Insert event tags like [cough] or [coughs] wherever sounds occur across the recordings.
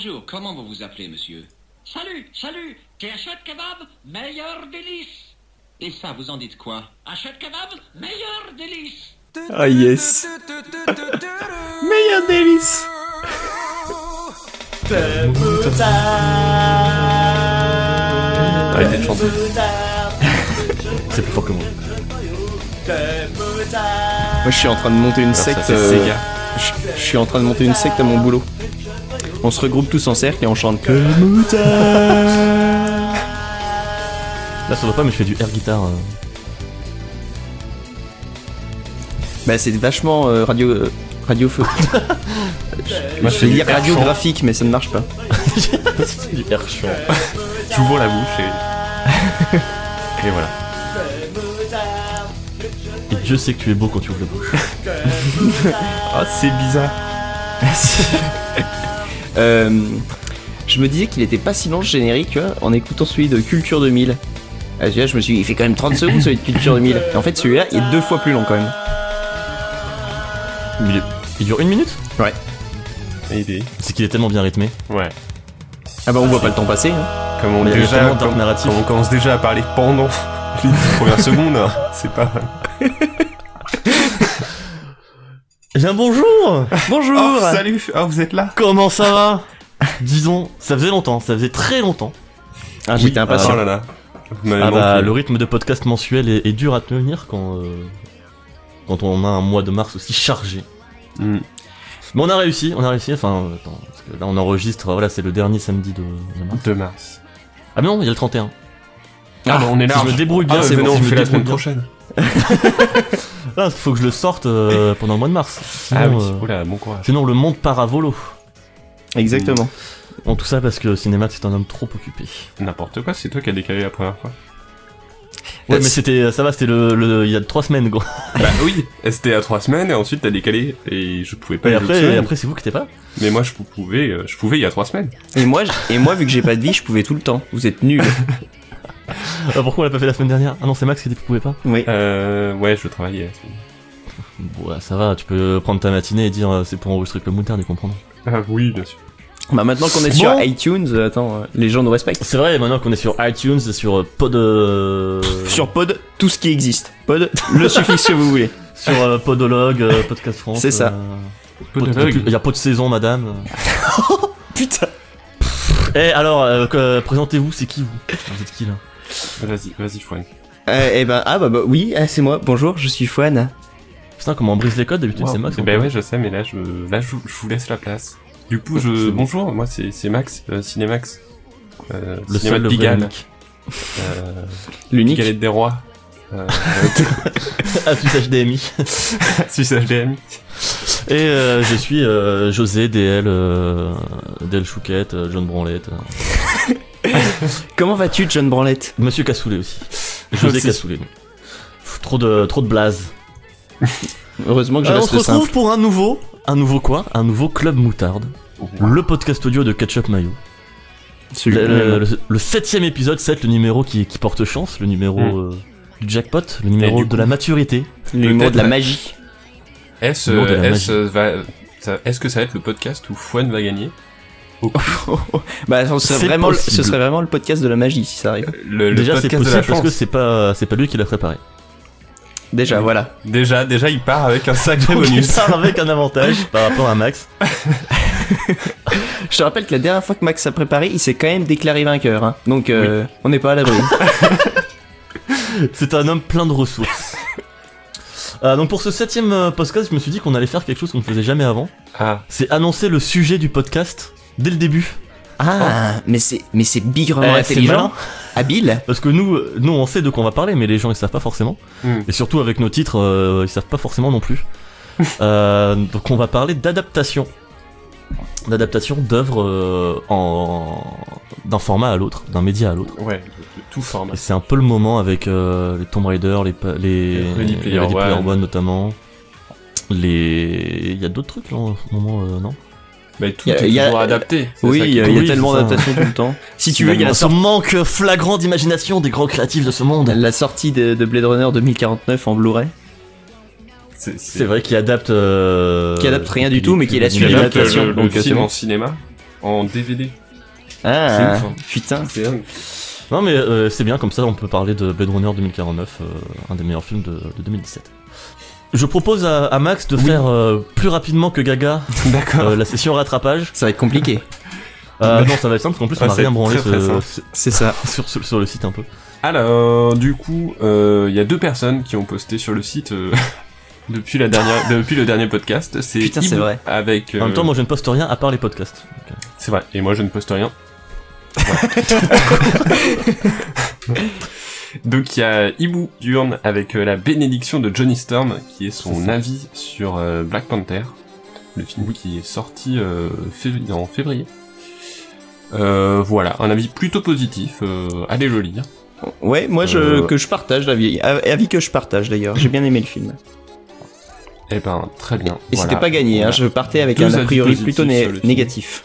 Bonjour, comment vous vous appelez, monsieur Salut, salut T'es Achète Kebab Meilleur délice Et ça, vous en dites quoi Achète Kebab Meilleur délice Ah yes. Meilleur délice. Arrêtez de chanter. [laughs] C'est plus fort que moi. Moi, je suis en train de monter une secte. c'est euh, je, je suis en train de monter une secte à mon boulot. On se regroupe tous en cercle et on chante que Là, ça va pas, mais je fais du air guitare. euh. Bah, c'est vachement euh, radio. euh, radio feu. [laughs] Moi, je vais dire radiographique, mais ça ne marche pas. [laughs] C'est du air chant. J'ouvre la bouche et. [laughs] et voilà. Et Dieu sait que tu es beau quand tu ouvres la bouche. Ah, c'est bizarre. Euh, je me disais qu'il était pas si long le générique, vois, en écoutant celui de Culture 2000. Ah, celui-là, je me suis dit, il fait quand même 30 secondes celui de Culture 2000. Et en fait, celui-là, il est deux fois plus long quand même. Il, dure une minute? Ouais. Idée. C'est qu'il est tellement bien rythmé. Ouais. Ah bah, on voit pas le temps passer. Hein. Comme on, Mais déjà, comme- narratif. comme on commence déjà à parler pendant [laughs] les 10 premières secondes, hein, c'est pas. [laughs] Eh bien bonjour [laughs] Bonjour Oh, salut Oh, vous êtes là Comment ça va [laughs] Disons, ça faisait longtemps, ça faisait très longtemps. Ah, j'étais impatient. Oh là là. Ah bah, le rythme de podcast mensuel est, est dur à tenir quand, euh, quand on a un mois de mars aussi chargé. Hmm. Mais on a réussi, on a réussi, enfin, euh, attends, parce que là on enregistre, voilà, c'est le dernier samedi de, de mars. 2 mars. Ah mais non, il y a le 31. Ah, bah, on est Si là. je me débrouille bien, Ah, c'est bon, non, si on je me la semaine débrouille prochaine. bien. [laughs] Ah, parce qu'il faut que je le sorte euh, pendant le mois de mars. Sinon, Ah oui, euh, oula, bon courage. sinon le monde part à volo. Exactement. En tout ça parce que Cinémax est un homme trop occupé. N'importe quoi, c'est toi qui as décalé la première fois. Ouais, Euh, mais c'était, ça va, c'était le, le- il y a trois semaines, gros. bah oui, c'était à 3 semaines et ensuite t'as décalé et je pouvais pas Et y après, semaine. après c'est vous qui t'es pas. Mais moi je pouvais, euh, je pouvais il y a 3 semaines. Et moi, et moi, vu que j'ai pas de vie, je pouvais tout le temps. Vous êtes nuls. [laughs] Ah, pourquoi on l'a pas fait la semaine dernière? Ah non, c'est Max qui dit que vous pouvez pas. Oui. Euh, ouais, je travaillais. Bon, ouais, ça va, tu peux prendre ta matinée et dire euh, c'est pour enregistrer Club Moutarde, ils comprendront. Ah oui, bien sûr. Bah, maintenant qu'on est Bon. sur iTunes, euh, attends, euh, les gens nous respectent. C'est vrai, maintenant qu'on est sur iTunes, sur euh, Pod. euh, Sur Pod, tout ce qui existe. Pod, le [laughs] suffixe que vous voulez. sur euh, Podologue, euh, Podcast France. C'est ça. euh, Podologue. Pod- Il y a pas de saison, madame. [laughs] Putain. Eh, alors, euh, que- présentez-vous, c'est qui vous? Vous êtes qui là? Vas-y, vas-y, Fouane. Euh, eh ben, ah bah, bah oui, ah, c'est moi. Bonjour, je suis Fouane. Putain, comment on brise les codes D'habitude, c'est Max. Eh on Ben ouais, je sais, mais là, je, là, je, je vous laisse la place. Du coup, je, C'est bon. bonjour, moi c'est c'est Max, euh, Cinémax. Euh, Le Cinéma de Pigalle, euh, L'unique. Galette des Rois, euh, [laughs] Suisse HDMI. Suisse HDMI. Et euh, je suis euh, José, DL, euh, DL Chouquette, euh, John Branlette, euh, [laughs] Comment vas-tu, John Branlette? Monsieur Cassoulet aussi. José Aussi. Cassoulet. Pff, Trop de, trop de blaze. Heureusement que je Euh, on se retrouve simple. pour un nouveau, un nouveau quoi? Un nouveau Club Moutarde. Le podcast audio de Ketchup Mayo. Le, le- le- le septième épisode, c'est le numéro qui, qui porte chance, le numéro Mm. euh, du jackpot, le numéro de coup- la maturité. L'humour Peut-être de la magie. Est-ce Le nom de la est magie. va, ça- est-ce que ça va être le podcast où Fouane va gagner? [laughs] Bah, ce serait, vraiment, ce serait vraiment le podcast de la magie si ça arrive. le, le Déjà, c'est podcast de possible parce que c'est pas, c'est pas lui qui l'a préparé. Déjà, Oui. voilà. Déjà, déjà, il part avec un sacré Donc, [laughs] il bonus. part avec un avantage par rapport à Max. [laughs] Je te rappelle que la dernière fois que Max a préparé, il s'est quand même déclaré vainqueur. Hein. Donc, euh, on n'est pas à l'abri. C'est un homme plein de ressources. Euh, donc pour ce septième euh, podcast, je me suis dit qu'on allait faire quelque chose qu'on ne faisait jamais avant. Ah, C'est annoncer le sujet du podcast dès le début. Ah, mais c'est mais c'est bigrement Eh, c'est intelligent, habile. Parce que nous, nous on sait de quoi on va parler, mais les gens ils savent pas forcément. Hmm. Et surtout avec nos titres, euh, ils savent pas forcément non plus. [laughs] Euh, donc on va parler d'adaptation. D'adaptation d'œuvres euh, en d'un format à l'autre, d'un média à l'autre. ouais, de, tout format. Et c'est un peu le moment avec euh, les Tomb Raider, les, les Ready Player les One. One notamment. Les, il y a d'autres trucs là en ce moment, euh, non? Mais tout Y a- est y a- toujours adapté. Oui, il y, a- y tellement d'adaptations tout le temps. [laughs] Si tu veux, il y a Ce manque flagrant d'imagination des grands créatifs de ce monde. la sortie de, de Blade Runner 2049 en Blu-ray. C'est vrai qu'il adapte. euh, Qui adapte rien du il tout, mais qui est la suite le, le Donc, euh, c'est film bon. en cinéma. en DVD. Ah, C'est ouf, hein. putain. C'est dingue. Non mais euh, c'est bien, comme ça on peut parler de Blade Runner 2049, euh, un des meilleurs films de, de 2017. Je propose à, à Max de faire euh, plus rapidement que Gaga [laughs] euh, la session rattrapage. Ça va être compliqué. Euh, non, ça va être simple, parce qu'en plus Ouais, on a c'est rien branlé. C'est ça. [laughs] sur, sur, sur le site un peu. Alors, du coup, euh, il y a deux personnes qui ont posté sur le site euh, [laughs] depuis la dernière, depuis le dernier podcast. C'est Putain, c'est vrai. Avec. En même temps, moi je ne poste rien à part les podcasts. C'est vrai. Et moi, je ne poste rien. Donc il y a Ibu Durn avec euh, la bénédiction de Johnny Storm, qui est son avis sur euh, Black Panther, le film qui est sorti euh, février- en février. Euh, voilà, un avis plutôt positif. euh, allez le lire. Ouais, moi je, Euh. que je partage l'avis. Avis que je partage d'ailleurs. J'ai bien aimé le film. Eh ben très bien. Et Voilà. c'était pas gagné, hein, je partais avec Deux un a priori plutôt né- négatif.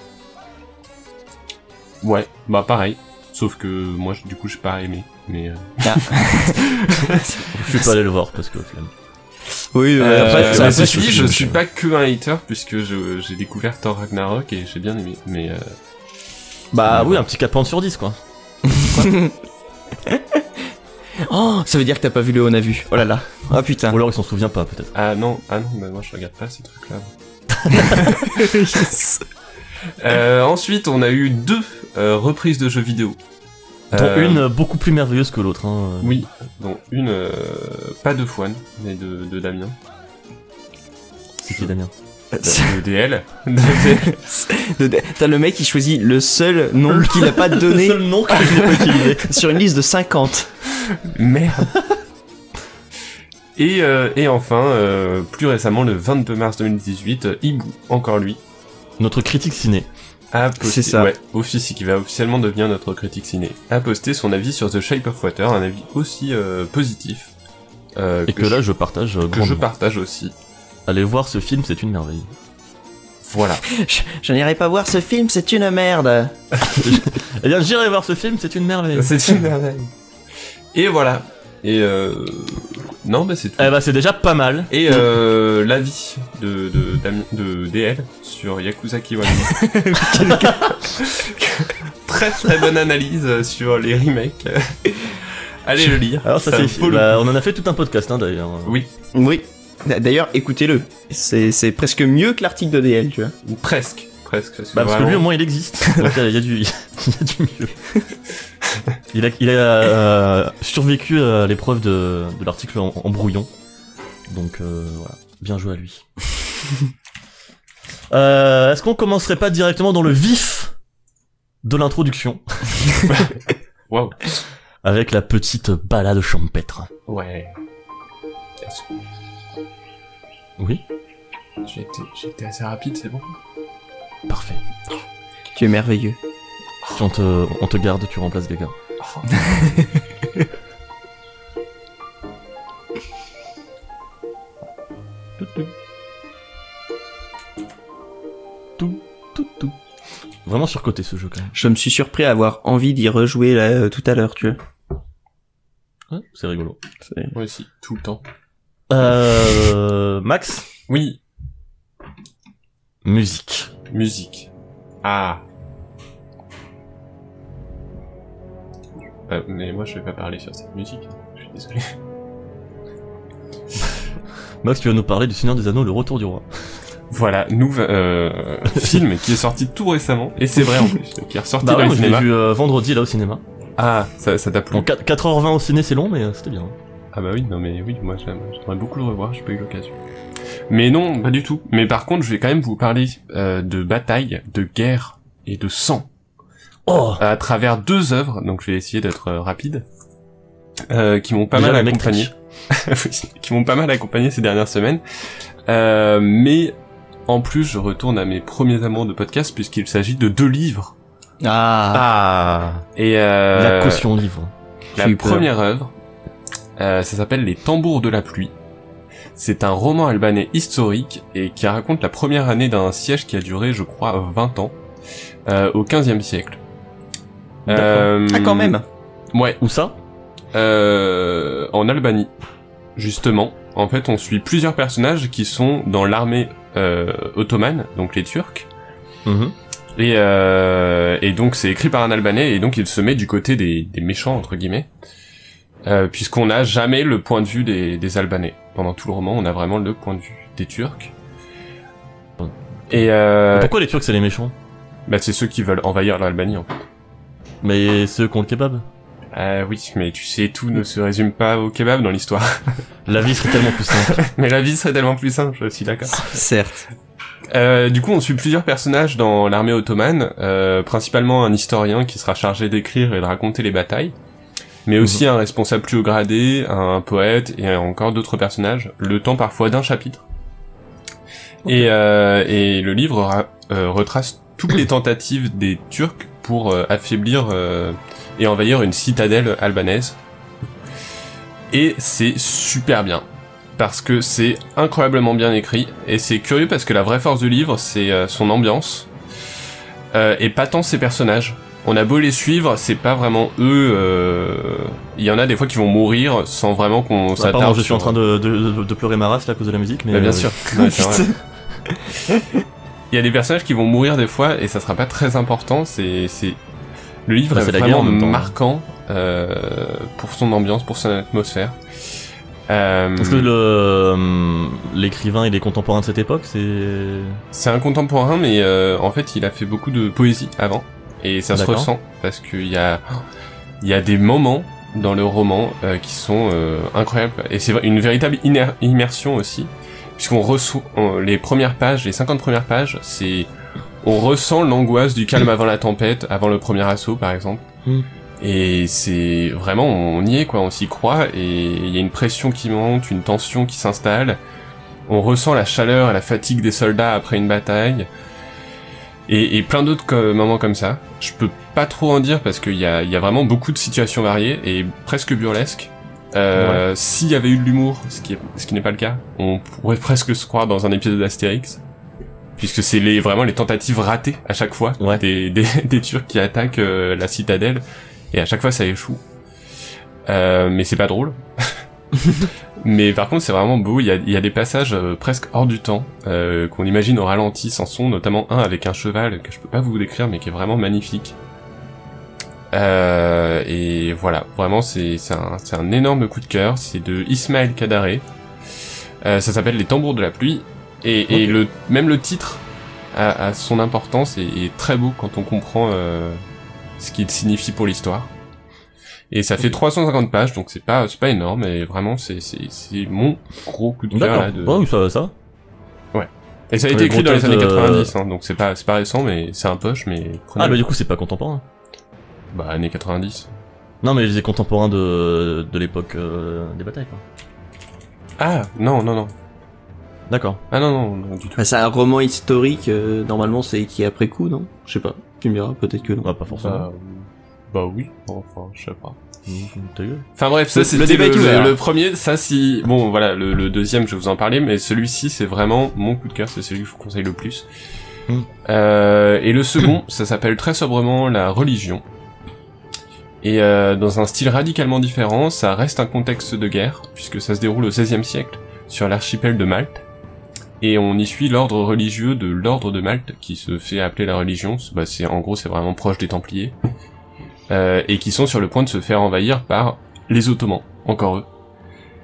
Ouais, bah pareil. Sauf que moi, je- du coup, j'ai pas aimé. Mais euh, [laughs] je suis pas allé le voir parce que flemme. Oui, Euh, après, bah, ça- ceci dit, je suis je- pas que un hater puisque je- j'ai découvert Thor Ragnarok et j'ai bien aimé. Mais euh, Bah Ah oui, un petit 4 sur 10 quoi. [laughs] Oh, ça veut dire que t'as pas vu le on a vu. Oh là là. Oh putain. Ou alors il s'en souvient pas peut-être. ah non, ah non, bah moi je regarde pas ces trucs-là. [laughs] Euh, ensuite, on a eu deux euh, reprises de jeux vidéo. Dont Euh, une beaucoup plus merveilleuse que l'autre. Hein. Oui, dont une euh, pas de Fouane, mais de, de Damien. C'est qui Damien? De, de [laughs] DL. De DL. T'as le mec qui choisit le seul nom qu'il a pas donné Le [laughs] seul nom que je n'ai pas utilisé. [laughs] sur une liste de 50. Merde. Et, euh, et enfin, euh, plus récemment, le 22 mars 2018, euh, Ibu, encore lui, Notre critique ciné. a posté, C'est ça. ouais, qui va officiellement devenir notre critique ciné, a posté son avis sur The Shape of Water, un avis aussi euh, positif. euh, Et que, là je partage euh, que je partage aussi. Allez voir ce film, c'est une merveille. Voilà. [laughs] Je, je n'irai pas voir ce film, c'est une merde. [laughs] Eh bien, j'irai voir ce film, c'est une merveille. C'est une merveille. Et voilà. Et euh... Non, bah c'est tout. Eh bah, c'est déjà pas mal. Et euh, l'avis de, de, de DL sur Yakuza Kiwami. [laughs] très très bonne analyse sur les remakes. Allez le lire. Alors, ça, c'est. Bah, on en a fait tout un podcast hein, d'ailleurs. Oui, Oui. D'ailleurs, écoutez-le. C'est c'est presque mieux que l'article de DL, tu vois. presque. Presque. Parce que, Bah, parce que vraiment- lui, au moins, il existe. [laughs] Y, y il y a du mieux. [laughs] [laughs] Il a, il a euh, survécu à l'épreuve de, de l'article en, en brouillon. Donc, euh, voilà. Bien joué à lui. [laughs] Euh, Est-ce qu'on commencerait pas directement dans le vif de l'introduction [laughs] Waouh. avec la petite balade champêtre? Ouais. Oui, été assez rapide, c'est bon? Parfait. Tu es merveilleux. Si on te, on te garde, tu remplaces Gaga. Tout, tout, tout. Vraiment surcoté ce jeu quand même. Je me suis surpris à avoir envie d'y rejouer là, euh, tout à l'heure, tu vois. Ouais, c'est rigolo. C'est- Moi aussi, tout le temps. Euh, Max, Oui, musique. musique. Ah. Euh, mais moi je vais pas parler sur cette musique. Je suis désolé. [laughs] Max, tu vas nous parler du Seigneur des Anneaux, le retour du roi. Voilà, nouveau euh, [laughs] film qui est sorti tout récemment, et c'est vrai en plus, qui est ressorti Bah dans ouais, les moi, je l'ai vu euh, vendredi là au cinéma. Ah, ça ça t'a plu Bon, 4, 4h20 au ciné, c'est long, mais euh, c'était bien. Ah bah oui, non mais oui, moi j'aime- j'aimerais beaucoup le revoir, j'ai pas eu l'occasion. Mais non, pas du tout. Mais par contre, je vais quand même vous parler de bataille, de guerre et de sang Oh à travers deux œuvres, donc je vais essayer d'être euh, rapide, euh, qui m'ont pas Déjà, mal accompagné, [laughs] qui m'ont pas mal accompagné ces dernières semaines. Euh, mais en plus, je retourne à mes premiers amours de podcast puisqu'il s'agit de deux livres. Ah, Ah Et euh, La caution livre. La première œuvre, euh, ça s'appelle Les Tambours de la pluie. C'est un roman albanais historique et qui raconte la première année d'un siège qui a duré, je crois, 20 ans, euh, au 15e siècle. Euh, ah quand même. Ouais, Où ça? Euh, en Albanie, justement. En fait, on suit plusieurs personnages qui sont dans l'armée euh, ottomane, donc les Turcs, Mhm. Et, euh, et donc c'est écrit par un Albanais et donc il se met du côté des, des méchants entre guillemets, euh, puisqu'on n'a jamais le point de vue des, des Albanais. Pendant tout le roman, on a vraiment le point de vue des Turcs. Et euh, Pourquoi les Turcs c'est les méchants? bah, c'est ceux qui veulent envahir l'Albanie. En fait. Mais ceux qui ont le kebab Euh, oui, mais tu sais, tout ne se résume pas au kebab dans l'histoire. [laughs] La vie serait tellement plus simple. [laughs] mais la vie serait tellement plus simple, je suis d'accord. Certes. Euh, du coup, on suit plusieurs personnages dans l'armée ottomane, euh, principalement un historien qui sera chargé d'écrire et de raconter les batailles, mais aussi un responsable plus haut gradé, un poète et encore d'autres personnages, le temps parfois d'un chapitre. Et, euh, et le livre euh, retrace toutes les tentatives des Turcs pour euh, affaiblir euh, et envahir une citadelle albanaise. Et c'est super bien parce que c'est incroyablement bien écrit et c'est curieux parce que la vraie force du livre c'est euh, son ambiance euh, et pas tant ses personnages. On a beau les suivre, c'est pas vraiment eux. euh, Il y en a des fois qui vont mourir sans vraiment qu'on Bah, s'attarde. pardon, je suis sur- en train de, de, de- de pleurer ma race là, à cause de la musique, mais Bah, bien euh, sûr. [laughs] Ouais, vrai. [laughs] Il y a des personnages qui vont mourir des fois et ça sera pas très important. C'est c'est le livre Bah, est vraiment marquant euh, pour son ambiance, pour son atmosphère. Euh, Est-ce que le euh, l'écrivain il est contemporain de cette époque C'est C'est un contemporain, mais euh, en fait, il a fait beaucoup de poésie avant, et ça se ressent parce qu'il y a il y a des moments dans le roman qui sont incroyables, et c'est une véritable immersion aussi, puisqu'on reçoit les premières pages, les 50 premières pages, c'est on ressent l'angoisse du calme avant la tempête, avant le premier assaut, par exemple. Mm. Et c'est vraiment, on y est quoi, on s'y croit, et il y a une pression qui monte, une tension qui s'installe. On ressent la chaleur et la fatigue des soldats après une bataille. Et, et plein d'autres moments comme ça. Je peux pas trop en dire parce qu'il y a, il y a vraiment beaucoup de situations variées et presque burlesques. Euh, S'il y avait eu de l'humour, ce qui, est- ce qui n'est pas le cas, on pourrait presque se croire dans un épisode d'Astérix. Puisque c'est les, vraiment les tentatives ratées à chaque fois Ouais. des, [laughs] des, des Turcs qui attaquent euh, la citadelle. Et à chaque fois ça échoue. Euh, mais c'est pas drôle. [laughs] Mais par contre, c'est vraiment beau. Il y a, il y a des passages euh, presque hors du temps qu'on imagine au ralenti sans son, notamment un avec un cheval que je peux pas vous décrire, mais qui est vraiment magnifique. Euh, et voilà, vraiment, c'est c'est un, c'est un énorme coup de cœur. C'est de Ismaël Kadaré. Euh, ça s'appelle Les Tambours de la pluie. Et, et le même le titre a, a son importance et est très beau quand on comprend euh, ce qu'il signifie pour l'histoire. Et ça fait 350 pages, donc c'est pas c'est pas énorme, mais vraiment c'est c'est c'est mon gros coup de cœur là. De... Oui, ça, ça. Et ça a été écrit dans les années de- 90, hein, donc c'est pas c'est pas récent, mais c'est un poche, mais Ah, bah du coup, c'est pas contemporain. Bah années 90. Non, mais je disais contemporain de, de l'époque euh, des batailles, quoi. Ah non non non D'accord. ah non non, non du tout. Bah, c'est un roman historique, euh, normalement c'est écrit après coup, non? Je sais pas. Tu me diras, peut-être que non. Ah, pas forcément. Bah, bah oui, enfin je sais pas. Mmh. Enfin bref, ça c'était le le, le- le premier. Ça si bon voilà le, le deuxième je vais vous en parler, mais celui-ci c'est vraiment mon coup de cœur, c'est celui que je vous conseille le plus. Mm. Euh, et le second, ça s'appelle très sobrement la religion. Et euh, dans un style radicalement différent, ça reste un contexte de guerre puisque ça se déroule au XVIe siècle sur l'archipel de Malte. Et on y suit l'ordre religieux de l'ordre de Malte qui se fait appeler la religion. Bah, c'est en gros c'est vraiment proche des Templiers euh, et qui sont sur le point de se faire envahir par les Ottomans, encore eux.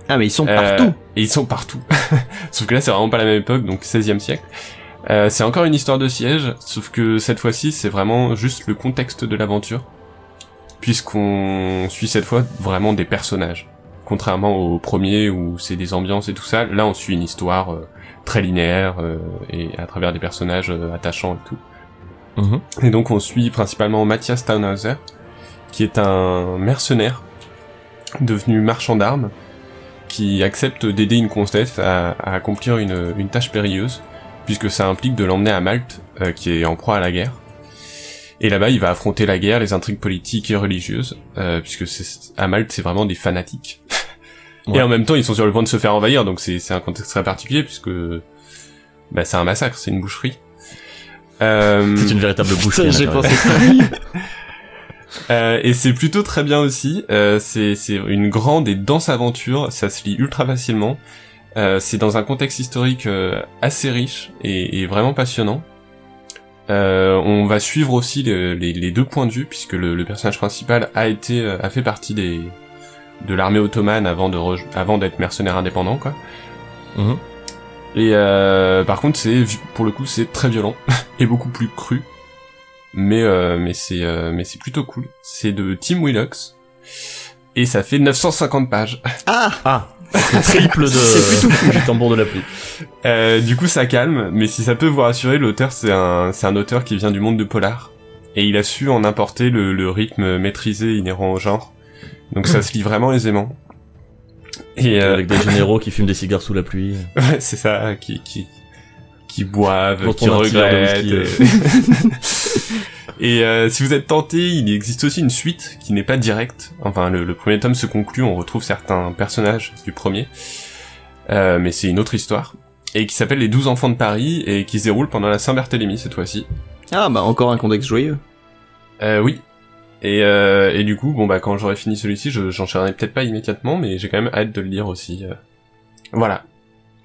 Ah, mais ils sont Euh, partout Et ils sont partout. [laughs] sauf que là, c'est vraiment pas la même époque, donc 16e siècle. Euh, c'est encore une histoire de siège, sauf que cette fois-ci, c'est vraiment juste le contexte de l'aventure, puisqu'on suit cette fois vraiment des personnages. Contrairement au premier où c'est des ambiances et tout ça, là on suit une histoire euh, très linéaire euh, et à travers des personnages euh, attachants et tout. Mhm. Et donc on suit principalement Matthias Tannhauser, qui est un mercenaire devenu marchand d'armes, qui accepte d'aider une comtesse à, à accomplir une, une tâche périlleuse, puisque ça implique de l'emmener à Malte, qui est en proie à la guerre. Et là-bas, il va affronter la guerre, les intrigues politiques et religieuses, euh, puisque c'est- à Malte, c'est vraiment des fanatiques. [laughs] Ouais. Et en même temps, ils sont sur le point de se faire envahir, donc c'est c'est un contexte très particulier, puisque bah, c'est un massacre, c'est une boucherie. Euh, C'est une véritable [laughs] boucherie. J'ai pensé [laughs] Euh, et c'est plutôt très bien aussi. Euh, c'est c'est une grande et dense aventure. Ça se lit ultra facilement. Euh, c'est dans un contexte historique euh, assez riche et, et vraiment passionnant. Euh, on va suivre aussi le- les, les deux points de vue puisque le, le personnage principal a été euh, a fait partie des de l'armée ottomane avant de rej- avant d'être mercenaire indépendant quoi. Mhm. Et euh, par contre c'est pour le coup c'est très violent [laughs] et beaucoup plus cru. Mais euh, mais c'est euh, mais c'est plutôt cool. C'est de Tim Willox et ça fait 950 pages. Ah Ah, le [laughs] triple de du tambour de la pluie. Euh, du coup, ça calme, mais si ça peut vous rassurer, l'auteur, c'est un, c'est un auteur qui vient du monde de Polar. Et il a su en importer le, le rythme maîtrisé inhérent au genre. Donc ça se lit vraiment aisément. Et euh, Avec des généraux qui fument des cigares sous la pluie. [laughs] ouais, c'est ça, qui, qui, qui boivent, Quand qui regrettent. [laughs] Et euh, si vous êtes tenté, il existe aussi une suite qui n'est pas directe. Enfin, le, le premier tome se conclut, on retrouve certains personnages du premier. Euh, mais c'est une autre histoire. Et qui s'appelle Les Douze Enfants de Paris, et qui se déroule pendant la Saint-Barthélemy cette fois-ci. Ah bah encore un contexte joyeux. Euh, oui. Et, euh, et du coup, bon bah quand j'aurai fini celui-ci, je- j'enchaînerai peut-être pas immédiatement, mais j'ai quand même hâte de le lire aussi. euh. Voilà.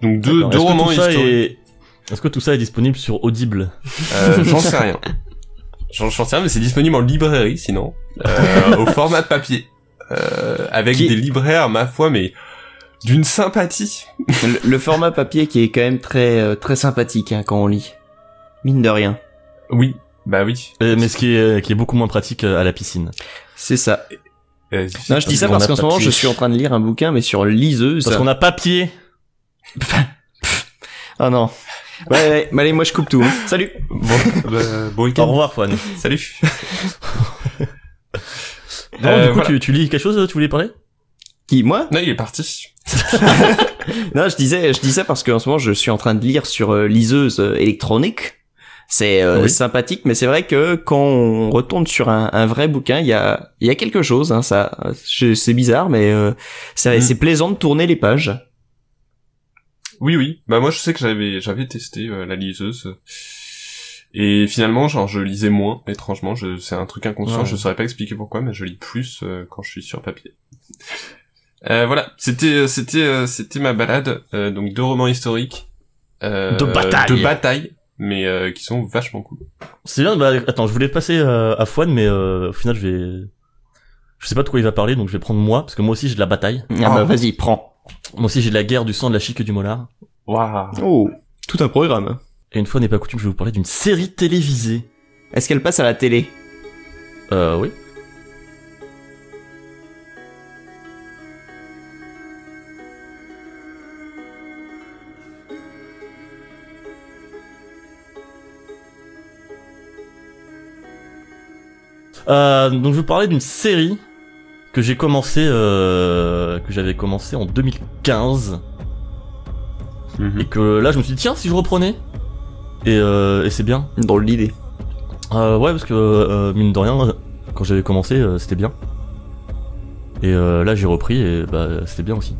Donc deux, deux romans historiques. est- Est-ce que tout ça est disponible sur Audible? Euh, j'en sais rien. [laughs] J'en sais rien, mais c'est disponible en librairie sinon, euh, au [laughs] format papier, euh, avec Qui- des libraires, ma foi, mais d'une sympathie. Le, le format papier qui est quand même très euh, très sympathique hein, quand on lit. Mine de rien. Oui, bah oui. Euh, Mais ce qui est, qui est beaucoup moins pratique euh, à la piscine. C'est ça. Euh, Non, je dis ça parce qu'en ce moment, je suis en train de lire un bouquin, mais sur liseuse. Parce qu'on a papier. [laughs] Ah non. Ouais, ouais, mais allez, moi je coupe tout. hein. Salut. Bon, bah, bon Au week-end. revoir, Juan. Salut. [laughs] Non, Euh, du coup, voilà. tu, tu lis quelque chose, tu voulais parler? Qui moi? Non, il est parti. [laughs] Non, je disais, je dis ça parce qu'en ce moment, je suis en train de lire sur euh, liseuse euh, électronique. C'est euh, Oui. sympathique, mais c'est vrai que quand on retourne sur un, un vrai bouquin, il y a, il y a quelque chose. Hein, ça, c'est bizarre, mais euh, c'est Mm. c'est plaisant de tourner les pages. Oui, oui. Bah moi, je sais que j'avais j'avais testé euh, la liseuse. Et finalement, genre, je lisais moins, étrangement. Je, c'est un truc inconscient, Ouais. je saurais pas expliquer pourquoi, mais je lis plus euh, quand je suis sur papier. Euh, voilà, c'était c'était euh, c'était ma balade. Euh, donc deux romans historiques. Euh, De bataille. De bataille, mais euh, qui sont vachement cool. C'est bien, bah, attends, je voulais passer euh, à Fouane, mais euh, au final, je vais... Je sais pas de quoi il va parler, donc je vais prendre moi, parce que moi aussi j'ai de la bataille. Ah bah Oh. vas-y, prends. Moi aussi j'ai de la guerre, du sang, de la chic et du molar. Waouh. Oh, tout un programme. Et une fois n'est pas coutume, je vais vous parler d'une série télévisée. Est-ce qu'elle passe à la télé? Euh, oui. Euh, donc je vais vous parler d'une série que j'ai commencé, euh, que j'avais commencé en 2015 Mhm. et que là je me suis dit tiens si je reprenais et, euh, et c'est bien. Dans l'idée. Euh, ouais, parce que euh, mine de rien, quand j'avais commencé, euh, c'était bien. Et euh, là, j'ai repris et bah, c'était bien aussi.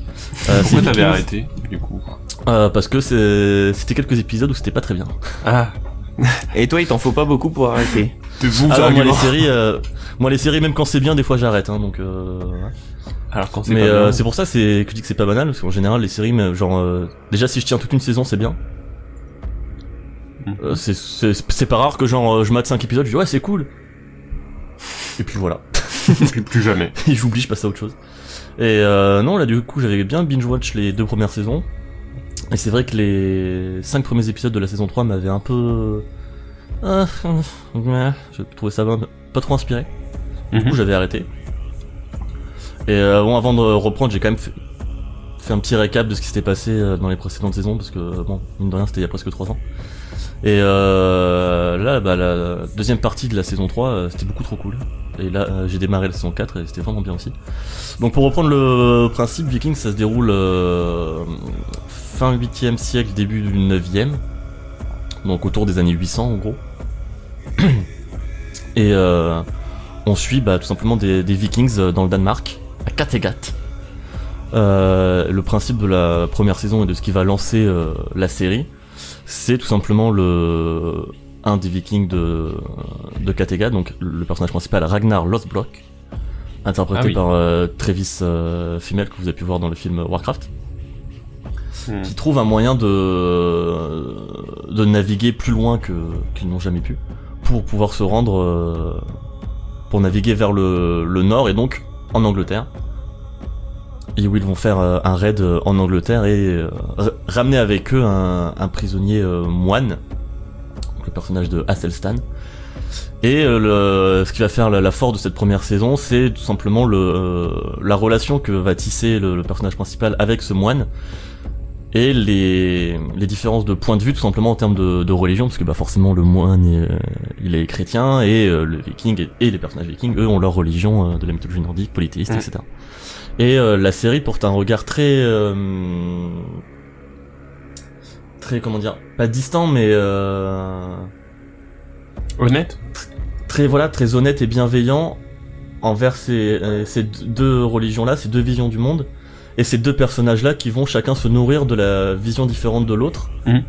Euh, Pourquoi t'avais arrêté, du coup euh, Parce que c'est- c'était quelques épisodes où c'était pas très bien. Ah, Et toi, il t'en faut pas beaucoup pour arrêter. [laughs] Alors moi les séries, euh, moi les séries même quand c'est bien, des fois j'arrête. Hein, donc. Euh. Alors quand c'est Mais euh, c'est pour ça c'est que je dis que c'est pas banal parce qu'en général les séries, mais genre euh, déjà si je tiens toute une saison, c'est bien. Mhm. Euh, c'est- pas rare que genre je mate 5 épisodes, je dis ouais c'est cool. Et puis voilà. plus, plus jamais. [laughs] et j'oublie, je passe à autre chose. Et euh, non, là du coup, j'avais bien binge-watch les deux premières saisons. Et c'est vrai que les cinq premiers épisodes de la saison 3 m'avaient un peu... Ah, je trouvais ça pas, trop inspiré. Du coup, Mhm. j'avais arrêté. Et euh, bon, avant de reprendre, j'ai quand même fait, fait un petit récap de ce qui s'était passé euh, dans les précédentes saisons, parce que, bon, mine de rien, c'était il y a presque 3 ans. Et euh, là, bah, la deuxième partie de la saison 3, euh, c'était beaucoup trop cool. Et là, j'ai démarré la saison 4 et c'était vraiment bien aussi. Donc pour reprendre le principe, Vikings, ça se déroule euh, fin 8e siècle, début du 9e. Donc autour des années 800 en gros. [clears throat] Et euh, on suit bah, tout simplement des, des Vikings euh, dans le Danemark, à Kattegat. Euh, le principe de la première saison et de ce qui va lancer euh, la série, c'est tout simplement le un des Vikings de de Kattegat, donc le personnage principal Ragnar Lothbrok, interprété Ah oui. par euh, Travis Fimmel que vous avez pu voir dans le film Warcraft, Hmm. qui trouve un moyen de de naviguer plus loin que qu'ils n'ont jamais pu. Pour pouvoir se rendre euh, pour naviguer vers le, le nord et donc en Angleterre. Et où ils vont faire euh, un raid euh, en Angleterre et ramener avec eux un, prisonnier moine, le personnage de Athelstan. Et le, ce qui va faire la, force de cette première saison, c'est tout simplement le, la relation que va tisser le personnage principal avec ce moine et les, les différences de point de vue tout simplement en termes de, de religion parce que bah forcément le moine est, euh, il est chrétien et euh, le viking et, et les personnages vikings eux ont leur religion euh, de la mythologie nordique polythéiste etc et euh, la série porte un regard très euh, très comment dire pas distant mais euh, Honnête. très voilà très honnête et bienveillant envers ces, ces deux religions là ces deux visions du monde et ces deux personnages là qui vont chacun se nourrir de la vision différente de l'autre Mhm.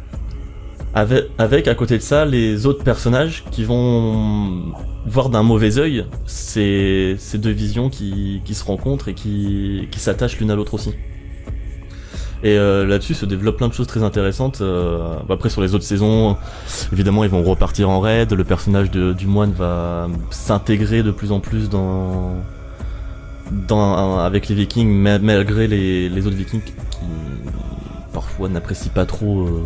avec, avec à côté de ça les autres personnages qui vont voir d'un mauvais œil ces, ces deux visions qui, qui se rencontrent et qui, qui s'attachent l'une à l'autre aussi et euh, là-dessus se développe plein de choses très intéressantes. Euh, après sur les autres saisons, évidemment ils vont repartir en raid. Le personnage de- du moine va s'intégrer de plus en plus dans, dans avec les Vikings, ma- malgré les, les autres Vikings qui parfois n'apprécient pas trop euh,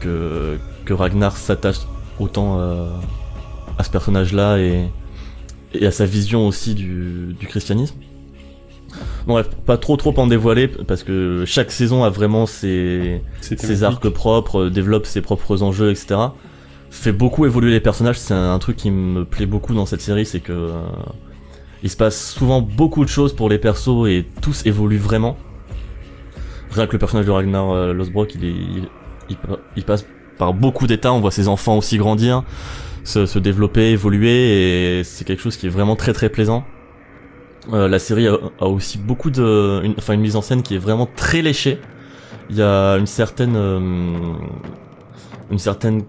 que que Ragnar s'attache autant euh, à ce personnage-là et et à sa vision aussi du, du christianisme. Bon, bref, pas trop trop en dévoiler parce que chaque saison a vraiment ses, ses arcs propres, euh, développe ses propres enjeux, etc. Fait beaucoup évoluer les personnages. C'est un, un truc qui me plaît beaucoup dans cette série, c'est que euh, il se passe souvent beaucoup de choses pour les persos et tous évoluent vraiment. Rien que le personnage de Ragnar euh, il, est, il, il, passe par beaucoup d'états. On voit ses enfants aussi grandir, se, se développer, évoluer, et c'est quelque chose qui est vraiment très très plaisant. Euh, la série a, a aussi beaucoup de, une, enfin une mise en scène qui est vraiment très léchée. Il y a une certaine, euh, une certaine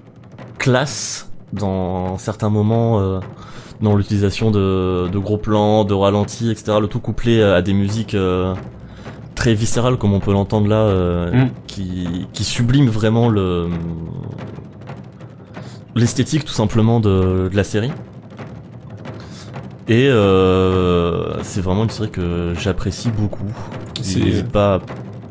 classe dans certains moments euh, dans l'utilisation de, de gros plans, de ralentis, etc. Le tout couplé à des musiques euh, très viscérales comme on peut l'entendre là, euh, Mm. qui, qui sublime vraiment le l'esthétique tout simplement de, de la série. Et euh, c'est vraiment une série que j'apprécie beaucoup. qui C'est- n'hésite pas.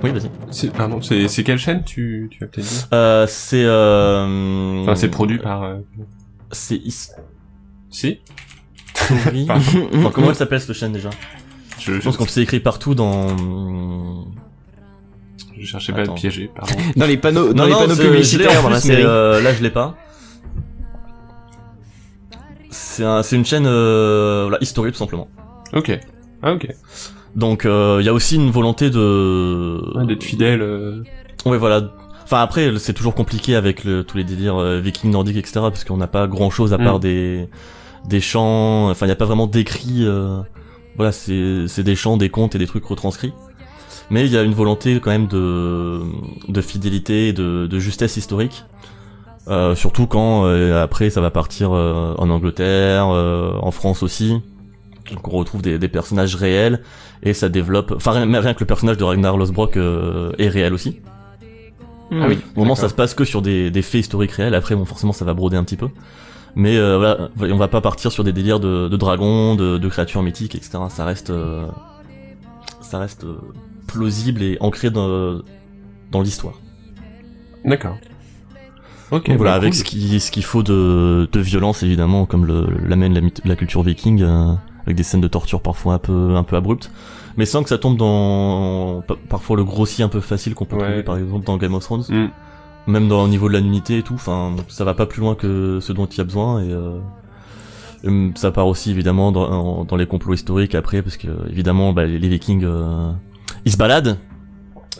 Oui, vas-y. C'est, pardon, c'est, c'est quelle chaîne tu, tu as peut-être dit? Euh, c'est euh, Enfin, c'est produit par, euh, C'est Si? enfin, comment elle s'appelle cette chaîne déjà? Je, pense qu'on s'est écrit partout dans. je cherchais pas à te piéger, pardon. [laughs] Dans les panneaux, dans non, les non, panneaux publicitaires dans la série. euh, là, je l'ai pas. C'est un, c'est une chaîne euh, voilà, historique tout simplement. Ok. Ah, ok. Donc il y a aussi une volonté de Ouais, d'être fidèle, euh, Ouais, voilà. Enfin après, c'est toujours compliqué avec le, tous les délires euh, vikings nordiques, etc. Parce qu'on n'a pas grand chose à part Mm. des des chants. Enfin, il n'y a pas vraiment d'écrit. euh, voilà, c'est c'est des chants, des contes et des trucs retranscrits. Mais il y a une volonté quand même de de fidélité, et de, de justesse historique. Euh, surtout quand euh, après ça va partir euh, en Angleterre, euh, en France aussi. Donc on retrouve des, des personnages réels et ça développe. Enfin rien, rien que le personnage de Ragnar Lothbrok euh, est réel aussi. Ah oui. Au moment ça se passe que sur des, des faits historiques réels. Après bon forcément ça va broder un petit peu. Mais euh, voilà, on va pas partir sur des délires de, de dragons, de, de créatures mythiques, etc. Ça reste, euh, ça reste euh, plausible et ancré dans, dans l'histoire. D'accord. Ok, Donc voilà, bah, avec cool. ce qui- ce qu'il faut de, de violence évidemment, comme le, l'amène la, la culture viking, euh, avec des scènes de torture parfois un peu un peu abruptes, mais sans que ça tombe dans pa- parfois le grossier un peu facile qu'on peut Ouais. trouver par exemple dans Game of Thrones, Mm. Même dans le niveau de la nudité et tout. Enfin, ça va pas plus loin que ce dont il y a besoin et euh, hum, ça part aussi évidemment dans, les complots historiques après, parce que évidemment bah, les, Vikings euh, ils se baladent.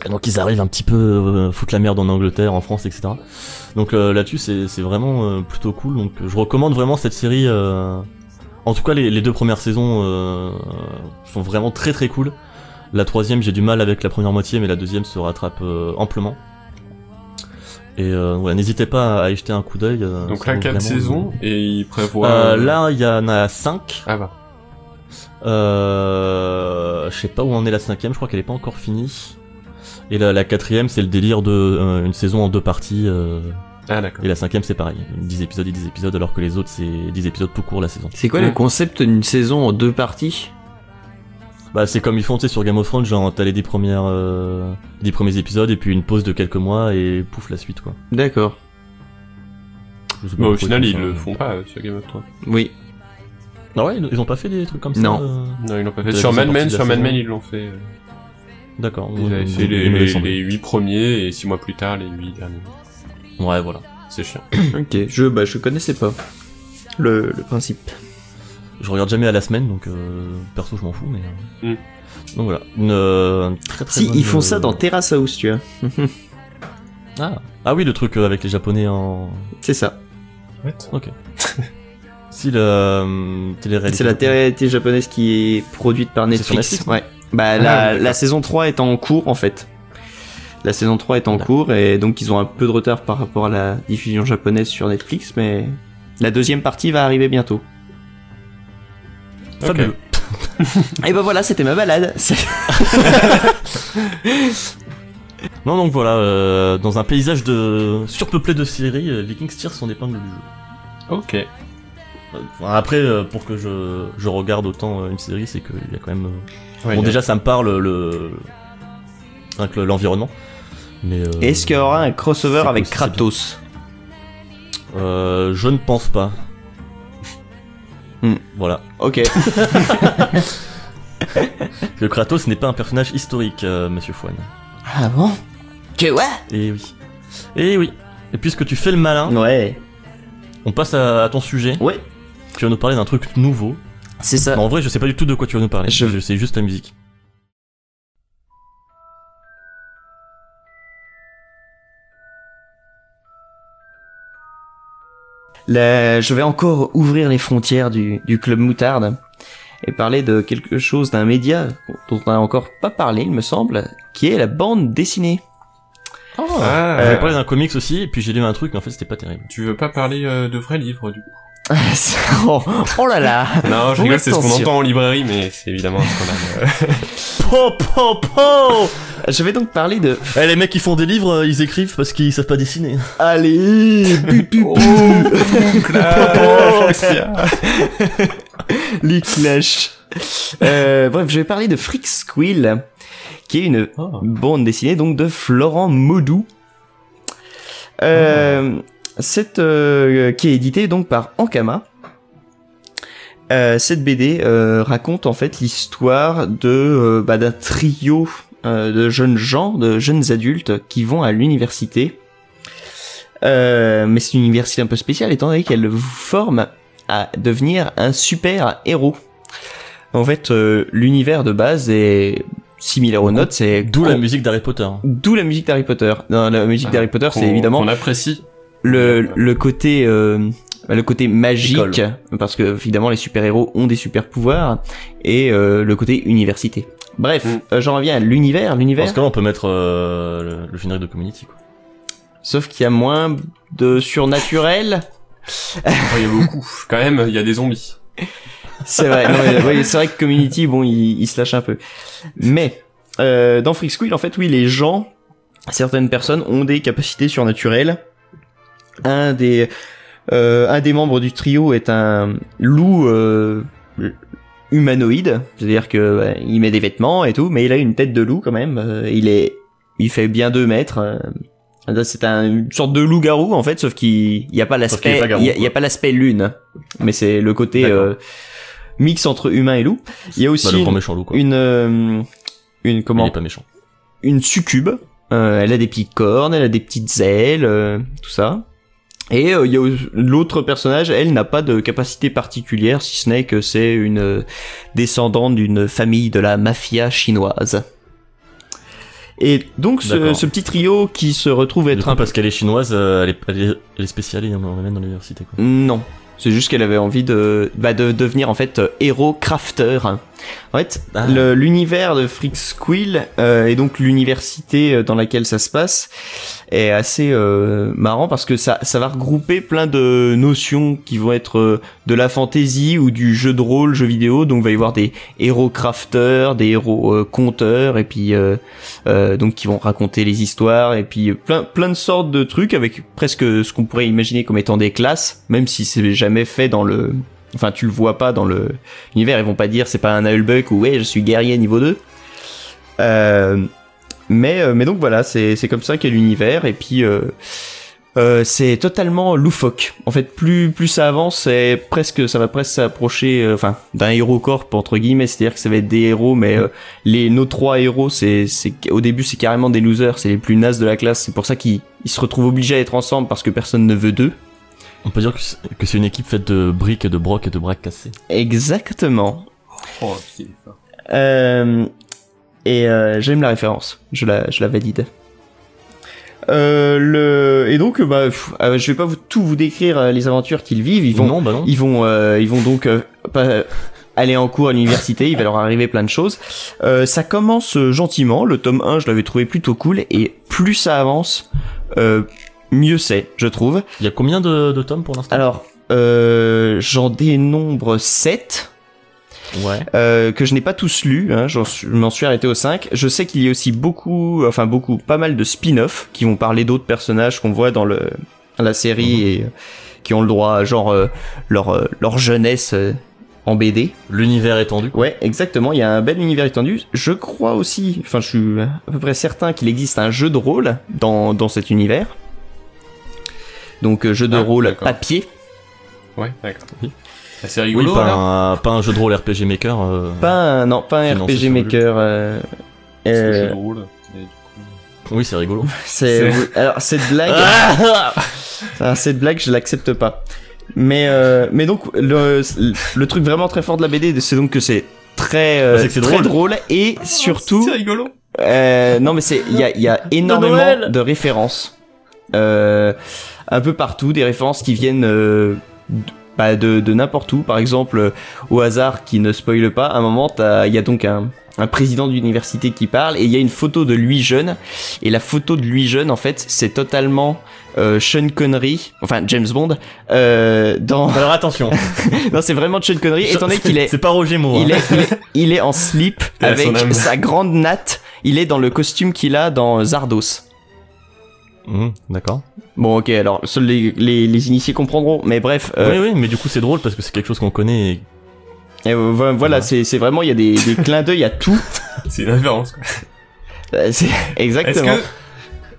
Donc ils arrivent un petit peu euh, foutre la merde en Angleterre, en France, etc. Donc euh, là-dessus c'est vraiment euh, plutôt cool. Donc je recommande vraiment cette série. En tout cas les, les deux premières saisons sont vraiment très très cool. La troisième j'ai du mal avec la première moitié, mais la deuxième se rattrape amplement. Et euh, ouais, n'hésitez pas à y jeter un coup d'œil. euh, Donc là, vaut 4 vraiment- saisons, et il prévoit... Euh, euh, là il y en a 5 Ah bah. euh, je sais pas où en est la cinquième, je crois qu'elle est pas encore finie. Et la, la quatrième, c'est le délire de euh, une saison en deux parties, euh, Ah d'accord. Et la cinquième, c'est pareil. 10 épisodes et 10 épisodes, alors que les autres, c'est 10 épisodes tout court la saison. C'est quoi le Ouais. concept d'une saison en deux parties? Bah, c'est comme ils font, tu sais, sur Game of Thrones, genre, t'as les 10 premières, euh, 10 premiers épisodes, et puis une pause de quelques mois, et pouf, la suite, quoi. D'accord. Au final, ils le font pas euh, sur Game of Thrones. Oui. Ah ouais, ils ils ont pas fait des trucs comme ça Non. euh Non, ils l'ont pas fait. T'as Sur Mad Men, partie de sur Mad Men, ils l'ont fait. euh, D'accord. Ils avaient fait les, il me les, semblait. les 8 premiers et 6 mois plus tard les 8 derniers. Ouais, voilà. C'est chiant. Ok, je, bah, je connaissais pas le, le principe. Je regarde jamais à la semaine, donc euh, perso, je m'en fous, mais. euh, Mm. Donc voilà. Une euh, très très Si, bonne, ils font euh, ça dans Terrace House, tu vois. [laughs] Ah. ah oui, le truc avec les japonais en. C'est ça. Ok. [laughs] si le. euh, télé-réalité. C'est la télé japonaise qui est produite par Netflix. Netflix ouais. Bah, Ah, la, la saison 3 est en cours, en fait. La saison 3 est en cours, et donc ils ont un peu de retard par rapport à la diffusion japonaise sur Netflix, mais la deuxième partie va arriver bientôt. Fabuleux. Et bah voilà, c'était ma balade. [laughs] Non, donc voilà, euh, dans un paysage de surpeuplé de séries, euh, Vikings tire son épingle du jeu. Ok. Enfin, après, euh, pour que je, je regarde autant euh, une série, c'est qu'il y a quand même. euh, Ouais, bon, déjà, ça me parle le. l'environnement. Mais. euh, Est-ce qu'il y aura un crossover avec Kratos? Euh, Je ne pense pas. Hmm. Voilà. Ok. [laughs] Que Kratos n'est pas un personnage historique, euh, monsieur Fouane. ah bon? Que ouais? Et oui. Et oui. Et puisque tu fais le malin, Ouais. on passe à, à ton sujet. Ouais. Tu vas nous parler d'un truc nouveau. C'est ça. Mais en vrai, je sais pas du tout de quoi tu vas nous parler. Je- Je, sais juste la musique. La- je vais encore ouvrir les frontières du, du club moutarde et parler de quelque chose d'un média dont on n'a encore pas parlé, il me semble, qui est la bande dessinée. Ah, On Euh, va parler d'un comics aussi, et puis j'ai lu un truc, mais en fait c'était pas terrible. Tu veux pas parler euh, de vrais livres du coup? [laughs] oh, oh là là Non, je rigole, c'est ce qu'on entend en librairie, mais c'est évidemment un scandale. Po, po, po Je vais donc parler de... Eh, les mecs qui font des livres, euh, ils écrivent parce qu'ils savent pas dessiner. Allez bu, bu, bu. [laughs] Les clashs Euh, Bref, je vais parler de Freak Squill, qui est une Oh. bande dessinée donc de Florent Maudou. Euh, cette euh, qui est éditée donc par Ankama. Euh, cette BD euh, raconte en fait l'histoire de euh, bah, d'un trio euh, de jeunes gens, de jeunes adultes qui vont à l'université. Euh, mais c'est une université un peu spéciale étant donné qu'elle vous forme à devenir un super héros. En fait, euh, l'univers de base est similaire aux notes, c'est D'où la musique d'Harry Potter. D'où la musique d'Harry Potter. Non, la musique Ah, d'Harry Potter, c'est évidemment qu'on apprécie. Le, le côté euh, le côté magique École. parce que évidemment les super héros ont des super pouvoirs et euh, le côté université. Bref, Mm. euh, j'en reviens à l'univers, l'univers. ce cas-là, on peut mettre euh, le, le générique de Community. Quoi. Sauf qu'il y a moins de surnaturel. Oh, Il y a beaucoup. [laughs] Quand même, il y a des zombies. C'est vrai, non, mais, ouais, c'est vrai que Community, bon, il, il se lâche un peu. Mais euh, dans Freak Squill, en fait, oui, les gens, certaines personnes ont des capacités surnaturelles. Un des euh, un des membres du trio est un loup euh, humanoïde, c'est-à-dire que ouais, il met des vêtements et tout, mais il a une tête de loup quand même. Euh, il est, il fait bien deux mètres. euh, c'est un, une sorte de loup-garou en fait, sauf qu'il n'y a pas l'aspect, il y a- il y a, quoi. pas l'aspect lune, mais c'est le côté euh, mix entre humain et loup. Il y a Bah, aussi le grand une, méchant loup, quoi. une, euh, une Il comment, est pas méchant. une succube. Elle a des petites cornes, elle a des petites ailes, tout ça. Et euh, l'autre personnage, elle n'a pas de capacité particulière, si ce n'est que c'est une euh, descendante d'une famille de la mafia chinoise. Et donc ce, petit trio qui se retrouve être coup, un parce qu'elle est chinoise, euh, elle, est, elle, est, elle est spéciale et on l'emmène dans l'université. Non, c'est juste qu'elle avait envie de, bah, de devenir en fait héros crafter. En fait, Ah. l'univers de Freak Squill euh, et donc l'université euh, dans laquelle ça se passe est assez euh, marrant parce que ça, ça va regrouper plein de notions qui vont être euh, de la fantasy ou du jeu de rôle, jeu vidéo. Donc il va y avoir des héros crafters, des héros euh, conteurs et puis euh, euh, donc qui vont raconter les histoires et puis euh, plein plein de sortes de trucs avec presque ce qu'on pourrait imaginer comme étant des classes, même si c'est jamais fait dans le Enfin, tu le vois pas dans l'univers. Ils vont pas dire c'est pas un Nullbuck ou ouais, je suis guerrier niveau 2. Euh, mais euh, mais donc voilà, c'est comme ça qu'est l'univers et puis euh, c'est totalement loufoque. En fait, plus plus ça avance, presque ça va presque s'approcher d'un héros corp entre guillemets, c'est-à-dire que ça va être des héros mais les nos trois héros, c'est au début c'est carrément des losers, c'est les plus nazes de la classe, c'est pour ça qu'ils ils se retrouvent obligés à être ensemble parce que personne ne veut d'eux. On peut dire que c'est- c'est une équipe faite de briques et de brocs et de braques cassées. Exactement. Oh, putain, il est fort. Euh, et euh, j'aime la référence, je la, je la valide. Euh, le et donc bah pff, euh, je vais pas vous, tout vous décrire euh, les aventures qu'ils vivent. Ils vont non, bah non. ils vont euh, ils vont donc euh, pas aller en cours à l'université. Il va leur arriver plein de choses. Euh, ça commence gentiment. Le tome 1 je l'avais trouvé plutôt cool et plus ça avance, euh, mieux c'est, je trouve. Il y a combien de, de tomes pour l'instant? Alors euh, j'en dénombre 7 Ouais. euh, que je n'ai pas tous lus, hein, je m'en suis arrêté au 5. Je sais qu'il y a aussi beaucoup, enfin beaucoup, pas mal de spin-off qui vont parler d'autres personnages qu'on voit dans le la série et euh, qui ont le droit, genre euh, leur leur jeunesse en BD. L'univers étendu. Ouais, exactement. Il y a un bel univers étendu. Je crois aussi, enfin, je suis à peu près certain qu'il existe un jeu de rôle dans dans cet univers. Donc euh, jeu de Ah, rôle papier. Ouais, d'accord. Oui. Ah, C'est Oui, rigolo, pas un, pas un jeu de rôle RPG Maker. euh, Pas un, non, pas un RPG Maker. euh, euh, jeu de rôle. Oui, c'est rigolo. [laughs] C'est C'est- alors cette blague, [laughs] ah, cette blague, je l'accepte pas. Mais euh, mais donc le le truc vraiment très fort de la BD, c'est donc que c'est très euh, Bah, c'est que c'est très drôle. drôle et surtout C'est rigolo. euh, non mais c'est il y a il y a énormément Noël. de références euh, un peu partout, des références qui viennent euh, bah, de de n'importe où. Par exemple, euh, au hasard qui ne spoile pas, à un moment il y a donc un un président d'université qui parle et il y a une photo de lui jeune et la photo de lui jeune en fait c'est totalement euh, Sean Connery enfin James Bond euh, dans Alors attention. [laughs] non c'est vraiment Sean Connery étant donné qu'il est [laughs] C'est pas Roger Moore. il hein. est, il est, il est en slip [laughs] avec sa grande natte. Il est dans le costume qu'il a dans Zardos. Mhm, D'accord. Bon, ok, alors seuls les, les, les initiés comprendront, mais bref. euh, Oui, oui, mais du coup c'est drôle parce que c'est quelque chose qu'on connaît. Et... et, euh, vo- voilà, c'est vraiment, il y a des, des clins d'œil à tout. [laughs] C'est une référence. quoi. Euh, c'est- [laughs] Est-ce Exactement. que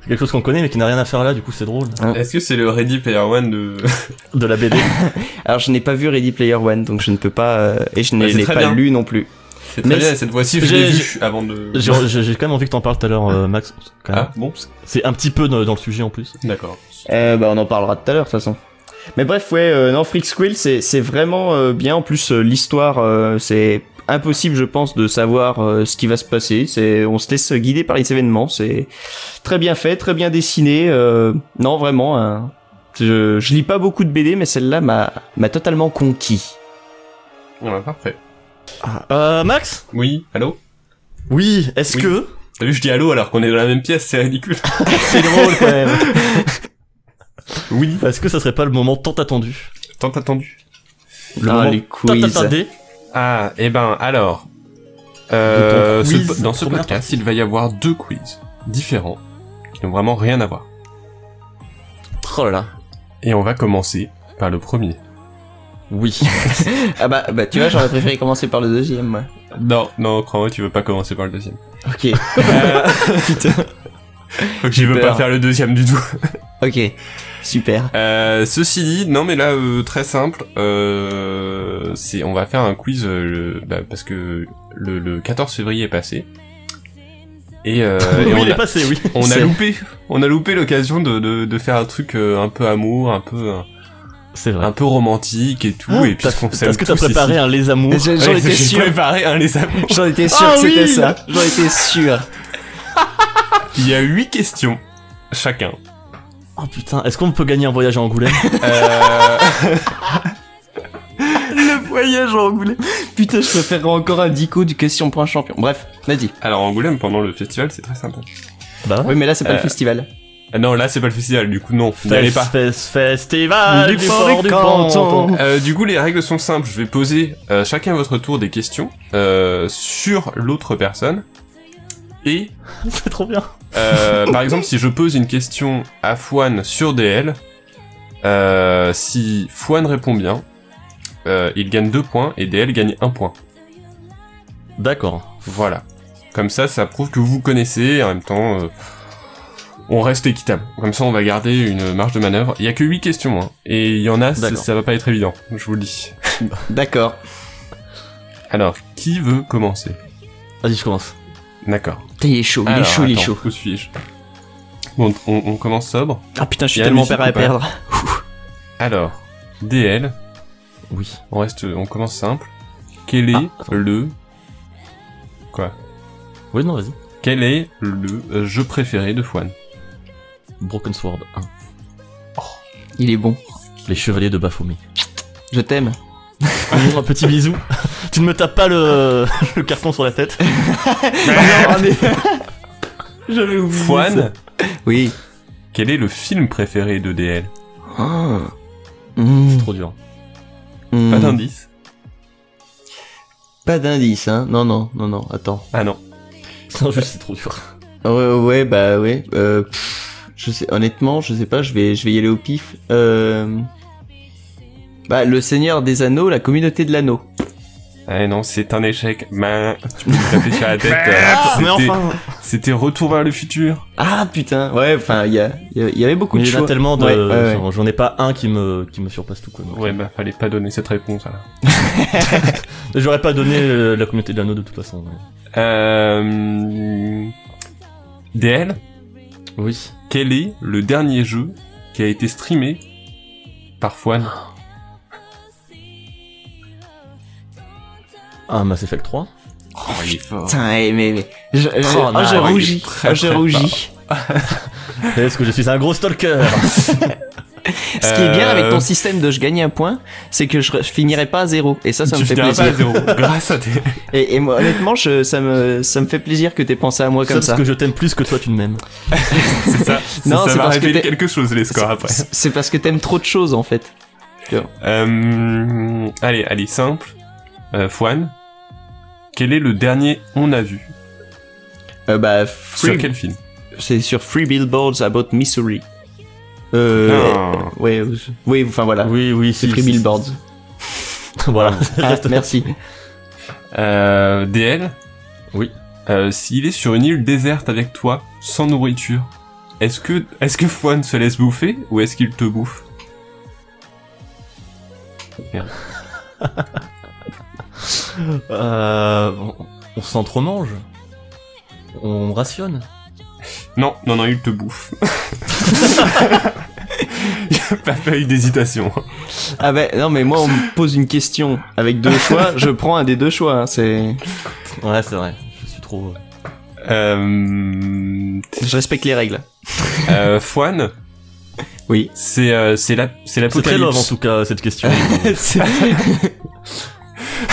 C'est quelque chose qu'on connaît mais qui n'a rien à faire là. Du coup c'est drôle. est-ce que c'est le Ready Player One de De la BD. [laughs] Alors, je n'ai pas vu Ready Player One, donc je ne peux pas. euh, et je ne Bah, c'est l'ai pas bien. lu non plus. C'est très Mais bien. Cette fois-ci, je j'ai- l'ai vu avant de. J'ai quand même envie que t'en parles tout à l'heure, euh, Max. quand même. Ah bon, C'est un petit peu dans, dans le sujet en plus. d'accord. Euh, bah, on en parlera tout à l'heure, de toute façon. Mais bref, ouais, euh, non, Freak Squill, c'est vraiment euh, bien. En plus, euh, l'histoire, euh, c'est impossible, je pense, de savoir euh, ce qui va se passer. C'est, on se laisse guider par les événements. C'est très bien fait, très bien dessiné. euh, non, vraiment. hein. je, je lis pas beaucoup de BD, mais celle-là m'a m'a totalement conquis. Ouais, parfait. Euh, Max Oui, allô Oui, est-ce Oui. que... T'as vu, je dis allô alors qu'on est dans la même pièce, c'est ridicule. [laughs] C'est drôle quand même. [laughs] Oui, Est-ce que ça serait pas le moment tant attendu tant attendu. Le Ah, moment les tant quiz. attendé Ah, et ben alors. Euh, ce- dans ce podcast, il va y avoir deux quiz différents qui n'ont vraiment rien à voir. Oh là là. Et on va commencer par le premier. Oui. [laughs] Ah bah, bah tu vois, j'aurais préféré commencer par le deuxième. Moi. Non, non, crois-moi, tu veux pas commencer par le deuxième. Ok, [laughs] Putain. Faut que je veux pas faire le deuxième du tout. ok, super. Euh, ceci dit, non mais là euh, très simple, euh, c'est on va faire un quiz euh, le- bah, parce que le, le 14 février est passé et, euh, [laughs] et oui, on, il est a, passé, oui. on a loupé, on a loupé l'occasion de, de, de faire un truc euh, un peu amour, un peu C'est vrai. un peu romantique et tout Oh, et puis Est-ce que t'as préparé ici. un les amours J'ai- J'en Ouais, étais j'ai sûr. préparé un les amours. J'en étais sûr Ah que c'était ça. J'en étais sûr. [laughs] Il y a huit questions chacun. Oh putain, est-ce qu'on peut gagner un voyage à Angoulême Euh, Ah, [laughs] le voyage en Angoulême. Putain, je préférerais encore un dico du question pour un champion. Bref, vas-y. Alors Angoulême pendant le festival c'est très sympa. Bah Oui, mais là, c'est pas Euh, le festival. Ah non là c'est pas le festival du coup non, n'y allez pas. fest, festival Du du port port du canton. canton. Euh, du coup, les règles sont simples. Je vais poser euh, chacun à votre tour des questions euh, sur l'autre personne. Et [laughs] C'est trop bien. euh, par exemple, si je pose une question à Fouane sur DL, euh, si Fouane répond bien, euh, il gagne deux points et DL gagne un point. D'accord. Voilà. Comme ça, ça prouve que vous vous connaissez et en même temps, euh, on reste équitable. Comme ça, on va garder une marge de manœuvre. Il y a que 8 questions, hein, et il y en a, ça, va pas être évident, je vous le dis. [laughs] D'accord. Alors, qui veut commencer? Vas-y, je commence. D'accord. Il est chaud, il est chaud, il est chaud. Où suis-je? Bon, on, on commence sobre. Ah putain, je suis tellement père à perdre. [laughs] Alors, DL, Oui. on reste, on commence simple. Quel est Ah, le, quoi? Oui, non, vas-y. Quel est le euh, jeu préféré de Fouane? Broken Sword 1. Il est bon. Les chevaliers de Baphomet. Je t'aime. un petit bisou. [laughs] tu ne me tapes pas le, [laughs] le carton sur la tête. [laughs] J'avais oublié. Fouane, Oui. quel est le film préféré de DL Ah. Mmh. Trop dur. Mmh. Pas d'indice Pas d'indice, hein. Non, non, non, non. Attends. Ah non. Non, juste, c'est trop dur. Ouais, ouais, bah ouais. Euh, pff, je sais, honnêtement, je sais pas. Je vais, je vais y aller au pif. Euh... Bah, le Seigneur des Anneaux, la communauté de l'anneau. Ah non, c'est un échec. Ben, tu peux taper sur la tête. euh, Ah, mais c'était- enfin C'était Retour vers le futur. Ah putain. Ouais, enfin, il y, a, il y y avait beaucoup Mais de il y en a tellement de... Ouais, ouais, ouais. genre, J'en ai pas un qui me, qui me surpasse tout, quoi. donc, Ouais, bah fallait pas donner cette réponse. là. euh, [laughs] J'aurais pas donné euh, la communauté de l'anneau de toute façon. ouais. Euh... DL, Oui. Quel est le dernier jeu qui a été streamé par Fouane? Ah, Mass Effect 3 Oh, il est fort. Putain, eh, mais, mais je, je, Oh, oh, non, je rougis, très, oh, je très rougis. Est-ce [laughs] que je suis un gros stalker [laughs] Ce qui est bien Euh, avec ton système de je gagne un point, c'est que je, finirai pas à zéro. Et ça, ça tu me fait plaisir. pas à zéro. Grâce à tes... [laughs] Et, et moi, honnêtement, je, ça me, ça me fait plaisir que t'aies pensé à moi Ça, comme parce ça. que je t'aime plus que toi tu ne m'aimes. [laughs] C'est ça. Non, ça c'est parce que quelque chose, les scores après. C'est parce que t'aimes trop de choses en fait. Euh... Allez, allez, simple. Euh, Fouane, quel est le dernier on a vu? Euh, bah, Sur Free- quel film? c'est sur Free Billboards About Missouri. Euh, Non. ouais, oui, enfin voilà. Oui, oui, C'est si. Free si, Billboards. si. [laughs] voilà. Ah, merci. euh, DL Oui. Euh, S'il est sur une île déserte avec toi, sans nourriture, est-ce que est-ce que Fouane se laisse bouffer ou est-ce qu'il te bouffe? Euh, on on s'entremange. On rationne. Non, non, non, il te bouffe. [laughs] Il a pas fait d'hésitation. Ah bah non mais moi on me pose une question avec deux choix, je prends un des deux choix. hein, c'est, Ouais, c'est vrai. Je suis trop... Euh, je respecte les règles. euh, Fouane, Oui. c'est euh, c'est la c'est C'est très love en l'apocalypse. tout cas, cette question. [laughs] C'est-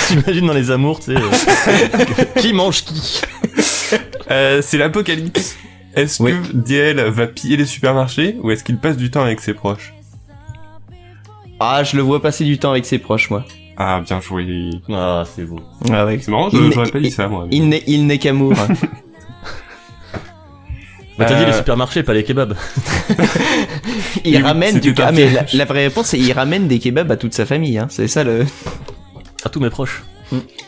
T'imagines dans les amours, tu sais... euh, qui mange qui? Euh, c'est l'apocalypse. Est-ce Oui. que DL va piller les supermarchés ou est-ce qu'il passe du temps avec ses proches? Ah je le vois passer du temps avec ses proches moi. Ah, bien joué. Ah, c'est beau. Ah ouais. C'est marrant, j'aurais pas dit ça moi. Il n'est il n'est qu'amour. [laughs] Bah, t'as dit Euh, les supermarchés, pas les kebabs. [laughs] Il Oui, ramène du c'était un ah, mais la, vraie réponse c'est il ramène des kebabs à toute sa famille. Hein. C'est ça le. À tous mes proches.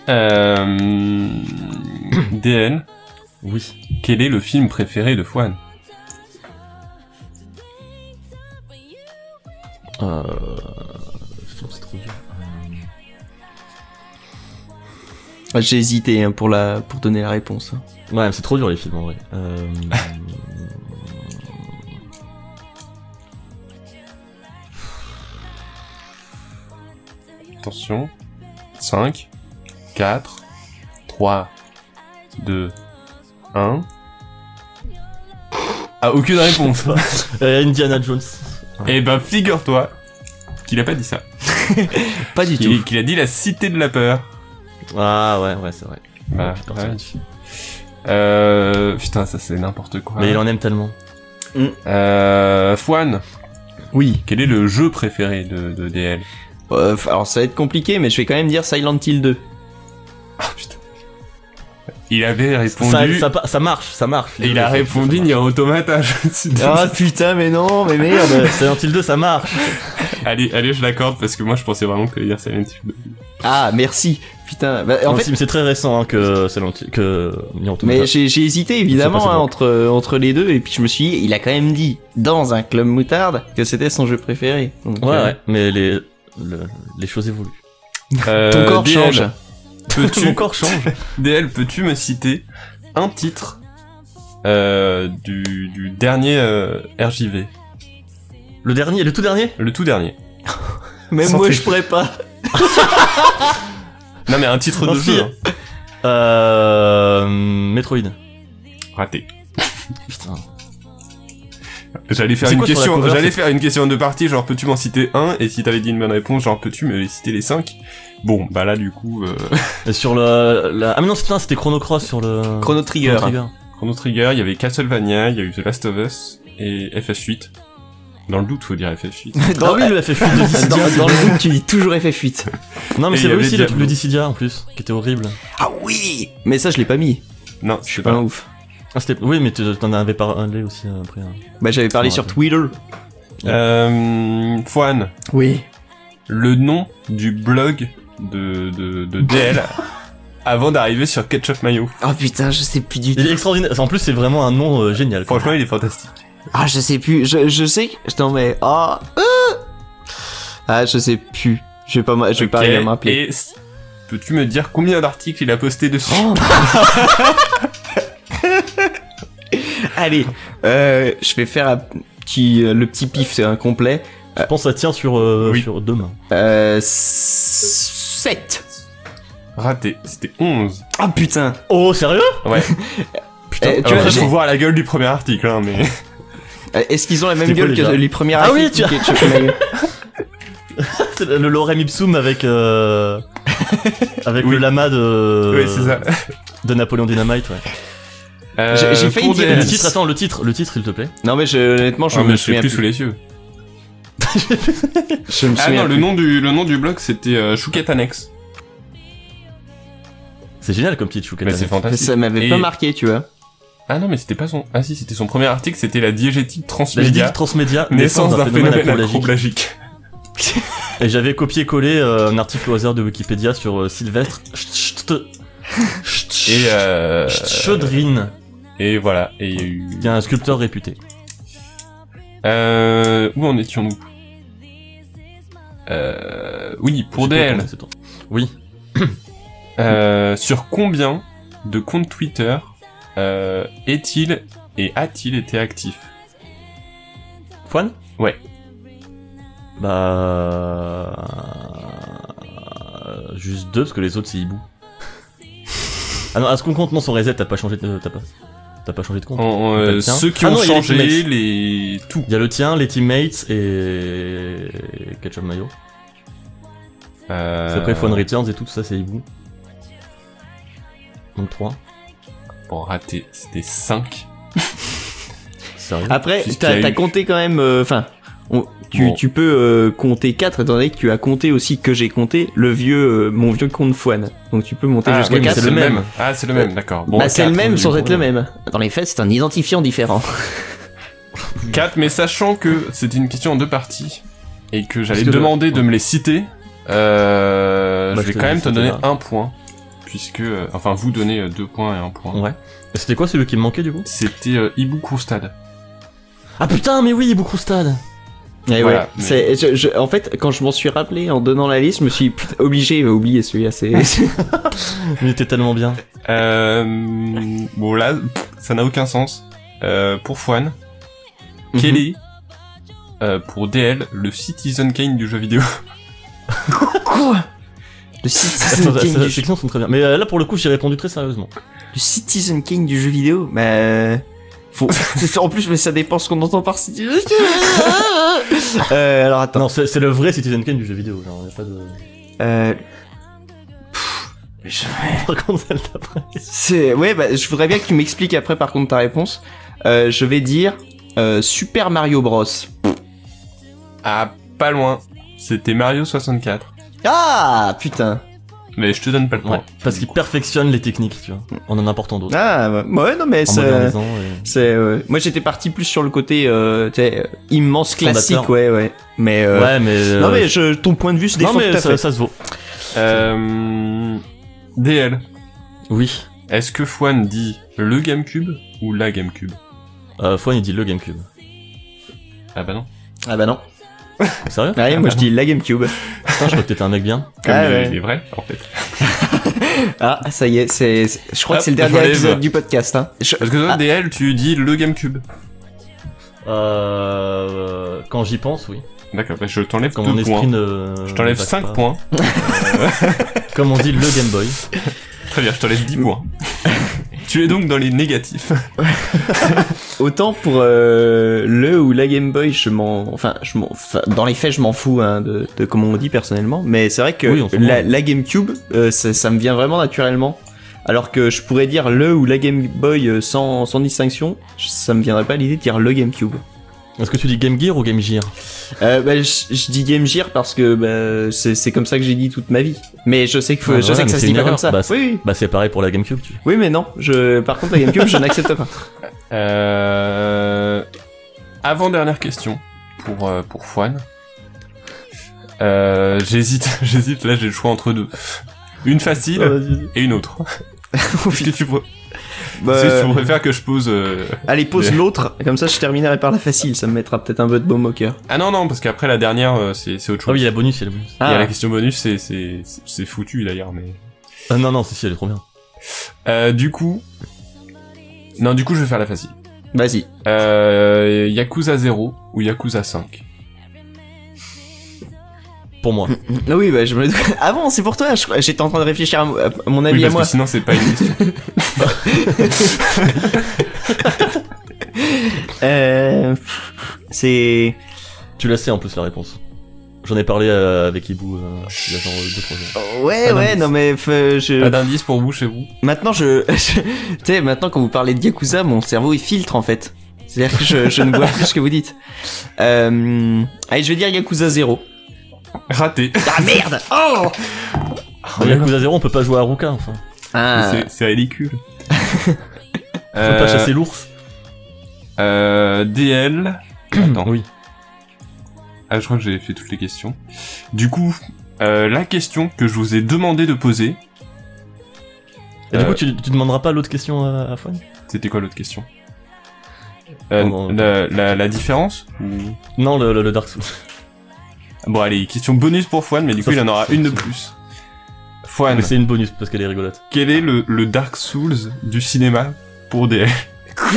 Euh... DL, Oui. quel est le film préféré de Fouane? Euh... C'est trop dur. Euh, J'ai hésité hein, pour la pour donner la réponse. hein. Ouais, mais c'est trop dur les films en vrai. Euh... [laughs] Attention. 5, 4, 3, 2, 1. Ah, aucune réponse. [laughs] euh, Indiana Jones. Eh ben, figure-toi qu'il a pas dit ça. [laughs] Pas du Qu'il tout. qu'il a dit la cité de la peur. Ah ouais, ouais, c'est vrai. C'est là-dessus. Euh, putain, ça c'est n'importe quoi. Mais il en aime tellement. Euh, Fouane, Oui. quel est le jeu préféré de, de DL Euh, alors ça va être compliqué, mais je vais quand même dire Silent Hill 2. Ah putain. Il avait répondu. ça, ça marche, ça marche. et il a répondu Automata. je me suis dit- Ah putain, mais non, mais merde. [laughs] Silent Hill 2, ça marche. [laughs] allez, allez, je l'accorde parce que moi je pensais vraiment que dire Silent Hill 2. ah merci. Putain. Bah, en Non, fait, c'est très récent hein, que Silent Hill, que Nier Automata. Mais j'ai hésité évidemment hein, entre entre les deux et puis je me suis dit il a quand même dit dans un club moutarde que c'était son jeu préféré. Donc, Ouais, euh, ouais, mais les, le- les choses évoluent. Euh, Ton corps DL, change. Mon Peux-tu, corps change. [laughs] DL, peux-tu me citer un titre euh, du, du dernier euh, RJV Le dernier, le tout dernier? Le tout dernier. [laughs] Même Sans moi triche. je pourrais pas. [laughs] Non mais un titre de jeu. hein. Euh, Metroid. Raté. Putain. J'allais faire C'est une quoi question, cover, j'allais c'est- faire une question de partie, genre peux-tu m'en citer un? Et si t'avais dit une bonne réponse, genre peux-tu me citer les cinq? Bon, bah là du coup, euh, [laughs] Et sur le, la... ah mais non, c'était Chrono Cross sur le. Chrono Trigger. Chrono Trigger, il y avait Castlevania, il y a eu The Last of Us et FF8. Dans le doute, faut dire FF8. [laughs] Ah Dans, oui, le FF8 de [laughs] Dissidia. dans, dans le doute, tu dis toujours FF8. Non, mais c'est vrai aussi le de Dissidia en plus, qui était horrible. Ah oui Mais ça je l'ai pas mis. non, Je je suis sais pas un ouf. Ah, c'était, oui, mais tu t'en avais parlé aussi euh, après. hein. Bah j'avais parlé Ouais, sur ouais. Twitter. Euh, Fouane, Oui. le nom du blog de, de, de [laughs] DL [laughs] avant d'arriver sur Ketchup Mayo. Oh putain, je sais plus du Il est tout. extraordinaire. En plus, c'est vraiment un nom euh, génial. quoi. Franchement, il est fantastique. Ah je sais plus. Je, je sais que je t'en mets. Ah. ah. Ah je sais plus. Je vais pas je vais pas Ok, arriver à me rappeler. Et peux-tu me dire combien d'articles il a posté dessus? Oh. [laughs] Allez, euh, je vais faire un petit, euh, le petit pif, c'est incomplet. Je pense que ça tient sur, euh, Oui. sur deux mains. Euh, 7. Raté, c'était 11. Ah putain. Oh, sérieux? Ouais. [laughs] Putain. Eh, tu Alors, vois, faut voir la gueule du premier article, hein, mais... [laughs] Euh, Est-ce qu'ils ont la même quoi, gueule que les premiers Ah oui, articles tu- [laughs] C'est le lorem ipsum avec euh, avec Oui. le lama de oui, c'est ça. de Napoléon Dynamite. Ouais. Euh, J'ai- failli dire le titre, attends, le titre, le titre, s'il te plaît. Non mais je, honnêtement, je Ah, me souviens plus. sous les yeux. Je me Ah non, le nom du, le nom du blog, c'était euh, Chouquette Annexe. C'est génial comme titre, Chouquet. Mais c'est fantastique. Ça m'avait Et- pas marqué, tu vois. Ah non, mais c'était pas son... Ah si, c'était son premier article, c'était la diégétique La transmédia. transmédia, Naissance d'un phénomène acroblagique. [laughs] Et j'avais copié-collé euh, un article au hasard de Wikipédia sur euh, Sylvestre Et euh... Chodrine, Et voilà, et il y a eu... qui est un sculpteur réputé. Euh... Où en étions-nous Euh... Oui, pour DL. Oui. [coughs] Euh, sur combien de comptes Twitter euh, est-il et a-t-il été actif Fouane Ouais. Bah. Juste deux, parce que les autres c'est hibou. [laughs] ah non, à ce qu'on compte, non, son reset, t'as pas changé de. T'as pas, t'as pas changé de compte. En- euh, Ceux qui Ah ont non, les changé, teammates. les... Tout. Il y a le tien, les teammates et. Ketchup Mayo. Euh... C'est après Phone Returns et tout, ça c'est hibou. Donc 3. Bon, raté, c'était 5. [laughs] Sérieux? Après, t'as compté quand même. euh, Enfin, on- tu, Bon. tu peux euh, compter 4 étant donné que tu as compté aussi que j'ai compté le vieux, euh, mon vieux compte Fouane. Donc tu peux monter Ah, jusqu'à oui, mais 4. c'est le même. Ah, c'est le même, d'accord. bah, c'est le même sans être le même. Dans les faits, c'est un identifiant différent. [laughs] 4, mais sachant que c'était une question en deux parties, et que j'allais demander de me les citer, euh, Bah, je vais quand même te donner là. un point, puisque... euh, Enfin, vous donnez euh, deux points et un point. Ouais. Et c'était quoi celui qui me manquait du coup? C'était euh, Ibu Kourstad. Ah putain, mais oui, beaucoup stade Et Voilà, ouais, mais- c'est, je- je- en fait, quand je m'en suis rappelé en donnant la liste, je me suis putain, obligé à oublier celui-là. [laughs] C'est, Il était tellement bien. Euh, bon là, ça n'a aucun sens. Euh, pour Fouane, Mhm. est, euh, pour DL, le Citizen Kane du jeu vidéo [laughs] Quoi? Le Citizen Attends, King ces du, sections sont très bien. Mais euh, là pour le coup, j'ai répondu très sérieusement. le Citizen King du jeu vidéo? Bah, Faut... [laughs] c'est- en plus, mais ça dépend ce qu'on entend par Citizen Kane. [laughs] euh, alors attends. Non, c'est le vrai Citizen Kane du jeu vidéo. Genre, y a pas de. Euh... je- [laughs] Par contre. C'est ouais, bah, je voudrais bien que tu m'expliques après par contre ta réponse. Euh, je vais dire euh, Super Mario Bros. Ah, pas loin. C'était Mario 64. Ah putain. Mais je te donne pas le point. Ouais, parce qu'il perfectionne les techniques, tu vois, en en apportant d'autres. Ah ouais, ouais, non mais c'est et- c'est euh, moi j'étais parti plus sur le côté euh, tu sais, euh, immense classique Fondateur. ouais ouais. Mais euh, Ouais, mais. non euh, mais je, ton point de vue se Non, défend mais tout à ça, fait. ça se vaut. Euh... DL. Oui. Est-ce que Fouane dit le GameCube ou la GameCube? Euh, Fouane, il dit le GameCube. Ah bah non. Ah bah non. [laughs] Sérieux Ouais, moi je dis la GameCube. Putain, je crois que t'étais un mec bien. Comme Ah il, ouais. il est vrai, en fait. [laughs] Ah ça y est, c'est c'est- je crois Hop, que c'est le dernier j'enlève. épisode du podcast hein. Je- Parce que toi, Ah. DL, tu dis le GameCube. Euh, quand j'y pense, oui. D'accord, bah je t'enlève Quand deux mon points. esprit ne. Je t'enlève ne vague 5 pas. points. [laughs] Comme on dit, le Game Boy. Très bien, je t'enlève 10 points. Tu es donc dans les négatifs. [laughs] [laughs] Autant pour euh, le ou la Game Boy, je m'en, enfin, je m'en, enfin, dans les faits, je m'en fous hein, de, de comment on dit personnellement, mais c'est vrai que Oui, la, GameCube, euh, ça, ça me vient vraiment naturellement. Alors que je pourrais dire le ou la Game Boy euh, sans, sans distinction, ça me viendrait pas à l'idée de dire le GameCube. Est-ce que tu dis Game Gear ou Game Gear Euh, bah, je, je dis Game Gear parce que bah, c'est, comme ça que j'ai dit toute ma vie. Mais je sais que, faut- Ouais, je ouais, sais que ça se dit pas comme ça. Bah, c'est- oui, oui, Bah, c'est pareil pour la GameCube, tu oui, mais non. Je, par contre, la GameCube, je n'accepte pas. [laughs] Euh... Avant dernière question pour euh, pour Fouane. Euh, j'hésite, [laughs] j'hésite. Là, j'ai le choix entre deux. Une facile et une autre. [laughs] Est-ce que tu, Bah, que tu préfères que je pose euh, Allez, pose Mais- l'autre, comme ça je terminerai par la facile, ça me mettra peut-être un peu de baume au cœur. Ah non non, parce qu'après la dernière, euh, c'est c'est autre Ah chose. oui, il y a la bonus, il y a la bonus. Il y a Ah. la question bonus, c'est c'est c'est foutu d'ailleurs, mais. Ah non, non, si, si, elle est trop bien. Euh, du coup, non, du coup, je vais faire la facile. Vas-y. Euh, Yakuza 0 ou Yakuza 5 Pour moi. [laughs] Ah oui, bah je me. Ah bon, c'est pour toi. J'étais en train de réfléchir à, mo- à mon avis Oui, à moi. que sinon c'est pas une question. [laughs] Euh, c'est. Tu la sais en plus la réponse. J'en ai parlé euh, avec Ibu euh, il y a genre 2-3 jours. Ouais, Pas ouais, non mais f- je. Pas d'indice pour vous chez vous Maintenant, je. [laughs] je- Tu sais, maintenant quand vous parlez de Yakuza, mon cerveau il filtre en fait. C'est-à-dire que je, je ne vois plus ce que vous dites. Euh... Allez, je vais dire Yakuza 0. Raté. Ah merde [laughs] Oh Yakuza 0, on peut pas jouer à Ruka, enfin. Ah. C'est- ridicule. On peut Euh, pas chasser l'ours. euh, DL. [clears throat] Attends. Oui. Ah, je crois que j'ai fait toutes les questions. Du coup, euh, la question que je vous ai demandé de poser, Et du Euh, coup, tu, tu demanderas pas l'autre question à, à c'était quoi l'autre question? Euh, Oh, non, la, la, la différence ou... Non, le, le, le Dark Souls. Bon, allez, question bonus pour Fouane, mais du coup, il y en aura une de plus. Fouane, Mais c'est une bonus parce qu'elle est rigolote. quel est le, le Dark Souls du cinéma pour DL [laughs] Quoi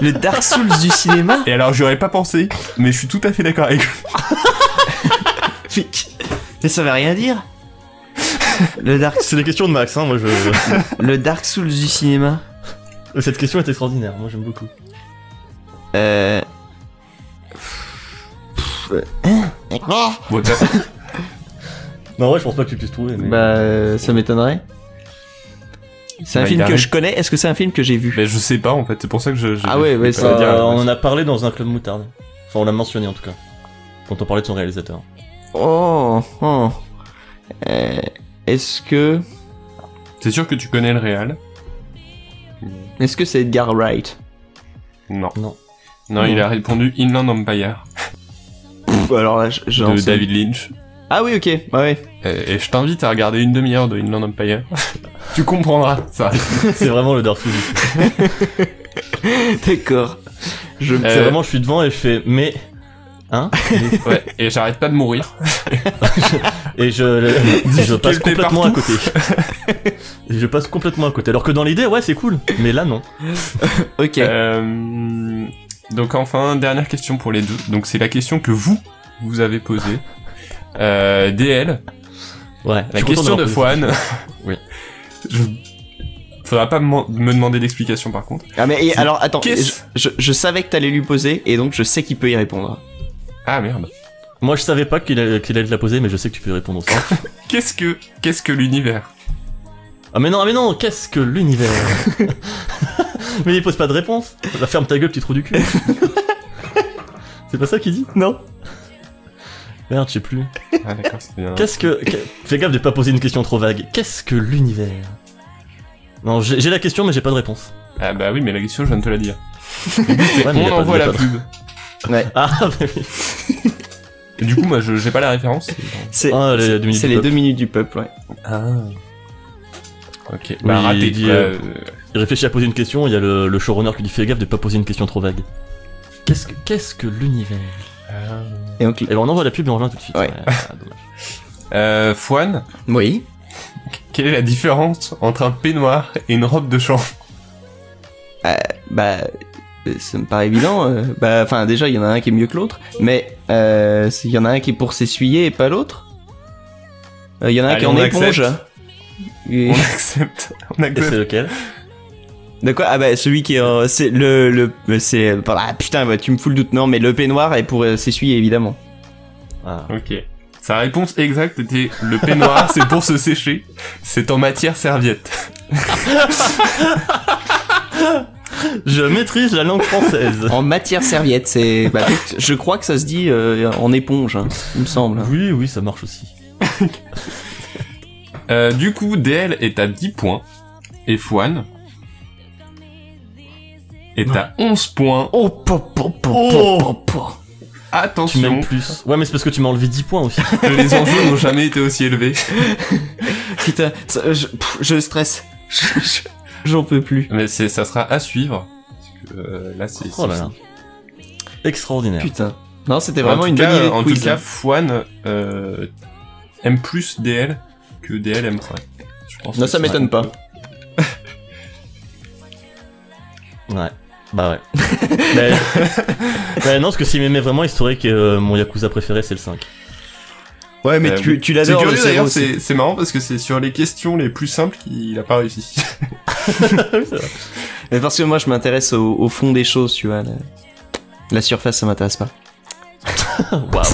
Le Dark Souls du cinéma Et alors, j'aurais pas pensé, mais je suis tout à fait d'accord avec vous. [laughs] mais, mais ça veut rien dire. Le Dark, C'est des questions de Max, hein, moi je. le Dark Souls du cinéma. Cette question est extraordinaire, moi j'aime beaucoup. Euh. Bon, t'as- [laughs] Non, ouais, je pense pas que tu puisses trouver, mais. Bah, euh, ça m'étonnerait. C'est un Bah, film il que je connais. Est-ce que c'est un film que j'ai vu? Mais je sais pas, en fait, c'est pour ça que je... je Ah ouais, ouais, ça- dire, Euh, on en a parlé dans un club moutarde. Enfin, on l'a mentionné en tout cas. Quand on parlait de son réalisateur. Oh, oh. Euh, Est-ce que, C'est sûr que tu connais le réal est-ce que c'est Edgar Wright? Non. Non. Non, il a répondu Inland Empire Alors là, de David Lynch. Ah oui, ok. Ouais. Et, et je t'invite à regarder une demi-heure de Inland Empire. [laughs] tu comprendras, ça. [laughs] C'est vraiment le Dark Souls. D'accord. Je. Euh, vraiment, je suis devant et je fais, mais. Hein [laughs] Ouais, et j'arrête pas de mourir. Et je, je passe complètement à côté. Et je passe complètement à côté. Alors que dans l'idée, ouais, c'est cool. Mais là, non. Ok. Euh, donc enfin, dernière question pour les deux. Donc c'est la question que vous, vous avez posée. [laughs] Euh, DL, Ouais. la question de posé Fouane. [laughs] Oui. Je... Faudra pas me me demander d'explication par contre. Ah mais et, alors attends. Qu'est-ce je, je savais que t'allais lui poser et donc je sais qu'il peut y répondre. Ah merde. Moi, je savais pas qu'il allait, te la poser, mais je sais que tu peux y répondre aussi. [laughs] Qu'est-ce que qu'est-ce que l'univers? Ah mais non, ah mais non, qu'est-ce que l'univers? Mais il pose pas de réponse. Ferme ta gueule, petit trou du cul. C'est pas ça qu'il dit? Non. Merde, je sais plus. Ah d'accord, c'est bien. Qu'est-ce que... Fais gaffe de pas poser une question trop vague. Qu'est-ce que l'univers? Non, j'ai la question, mais j'ai pas de réponse. Ah bah oui, mais la question, je viens de te la dire. [laughs] Ouais, On envoie la pas de- pub. Ouais. [laughs] Ah, bah oui. Et du coup, moi, je j'ai pas la référence. C'est Ah, les deux minutes les peuple. deux minutes du peuple, ouais. Ah. Ok. Bah Oui, raté. il dit, Bah, euh, euh, Il réfléchit à poser une question, il y a le, le showrunner qui lui fait gaffe de pas poser une question trop vague. Qu'est-ce que, qu'est-ce que l'univers? Et donc, Et ben on envoie la pub et on revient tout de suite. Ouais. dommage. [laughs] Euh, Fouane, oui. quelle est la différence entre un peignoir et une robe de chambre Bah, euh, ça me paraît évident. euh, bah, enfin, déjà, il y en a un qui est mieux que l'autre, mais euh, il y en a un qui est pour s'essuyer et pas l'autre. Euh, Il y en a un Allez, qui est en on éponge. accepte. Et- On accepte. [laughs] On Et accepte. c'est lequel? De quoi? Ah bah celui qui est en- c'est le le c'est ah putain bah, tu me fous le doute non mais le peignoir est pour euh, s'essuyer évidemment. ah. Ok. Sa réponse exacte était le peignoir, [laughs] c'est pour se sécher. C'est en matière serviette. [laughs] Je maîtrise la langue française. En matière serviette c'est bah, [laughs] je crois que ça se dit euh, en éponge hein, il me semble. oui, oui, ça marche aussi. Euh, du coup, DL est à 10 points. Et Fouane est à 11 points. Oh po, po, po, Oh. po, po, po. Tu Attention, m'aimes plus. Ouais, mais c'est parce que tu m'as enlevé 10 points aussi. [laughs] les enjeux n'ont jamais été aussi élevés. [laughs] Putain ça, je, pff, je stresse. Je- je- J'en peux plus. Mais c'est, ça sera à suivre. Parce que, euh, là, c'est... Oh là là. Extraordinaire. Putain. Non c'était En vraiment une cas, bonne idée de En quiz. tout cas, Fouane euh, aime plus DL que DL aime Fouane. Je pense non ça m'étonne pas. peu- [laughs] Ouais. Bah ouais. [laughs] mais... bah non, parce que s'il m'aimait vraiment, il saurait que euh, mon Yakuza préféré, c'est le 5. Ouais mais Euh, tu, tu C'est l'adores d'ailleurs, c'est, c'est marrant parce que c'est sur les questions les plus simples qu'il a pas réussi. [laughs] Mais parce que moi je m'intéresse au, au fond des choses tu vois. La, la surface ça m'intéresse pas. Waouh.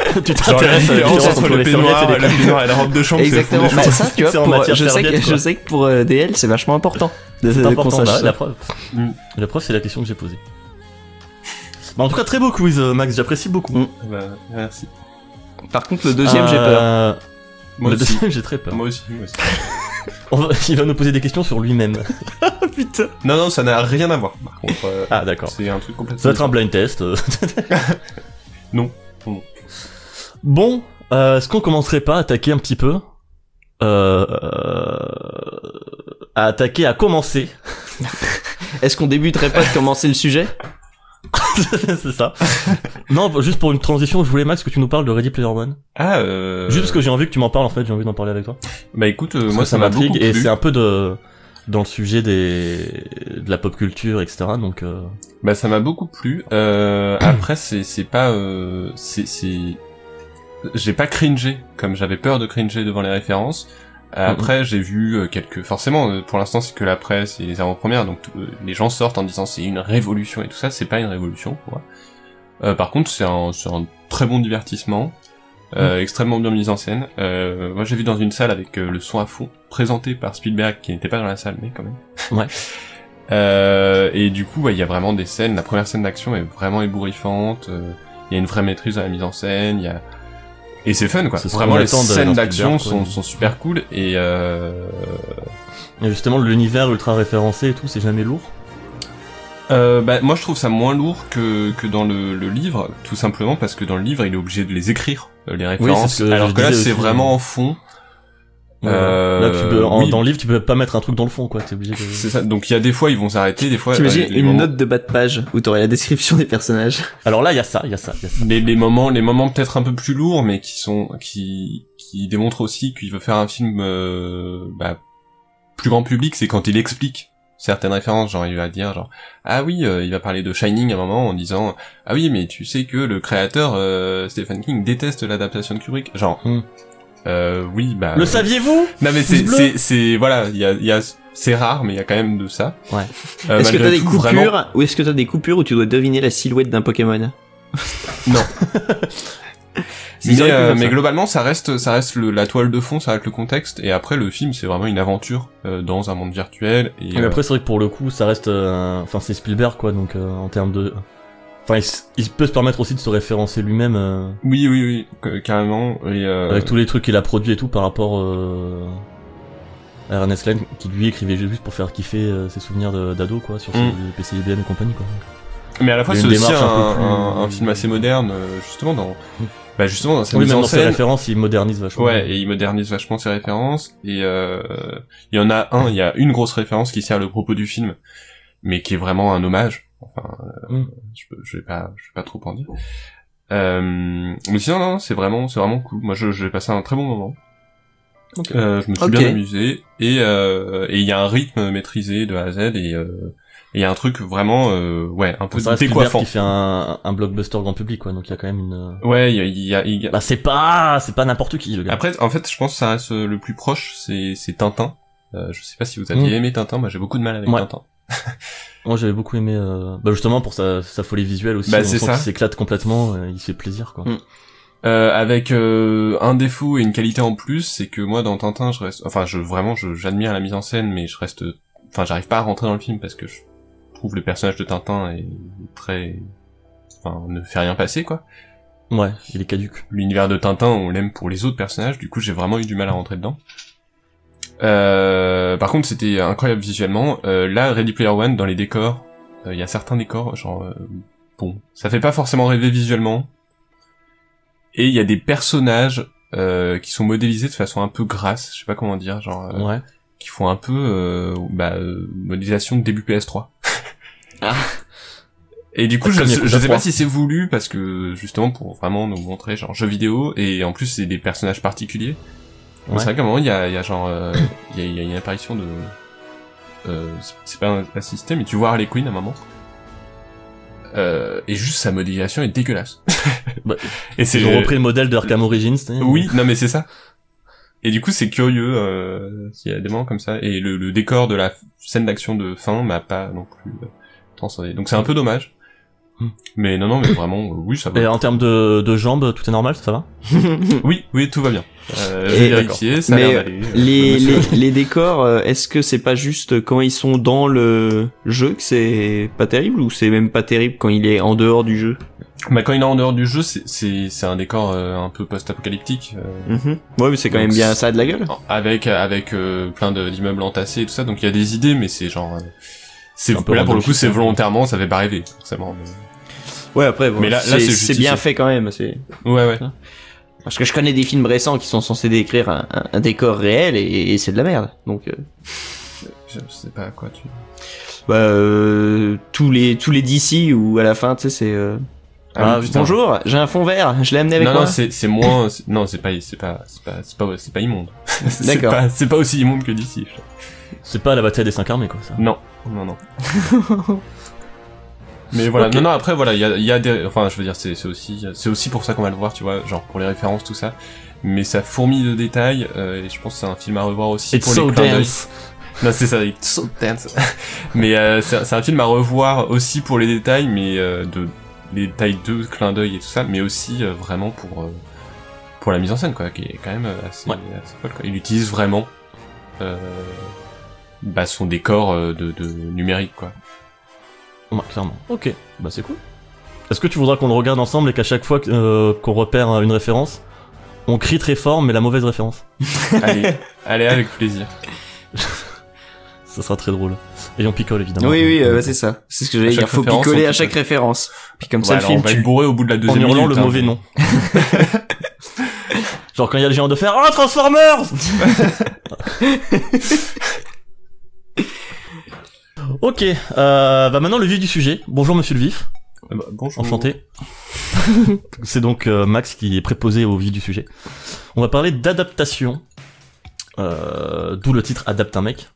[laughs] tu la t'intéresses à la différence entre le les peignoir, et le les peignoir et la robe de chambre. Exactement. Bah, ça, tu vois, pour- je, sais que, je sais que pour euh, DL, c'est vachement important. de- C'est important, sache bah, ça. la preuve. Mm. La preuve, c'est la question que j'ai posée. Bah, en tout cas, très beau quiz, euh, Max, j'apprécie beaucoup. Mm. Bah, merci. Par contre, le deuxième, j'ai peur. Euh, Moi le aussi. deuxième, j'ai très peur. Moi aussi, moi aussi. [laughs] On va- il va nous poser des questions sur lui-même. [laughs] Putain. Non, non, ça n'a rien à voir. Par contre, euh, Ah, d'accord. c'est un truc complètement. Ça va être un blind test. Non. Non. Bon, euh, est-ce qu'on commencerait pas à attaquer un petit peu euh, euh, à attaquer, à commencer. [laughs] Est-ce qu'on débuterait pas de commencer le sujet? [laughs] C'est ça. non, juste pour une transition, je voulais Max que tu nous parles de Ready Player One. Ah, euh... Juste parce que j'ai envie que tu m'en parles en fait, j'ai envie d'en parler avec toi. Bah écoute, euh, Parce moi ça m'a beaucoup m'intrigue et plu. c'est un peu de dans le sujet des de la pop culture, etc. Donc euh... Bah ça m'a beaucoup plu. Euh, après c'est c'est pas euh, c'est c'est j'ai pas cringé comme j'avais peur de cringer devant les références. Euh, Mhm. Après j'ai vu euh, quelques forcément euh, pour l'instant c'est que la presse et les avant-premières donc euh, les gens sortent en disant c'est une révolution et tout ça c'est pas une révolution pour moi. Euh, par contre c'est un un très bon divertissement. Euh, extrêmement bien mis en scène. Euh, moi j'ai vu dans une salle avec le son à fond, présenté par Spielberg qui n'était pas dans la salle mais quand même. Ouais. [laughs] Euh, et du coup, ouais, il y a vraiment des scènes. La première scène d'action est vraiment ébouriffante. euh, Il y a une vraie maîtrise dans la mise en scène. Il y a et c'est fun quoi. Vraiment les scènes d'action sont, super cool et euh... et justement l'univers ultra référencé et tout, c'est jamais lourd. Euh, bah, moi je trouve ça moins lourd que, que dans le, le livre, tout simplement parce que dans le livre il est obligé de les écrire, euh, les références, ce que alors que là c'est vraiment en fond. Euh, Là, tu peux, en- oui. dans le livre, tu peux pas mettre un truc dans le fond, quoi. T'es obligé de. C'est ça. Donc il y a des fois ils vont s'arrêter, des fois T'imagines euh, une moments- note de bas de page où t'aurais la description des personnages [laughs] Alors là, il y a ça, il y a ça, il y a ça. les, les moments les moments peut-être un peu plus lourds mais qui sont qui qui démontrent aussi qu'il veut faire un film euh, bah, plus grand public c'est quand il explique certaines références genre il va dire genre ah oui euh, il va parler de Shining à un moment en disant ah oui mais tu sais que le créateur euh, Stephen King déteste l'adaptation de Kubrick genre Hmm. Euh, oui bah Le saviez-vous? Non mais c'est voilà il y a il y a C'est rare, mais il y a quand même de ça. Ouais. Euh, Est-ce que t'as des coupures vraiment- ou est-ce que t'as des coupures où tu dois deviner la silhouette d'un Pokémon? [laughs] Non. [laughs] Mais, euh, mais globalement, ça reste, ça reste le- la toile de fond, ça reste le contexte, et après le film, c'est vraiment une aventure euh, dans un monde virtuel. Et, Mais euh, après, c'est vrai que pour le coup, ça reste. euh, Enfin, c'est Spielberg, quoi, donc euh, en termes de. Enfin, il, peut se permettre aussi de se référencer lui-même euh, oui, oui, oui, ca- carrément. Et, euh, avec tous les trucs qu'il a produits et tout par rapport euh, à Ernest Cline, qui lui écrivait juste pour faire kiffer ses souvenirs d'ado, quoi, sur ses Mm. PC IBM et compagnie, quoi. Mais à la fois, c'est aussi un, plus- un- un film assez moderne, justement dans, Mm. bah justement dans sa Oui, mise en dans ses références, il modernise vachement. Ouais, et il modernise vachement ses références. Et euh, il y en a un, il y a une grosse référence qui sert le propos du film, mais qui est vraiment un hommage. Enfin, euh, Mm. je, peux- je vais pas, je vais pas trop en dire. Euh, mais sinon, non, c'est vraiment, c'est vraiment cool. Moi, je, j'ai passé un très bon moment. Euh, je me suis bien amusé et euh, et il y a un rythme maîtrisé de A à Z et euh, et il y a un truc vraiment, euh, ouais, un peu Ça décoiffant. qui fait un, un blockbuster grand public, quoi, donc il y a quand même une. Ouais, il y a, il y a- il y a- Bah, c'est pas, c'est pas n'importe qui, le gars. Après, en fait, je pense que ça reste le plus proche, c'est c'est Tintin. Euh, je sais pas si vous aviez Mm. aimé Tintin, moi j'ai beaucoup de mal avec Ouais. Tintin. [laughs] Moi, j'avais beaucoup aimé, euh, bah, justement pour sa, sa folie visuelle aussi. Bah, on c'est sent ça. qu'il s'éclate complètement, euh, il fait plaisir, quoi. Mm. Euh, avec euh, un défaut et une qualité en plus, c'est que moi dans Tintin, je reste, enfin, je vraiment, je- j'admire la mise en scène, mais je reste, enfin, j'arrive pas à rentrer dans le film parce que je trouve le personnage de Tintin est très, enfin, ne fait rien passer quoi. Ouais, il est caduque. L'univers de Tintin, on l'aime pour les autres personnages, du coup, j'ai vraiment eu du mal à rentrer dedans. Euh, par contre, c'était incroyable visuellement. Euh, là, Ready Player One, dans les décors, euh, il y a certains décors, genre, euh, bon, ça fait pas forcément rêver visuellement. Et il y a des personnages euh, qui sont modélisés de façon un peu grasse, je sais pas comment dire, genre, euh, Ouais. qui font un peu, euh, bah, euh, modélisation de début PS3. Ah. Et du coup, je, sais 3. pas si c'est voulu parce que justement pour vraiment nous montrer genre jeux vidéo et en plus c'est des personnages particuliers. Ouais. C'est vrai qu'à un moment il y a, y a genre euh, il y, y a une apparition de euh, c'est- pas système mais tu vois Harley Quinn à un moment. Euh, et juste sa modélisation est dégueulasse. [laughs] Bah, et c'est Ils ont repris le modèle de Arkham Origins. oui, non mais c'est ça. Et du coup, c'est curieux, euh, il y a des moments comme ça. Et le, le décor de la scène d'action de fin m'a pas non plus euh, transcendé. Donc c'est un peu dommage. Hmm. Mais non, non, mais vraiment, euh, oui, ça Et va. en termes de, de jambes, tout est normal, ça va [laughs] Oui, oui, tout va bien. Euh, Et- J'ai vérifié, ça a Mais euh, les, les, les décors, euh, est-ce que c'est pas juste quand ils sont dans le jeu que c'est pas terrible ou c'est même pas terrible quand il est en dehors du jeu? Bah, quand il est en dehors du jeu, c'est- c'est c'est un décor euh, un peu post-apocalyptique. euh, Mhm. Ouais, mais c'est quand Donc, même bien ça a de la gueule. avec avec euh, plein de- d'immeubles entassés et tout ça. Donc il y a des idées, mais c'est genre... euh, c'est là pour le coup c'est volontairement ça fait pas rêver forcément mais- Ouais, après, bon, Mais là- là, c'est c'est c'est bien fait quand même. C'est ouais ouais parce que je connais des films récents qui sont censés décrire un, un- un décor réel et, et c'est de la merde. Donc, euh, je sais pas à quoi tu bah, euh, tous les tous les DC où à la fin, tu sais, c'est euh, Ah, Ah, bonjour, j'ai un fond vert, je l'ai amené avec non moi. non c'est c'est moins c'est- non c'est pas c'est pas c'est pas c'est pas c'est pas immonde [laughs] c'est D'accord. pas c'est pas aussi immonde que d'ici C'est pas la bataille des cinq armées, quoi, ça. non non non [laughs] mais voilà non non après voilà il y a y a des enfin je veux dire c'est c'est aussi c'est aussi pour ça qu'on va le voir tu vois genre pour les références tout ça mais ça fourmille de détails euh, et je pense que c'est un film à revoir aussi It's pour so les clins d'œil. dense. Non, c'est ça, it's [laughs] so dense. [laughs] mais euh, c'est c'est un film à revoir aussi pour les détails, mais euh, de les détails de clin d'œil et tout ça, mais aussi euh, vraiment pour euh, pour la mise en scène, quoi, qui est quand même euh, assez, Ouais. assez folle. Quoi. Il utilise vraiment euh, bah, son décor de, de numérique, quoi. Ouais, clairement. Ok, bah c'est cool. Est-ce que tu voudras qu'on le regarde ensemble et qu'à chaque fois euh, qu'on repère euh, une référence, on crie très fort mais la mauvaise référence? [laughs] Allez, allez avec plaisir. [laughs] Ça sera très drôle. Et on picole évidemment. Oui, oui, euh, c'est ça. C'est ce que j'allais dire. Faut picoler à chaque référence. Puis comme Ouais, ça, le film on va être bourré au bout de la En deuxième hurlant minute, le hein, mauvais nom. [laughs] Genre quand il y a le géant de fer, oh Transformers Ok, euh, bah maintenant le vif du sujet. Bonjour Monsieur le Vif, Ah bah, bonjour. enchanté. [laughs] C'est donc euh, Max qui est préposé au vif du sujet. On va parler d'adaptation. Euh, D'où le titre Adapte un mec.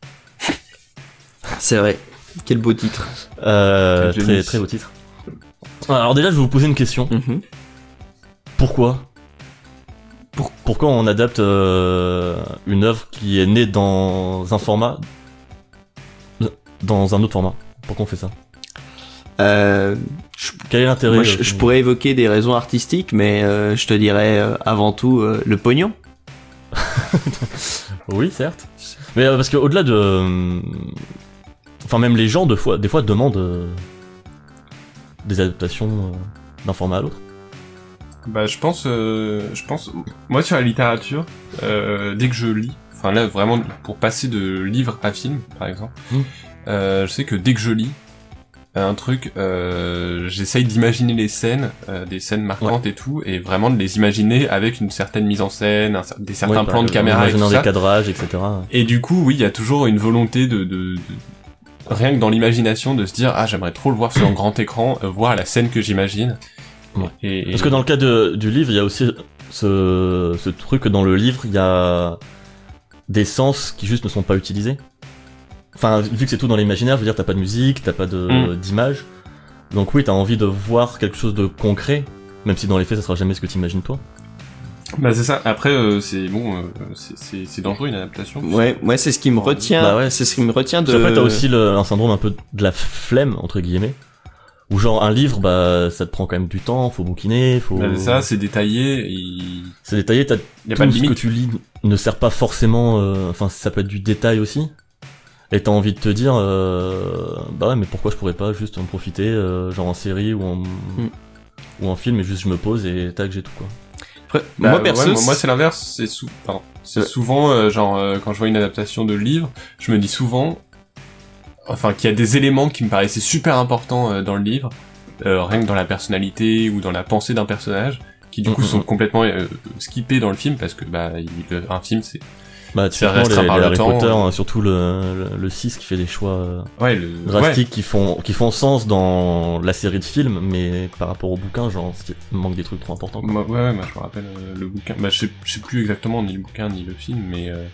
C'est vrai. Quel beau titre. Euh, Quel très, très beau titre. Alors déjà je vais vous poser une question. Mhm. Pourquoi Pour- Pourquoi on adapte euh, une œuvre qui est née dans un format dans un autre format Pourquoi on fait ça Euh, Quel est l'intérêt moi, euh, je, je pourrais évoquer des raisons artistiques, mais euh, je te dirais euh, avant tout euh, le pognon. [laughs] Oui, certes. Mais euh, parce que au-delà de, enfin même les gens de fois, des fois demandent euh, des adaptations euh, d'un format à l'autre. Bah, je pense, euh, je pense, moi sur la littérature, euh, dès que je lis, enfin là vraiment pour passer de livre à film, par exemple, Mm. Euh, je sais que dès que je lis un truc, euh, j'essaye d'imaginer les scènes, euh, des scènes marquantes et tout, et vraiment de les imaginer avec une certaine mise en scène, un des certains Ouais, bah, plans de le- caméra et tout ça. des cadrages, etc. Et du coup, oui, il y a toujours une volonté de, de, de- rien que dans l'imagination, de se dire ah j'aimerais trop le voir sur un grand écran, euh, voir la scène que j'imagine. Ouais. Et, et- Parce que dans le cas de- du livre, il y a aussi ce, ce truc que dans le livre, il y a des sens qui juste ne sont pas utilisés. Enfin, vu que c'est tout dans l'imaginaire, je veux dire, t'as pas de musique, t'as pas de Mm. d'image. Donc oui, t'as envie de voir quelque chose de concret, même si dans les faits, ça sera jamais ce que t'imagines toi. Bah c'est ça. Après, euh, c'est bon, euh, c'est- c'est c'est dangereux une adaptation. Ouais, ouais, c'est ce qui me retient. Bah ouais, c'est ce qui me retient de. Après, t'as aussi le, un syndrome un peu de la flemme, entre guillemets. Où genre, un livre, bah, ça te prend quand même du temps, faut bouquiner, faut... Bah, c'est ça, c'est détaillé. Et... C'est détaillé, t'as tout pas de ce que tu lis ne sert pas forcément. euh, Enfin, ça peut être du détail aussi. Et t'as envie de te dire, euh, bah ouais, mais pourquoi je pourrais pas juste en profiter, euh, genre en série ou en Mm. ou en film, et juste je me pose et tac, j'ai tout quoi. Après, Bah, moi perso, moi, c'est l'inverse. C'est sou... Ouais. souvent euh, genre euh, quand je vois une adaptation de livre, je me dis souvent, enfin qu'il y a des éléments qui me paraissaient super importants euh, dans le livre, euh, rien que dans la personnalité ou dans la pensée d'un personnage, qui du coup Mhm. sont complètement euh, skippés dans le film parce que bah il- un film c'est Bah, Ça les, restera par les le Harry temps, Potter, euh. hein, surtout le, le, le 6 qui fait des choix euh, ouais le drastiques qui font qui font sens dans la série de films, mais par rapport au bouquin, genre, il manque des trucs trop importants. Ouais, ouais, ouais, moi, je me rappelle euh, le bouquin. Bah, je sais, je sais plus exactement ni le bouquin ni le film, mais euh,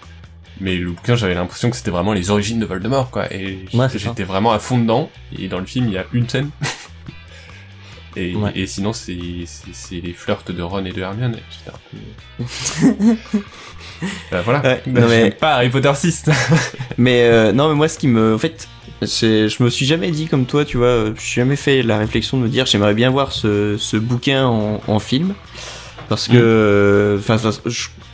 mais le bouquin, j'avais l'impression que c'était vraiment les origines de Voldemort, quoi. Et j'étais vraiment à fond dedans. Et dans le film, il y a une scène. [laughs] et, Ouais. et sinon, c'est les flirts de Ron et de Hermione. et [laughs] Bah, [laughs] voilà. Ouais, non, mais- pas Harry Potter 6. [laughs] Mais euh, non, mais moi, ce qui me, en fait, c'est- je me suis jamais dit comme toi, tu vois, euh, je suis jamais fait la réflexion de me dire, j'aimerais bien voir ce, ce bouquin en, en film, parce que, euh, enfin,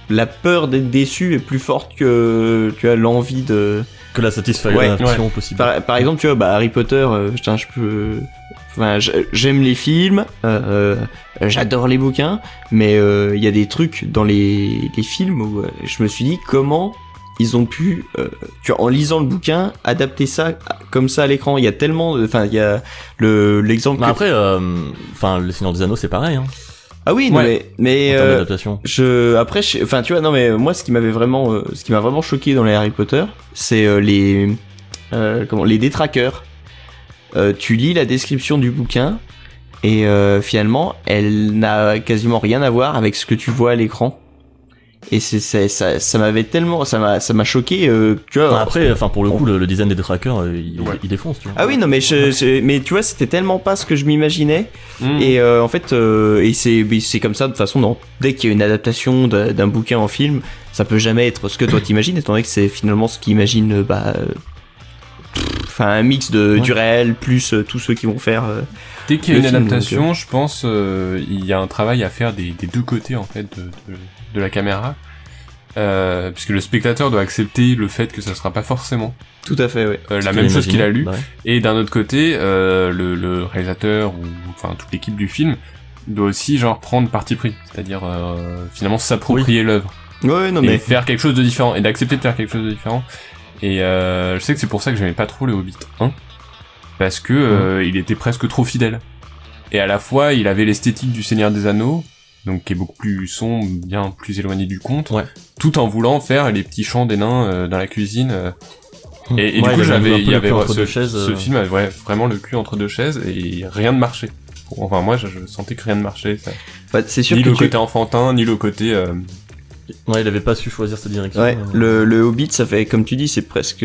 la peur d'être déçu est plus forte que, tu as l'envie de. Que la satisfaction Ouais, possible. Par, par exemple, tu vois, bah, Harry Potter, euh, putain, je peux. Enfin, j'aime les films, euh, euh, j'adore les bouquins, mais euh, il y a des trucs dans les, les films où euh, je me suis dit comment ils ont pu, euh, tu vois, en lisant le bouquin, adapter ça comme ça à l'écran. Il y a tellement, enfin, il y a le l'exemple. Mais que- après, euh, enfin, Le Seigneur des Anneaux, c'est pareil, hein, ah oui, non, Ouais. mais mais en termes euh, d'adaptation. je après je- enfin tu vois non mais moi ce qui m'avait vraiment euh, ce qui m'a vraiment choqué dans les Harry Potter c'est euh, les euh, comment les détraqueurs Euh, tu lis la description du bouquin et euh, finalement elle n'a quasiment rien à voir avec ce que tu vois à l'écran et c'est c'est- ça ça m'avait tellement ça m'a ça m'a choqué euh, tu vois Enfin, après, enfin, pour le coup, le, le design des détraqueurs, euh, il, Ouais. il défonce, tu vois. ah oui non mais je, je- mais tu vois c'était tellement pas ce que je m'imaginais Mm. et euh, en fait, euh, et c'est comme ça de toute façon. Dans, dès qu'il y a une adaptation d'un d'un bouquin en film, ça peut jamais être ce que toi t'imagines, étant donné que c'est finalement ce qu'imagine, bah, euh, enfin un mix de Ouais. du réel plus euh, tous ceux qui vont faire. Dès qu'il y a une film, adaptation, je pense euh, il y a un travail à faire des, des deux côtés en fait de, de, de la caméra, euh, puisque le spectateur doit accepter le fait que ça sera pas forcément tout à fait, ouais. euh, la même chose qu'il a lu, ouais. et d'un autre côté, euh, le, le réalisateur ou enfin toute l'équipe du film doit aussi genre prendre parti pris, c'est-à-dire euh, finalement s'approprier l'œuvre. Ouais, non et mais faire quelque chose de différent. Et d'accepter de faire quelque chose de différent. Et euh, je sais que c'est pour ça que j'aimais pas trop le Hobbit 1 parce que euh, il était presque trop fidèle. Et à la fois, il avait l'esthétique du Seigneur des Anneaux, donc qui est beaucoup plus sombre, bien plus éloigné du conte, Ouais. tout en voulant faire les petits chants des nains euh, dans la cuisine. euh. Et, et Ouais, du coup, j'avais, il y le avait cul entre ce, deux chaises, ce euh. film avait ouais, vraiment le cul entre deux chaises et rien ne marchait. Enfin, moi, je, je sentais que rien ne marchait. ça. bah, c'est sûr Ni que le tu- côté enfantin, ni le côté. euh, Ouais, il avait pas su choisir sa direction. Ouais, euh. le, le Hobbit, ça fait, comme tu dis, c'est presque.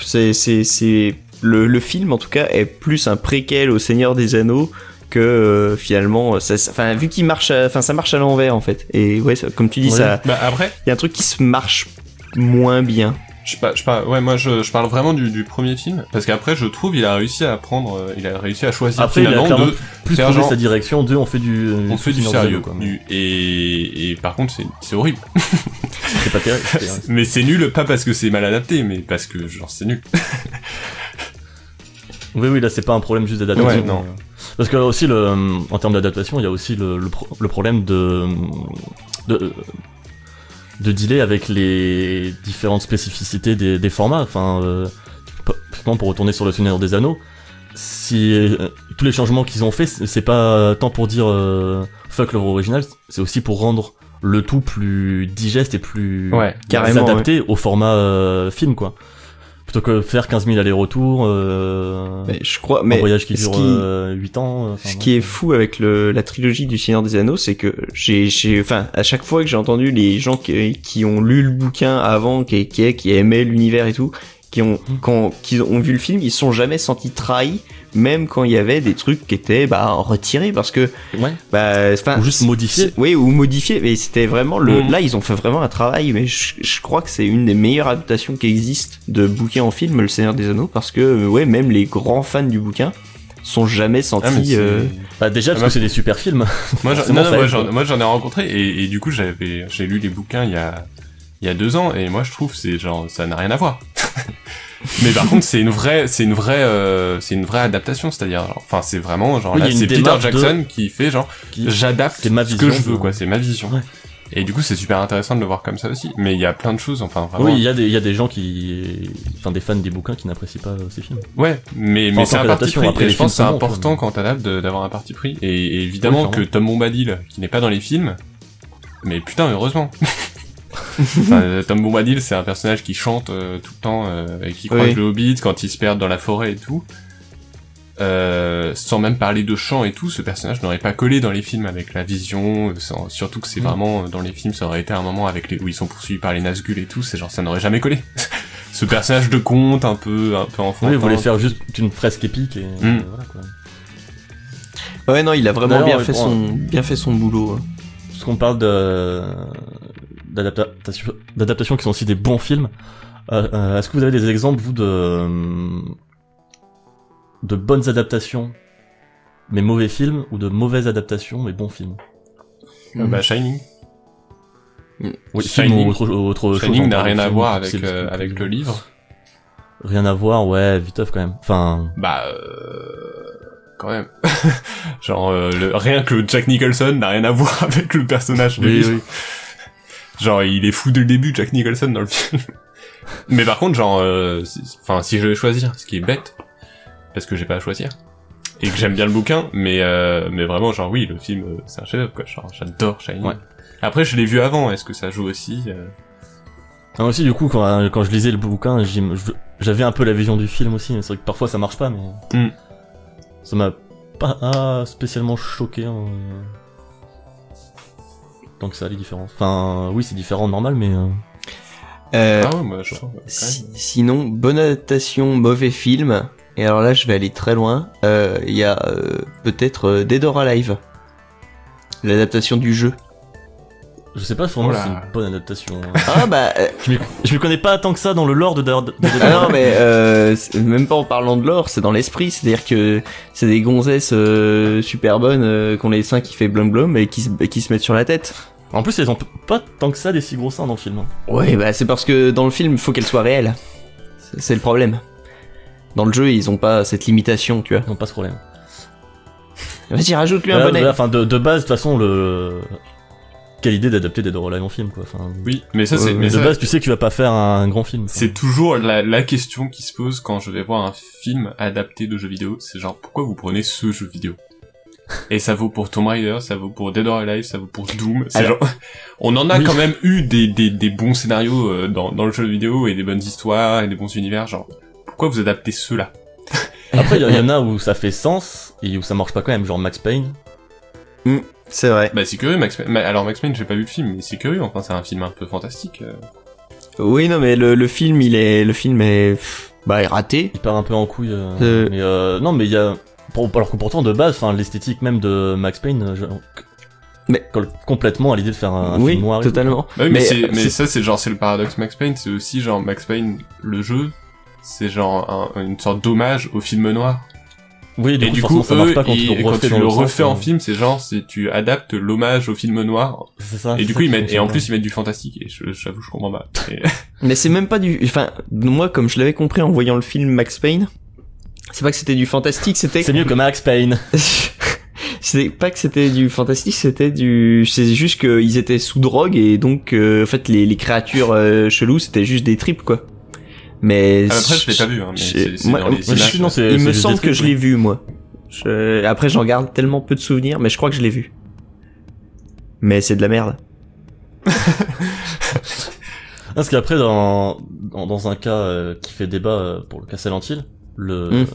C'est, c'est, c'est. Le, le film, en tout cas, est plus un préquel au Seigneur des Anneaux que euh, finalement. ça- ça- Enfin, vu qu'il marche. à- Enfin, ça marche à l'envers, en fait. Et ouais, ça- comme tu dis, Ouais. ça. Bah après, Il y a un truc qui se marche moins bien. Je, par- je par- ouais, moi je, je parle vraiment du, du premier film parce qu'après je trouve il a réussi à prendre, euh, il a réussi à choisir Après, il a finalement de plus faire genre- sa direction. Deux, on fait du, on fait du sérieux quoi. Du- et, et par contre c'est c'est horrible. C'est pas [laughs] terrible. mais c'est nul pas parce que c'est mal adapté mais parce que genre c'est nul. [laughs] Oui, oui, là, c'est pas un problème juste d'adaptation. Ouais, non. Euh, Parce que aussi, le, en termes d'adaptation, il y a aussi le, le, pro- le problème de, de, de dealer avec les différentes spécificités des, des formats. Enfin, euh, pour retourner sur le Seigneur des Anneaux, si euh, tous les changements qu'ils ont fait, c'est pas tant pour dire euh, fuck l'œuvre originale, c'est aussi pour rendre le tout plus digeste et plus Ouais. Carrément, adapté au format euh, film, quoi. Plutôt que faire 15 000 allers-retours, euh, Mais je crois, un mais voyage qui ce dure qui- euh, 8 ans. enfin, Ce ouais. qui est fou avec le, la trilogie du Seigneur des Anneaux, c'est que j'ai, enfin, à chaque fois que j'ai entendu les gens qui, qui ont lu le bouquin avant, qui, qui, qui aimaient l'univers et tout, qui ont, Mm. quand, qui ont vu le film, ils se sont jamais sentis trahis, même quand il y avait des trucs qui étaient, bah, retirés parce que, Ouais. bah, enfin, Ou juste modifiés. Oui, ou modifiés, mais c'était vraiment le, Mm. là, ils ont fait vraiment un travail, mais je, je crois que c'est une des meilleures adaptations qui existent de bouquin en film, le Seigneur des Anneaux, parce que, ouais, même les grands fans du bouquin sont jamais sentis, Ah, c'est- euh, Bah, déjà, parce Ah, que c'est des super films. [laughs] Moi, j'en ai rencontré et, et du coup j'avais j'ai lu les bouquins il y a il y a deux ans et moi je trouve c'est genre ça n'a rien à voir. [laughs] Mais par contre c'est une vraie c'est une vraie euh, c'est une vraie adaptation c'est-à-dire enfin c'est vraiment genre Oui, là c'est Peter Jackson qui fait genre qui- j'adapte ce que je veux quoi c'est ma vision. Ouais. Et du coup c'est super intéressant de le voir comme ça aussi. Mais il y a plein de choses enfin vraiment. Oui, il y, a des- il y a des gens qui. Enfin, des fans des bouquins qui n'apprécient pas euh, ces films. Ouais, mais, mais c'est un parti pris. après, et je pense c'est important quoi, quand t'adaptes d'avoir un parti pris. Et, et évidemment Oui, que. Tom Bombadil, qui n'est pas dans les films, mais putain, heureusement. [laughs] [laughs] Enfin, euh, Tom Bombadil, c'est un personnage qui chante euh, tout le temps euh, et qui croise Oui. le Hobbit quand il se perd dans la forêt et tout. Euh, sans même parler de chant et tout, ce personnage n'aurait pas collé dans les films avec la vision, euh, sans- surtout que c'est Mm. vraiment euh, dans les films, ça aurait été un moment avec les où ils sont poursuivis par les Nazgûl et tout, c'est genre ça n'aurait jamais collé. [laughs] ce personnage de conte un peu un peu enfant. Oui, ils voulaient faire juste une fresque épique et. Mm. voilà, quoi. Ouais, non, il a vraiment bien fait, son, bien fait son boulot. hein. Parce qu'on parle de d'adaptation d'adaptation qui sont aussi des bons films. Euh, euh, Est-ce que vous avez des exemples vous de euh, de bonnes adaptations mais mauvais films ou de mauvaises adaptations mais bons films? Euh, bah, Shining. Oui, Shining. film ou autre, autre chose. Shining n'a rien à voir avec le euh, avec le livre. Rien à voir, ouais, viteuf quand même. Enfin, Bah euh, quand même. [laughs] Genre euh, le- rien que Jack Nicholson n'a rien à voir [laughs] avec le personnage du oui, livre. oui. Genre il est fou dès le début Jack Nicholson dans le film. [laughs] Mais par contre genre euh, si- enfin si je vais choisir, ce qui est bête parce que j'ai pas à choisir et que j'aime bien le bouquin, mais euh, mais vraiment genre oui le film euh, c'est un chef-d'œuvre quoi. Genre j'adore Shining. Ouais. Après je l'ai vu avant, est-ce que ça joue aussi euh, Ah, aussi, du coup, quand, quand je lisais le bouquin, j'avais un peu la vision du film aussi. C'est vrai que parfois ça marche pas, mais Hmm. ça m'a pas ah, spécialement choqué. hein. Tant que ça, les différences. Enfin, oui, c'est différent, normal, mais euh, Euh, Ah ouais, moi je si- même. sinon, bonne adaptation, mauvais film. Et alors là, je vais aller très loin. Euh, Il y a euh, peut-être euh, Dead or Alive. L'adaptation du jeu. Je sais pas, sûrement Oh c'est une bonne adaptation. Ah bah... euh, je m'y connais pas tant que ça dans le lore de, de, de- de- Ah non mais euh, même pas en parlant de l'or, c'est dans l'esprit, c'est-à-dire que c'est des gonzesses euh, super bonnes euh, qui ont les seins qui fait blum blum et qui se, qui se mettent sur la tête. En plus, elles ont pas tant que ça des si gros seins dans le film. hein. Ouais bah c'est parce que dans le film il faut qu'elles soient réelles. C'est- le problème. Dans le jeu ils ont pas cette limitation, tu vois. Ils ont pas ce problème. Vas-y rajoute-lui un Euh, bonnet. Enfin, de, de base, de toute façon, le. Quelle idée d'adapter Dead or Alive en film, quoi. Enfin, Oui, mais ça c'est Ouais, mais de ça, base, tu sais que tu vas pas faire un grand film. C'est toujours la, la question qui se pose quand je vais voir un film adapté de jeux vidéo. C'est genre, pourquoi vous prenez ce jeu vidéo? Et ça vaut pour Tomb Raider, ça vaut pour Dead or Alive, ça vaut pour Doom. C'est genre, [laughs] on en a Oui. quand même eu des, des, des bons scénarios euh, dans, dans le jeu vidéo et des bonnes histoires et des bons univers. Genre, pourquoi vous adaptez ceux-là Après, il y, y en a où ça fait sens et où ça marche pas quand même, genre Max Payne. C'est vrai. Bah c'est curieux, Max Payne. Ma- Alors Max Payne, j'ai pas vu le film, mais c'est curieux. Enfin, c'est un film un peu fantastique. euh. Oui non mais le, le film il est le film est pff, bah est raté. Il part un peu en couille. euh, Euh. Mais euh, non, mais il y a. pour- alors que pourtant, de base, enfin, l'esthétique même de Max Payne, je- Mais- colle complètement à l'idée de faire un, un oui, film noir. totalement. Bah oui, mais, Mais, mais ça, c'est genre, c'est le paradoxe Max Payne, c'est aussi genre Max Payne, le jeu, c'est genre un- une sorte d'hommage au film noir. Oui, du et coup, du coup, ça eux, pas quand ils- tu le quand refais tu le sens, en film, c'est genre, c'est tu adaptes l'hommage au film noir, C'est ça. et du ça coup, ils mettent, et en plus, ils mettent du fantastique, et je- j'avoue, je comprends pas. Et- [laughs] Mais c'est même pas du, enfin, moi, comme je l'avais compris en voyant le film Max Payne, c'est pas que c'était du fantastique, c'était, C'est mieux que Max Payne. [laughs] c'était pas que c'était du fantastique, c'était du, c'est juste qu'ils étaient sous drogue et donc, euh, en fait, les, les créatures euh, cheloues, c'était juste des tripes, quoi. Mais Ah, Après, je l'ai pas vu, hein, mais moi- dans les images. non, il c'est me semble que je l'ai vu, moi. Je- Après, j'en garde tellement peu de souvenirs, mais je crois que je l'ai vu. Mais c'est de la merde. [laughs] Parce qu'après, dans, dans, dans un cas euh, qui fait débat euh, pour le cas Silent Hill, le, Mm. euh,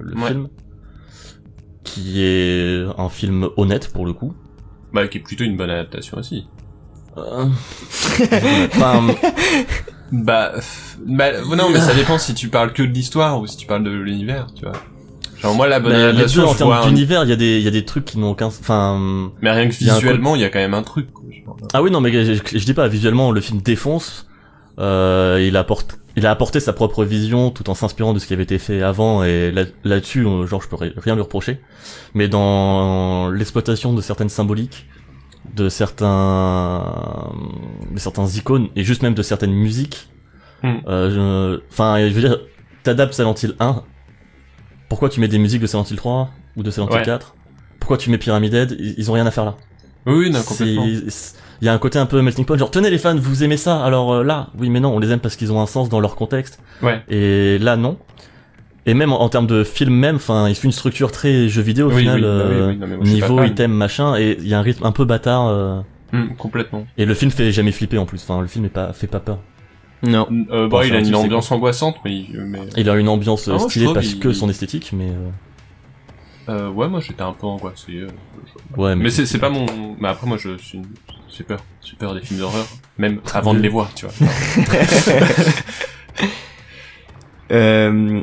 le Ouais. film, qui est un film honnête pour le coup. Bah, qui est plutôt une bonne adaptation aussi. Euh, [laughs] enfin, Bah, bah, non, mais ça dépend si tu parles que de l'histoire ou si tu parles de l'univers, tu vois. Genre, moi, la bonne deux, en je termes un- d'univers, il y a des, il y a des trucs qui n'ont aucun, enfin, Mais rien que visuellement, il y a quand même un truc, quoi. genre. Ah oui non mais je, je- je dis pas visuellement le film défonce. Euh, il apporte il a apporté sa propre vision tout en s'inspirant de ce qui avait été fait avant et là- là-dessus genre je peux ri- rien lui reprocher. Mais dans l'exploitation de certaines symboliques, de certains de certains icônes et juste même de certaines musiques, Hmm. euh, je- enfin je veux dire t'adaptes Silent Hill 1. Pourquoi tu mets des musiques de Silent Hill 3 ou de Silent Hill Ouais. 4 Pourquoi tu mets Pyramid Head ils, ils ont rien à faire là. Oui, non, complètement. Il y a un côté un peu melting pot, genre tenez les fans, vous aimez ça, alors euh, là, oui mais non, on les aime parce qu'ils ont un sens dans leur contexte. Ouais. Et là non. Et même en, en termes de film même, enfin, il suit une structure très jeu vidéo au Oui, final, oui, oui, euh, oui, non, mais moi, niveau, item, machin, et il y a un rythme un peu bâtard. euh, Hum, complètement. et le film fait jamais flipper en plus. Enfin, le film est pas fait pas peur. Non. Euh, bah, Bon, il a un une ambiance angoissante, mais, mais, Il a une ambiance Ah, stylée parce il- que son esthétique, mais euh, euh, ouais, moi, j'étais un peu angoissé. euh, ouais. Mais c'est, c'est pas mon, mais après, moi, je suis, j'ai peur. J'ai peur des films d'horreur. Même [laughs] avant de les voir, tu vois. [laughs] Euh,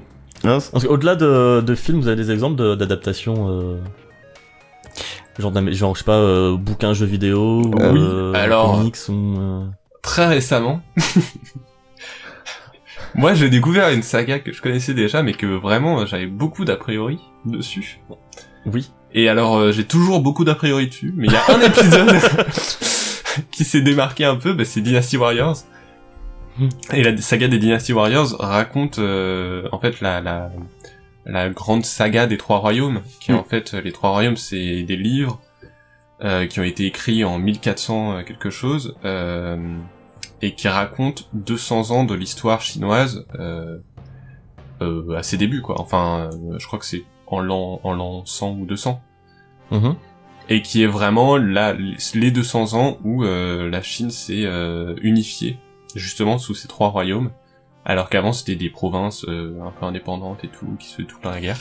qu'au-delà de, de films, vous avez des exemples de- d'adaptation euh... genre, genre, je sais pas, euh, bouquin, jeu vidéo, ou Euh, euh, Alors- comics, ou... euh, Très récemment. [laughs] moi, j'ai découvert une saga que je connaissais déjà, mais que vraiment, j'avais beaucoup d'a priori dessus. Oui. Et alors, euh, j'ai toujours beaucoup d'a priori dessus, mais il y a un [laughs] épisode [laughs] qui s'est démarqué un peu, bah, c'est Dynasty Warriors. Hmm. Et la saga des Dynasty Warriors raconte euh, en fait la, la la grande saga des trois royaumes, qui est Hmm. en fait les trois royaumes, c'est des livres euh, qui ont été écrits en 1400 euh, quelque chose euh, et qui racontent 200 ans de l'histoire chinoise euh, euh, à ses débuts quoi. Enfin, je crois que c'est en l'an en l'an 100 ou 200 Mhm. et qui est vraiment les 200 ans où euh, la Chine s'est euh, unifiée justement sous ces trois royaumes alors qu'avant c'était des provinces euh, un peu indépendantes et tout qui se faisaient tout dans la guerre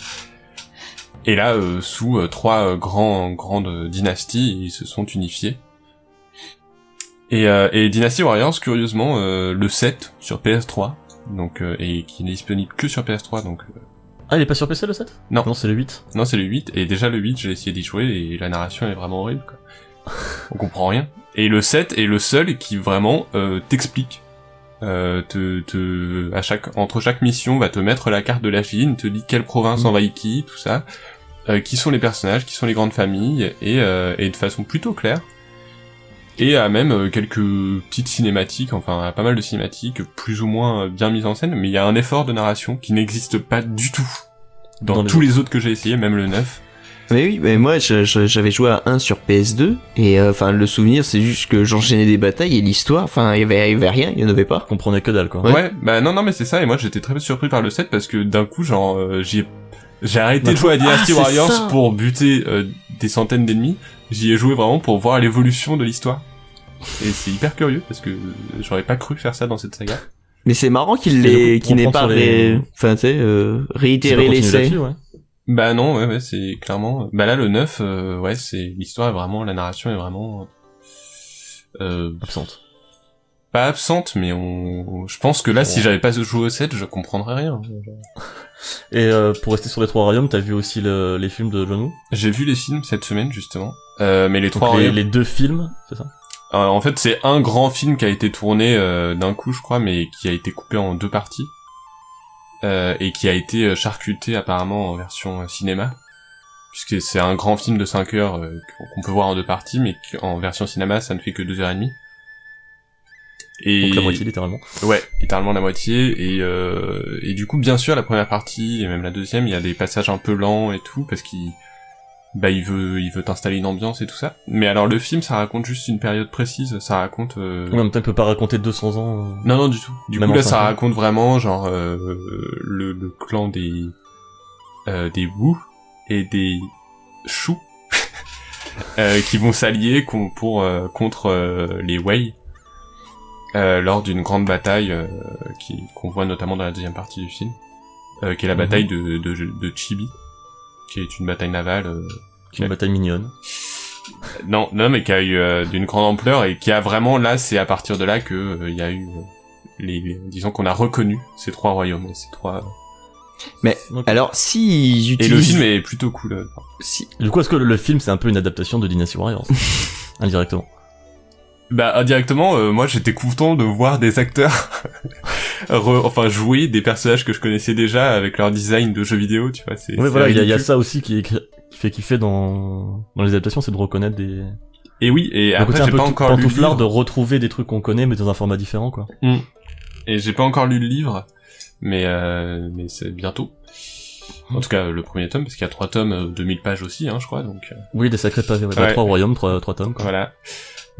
et là euh, sous euh, trois euh, grands grandes dynasties ils se sont unifiés et, euh, et Dynasty Warriors curieusement euh, le 7 sur PS3 donc euh, et qui n'est disponible que sur PS3 donc euh, Ah, il est pas sur PC le 7 Non. Non, c'est le 8. non, c'est le 8, et déjà le 8, j'ai essayé d'y jouer, et la narration est vraiment horrible, quoi. On comprend rien. Et le 7 est le seul qui vraiment euh, t'explique. Euh, te, te, à chaque, entre chaque mission, va te mettre la carte de la Chine, te dit quelle province Mhm. envahit qui, tout ça, euh, qui sont les personnages, qui sont les grandes familles, et, euh, et de façon plutôt claire. Et à même euh, quelques petites cinématiques, enfin pas mal de cinématiques, plus ou moins bien mises en scène, mais il y a un effort de narration qui n'existe pas du tout dans, Dans tous les autres que j'ai essayé, même le 9. Mais oui, mais moi j'avais joué à 1 sur PS2 et euh, enfin le souvenir c'est juste que j'enchaînais des batailles et l'histoire, enfin il y avait, il y avait rien, il y en avait pas. Je comprenais que dalle, quoi. Ouais. bah non, non, mais c'est ça, et moi j'étais très surpris par le 7 parce que d'un coup, genre, euh, j'y ai... j'ai arrêté Bah, de jouer à Dynasty ah, Warriors pour buter euh, des centaines d'ennemis, j'y ai joué vraiment pour voir l'évolution de l'histoire. Et c'est hyper curieux parce que j'aurais pas cru faire ça dans cette saga. Mais c'est marrant qu'il n'ait on pas sur les- ré... enfin tu sais, euh, réitéré l'essai. ouais. Bah non, ouais, ouais, c'est clairement... Bah là, le 9, euh, ouais, c'est... L'histoire est vraiment... La narration est vraiment... Euh, Absente. pas absente, mais on... Je pense que là, si j'avais pas joué au 7, je comprendrais rien. [laughs] Et euh, pour rester sur les trois royaumes, t'as vu aussi le- les films de John Woo? J'ai vu les films cette semaine justement, euh, mais les Donc trois les, royaumes- les deux films, c'est ça? Euh, en fait, c'est un grand film qui a été tourné euh, d'un coup, je crois, mais qui a été coupé en deux parties euh, et qui a été euh, charcuté apparemment en version euh, cinéma, puisque c'est un grand film de 5 heures euh, qu'on- peut voir en deux parties, mais qu'en version cinéma, ça ne fait que deux heures et demie. Et Donc la moitié littéralement. Ouais, littéralement la moitié. Et, euh, et du coup, bien sûr, la première partie et même la deuxième, il y a des passages un peu lents et tout, parce qu'il bah, il veut, il veut t'installer une ambiance et tout ça. Mais alors, le film, ça raconte juste une période précise. Ça raconte. euh, temps, il peut pas raconter 200 ans. euh. Non, non, du tout. Du Même coup, là, ça raconte vraiment, genre, euh, le, le clan des euh, des Wu et des Shu [laughs] euh, qui vont s'allier pour euh, contre les Wei euh, lors d'une grande bataille euh, qui qu'on voit notamment dans la deuxième partie du film, euh, qui est la Mhm. bataille de, de de Chibi, qui est une bataille navale. euh, Une bataille mignonne. [laughs] non, non, mais qui a eu euh, d'une grande ampleur et qui a vraiment là, c'est à partir de là que euh, il y a eu euh, les, les- disons qu'on a reconnu ces trois royaumes et ces trois. Ok. Alors, si Et j'utilise... le film est plutôt cool. euh. si- Du coup, est-ce que le film c'est un peu une adaptation de Dynasty Warriors [laughs] Indirectement? Bah indirectement, euh, moi j'étais content de voir des acteurs, [laughs] re- enfin jouer des personnages que je connaissais déjà avec leur design de jeux vidéo, tu vois. C'est. Oui, c'est voilà, il y, a- il y a ça aussi qui, est, qui fait kiffer dans, dans les adaptations, c'est de reconnaître des. Et oui, et le après côté un j'ai peu pas encore lu le livre. de retrouver des trucs qu'on connaît mais dans un format différent, quoi. Et j'ai pas encore lu le livre, mais euh, mais c'est bientôt. En tout cas, le premier tome, parce qu'il y a trois tomes, euh, 2000 pages aussi, hein, je crois, donc. euh, Oui, des sacrés pavés, ouais. Bah, Ouais. trois royaumes, trois, trois tomes, quoi. Voilà.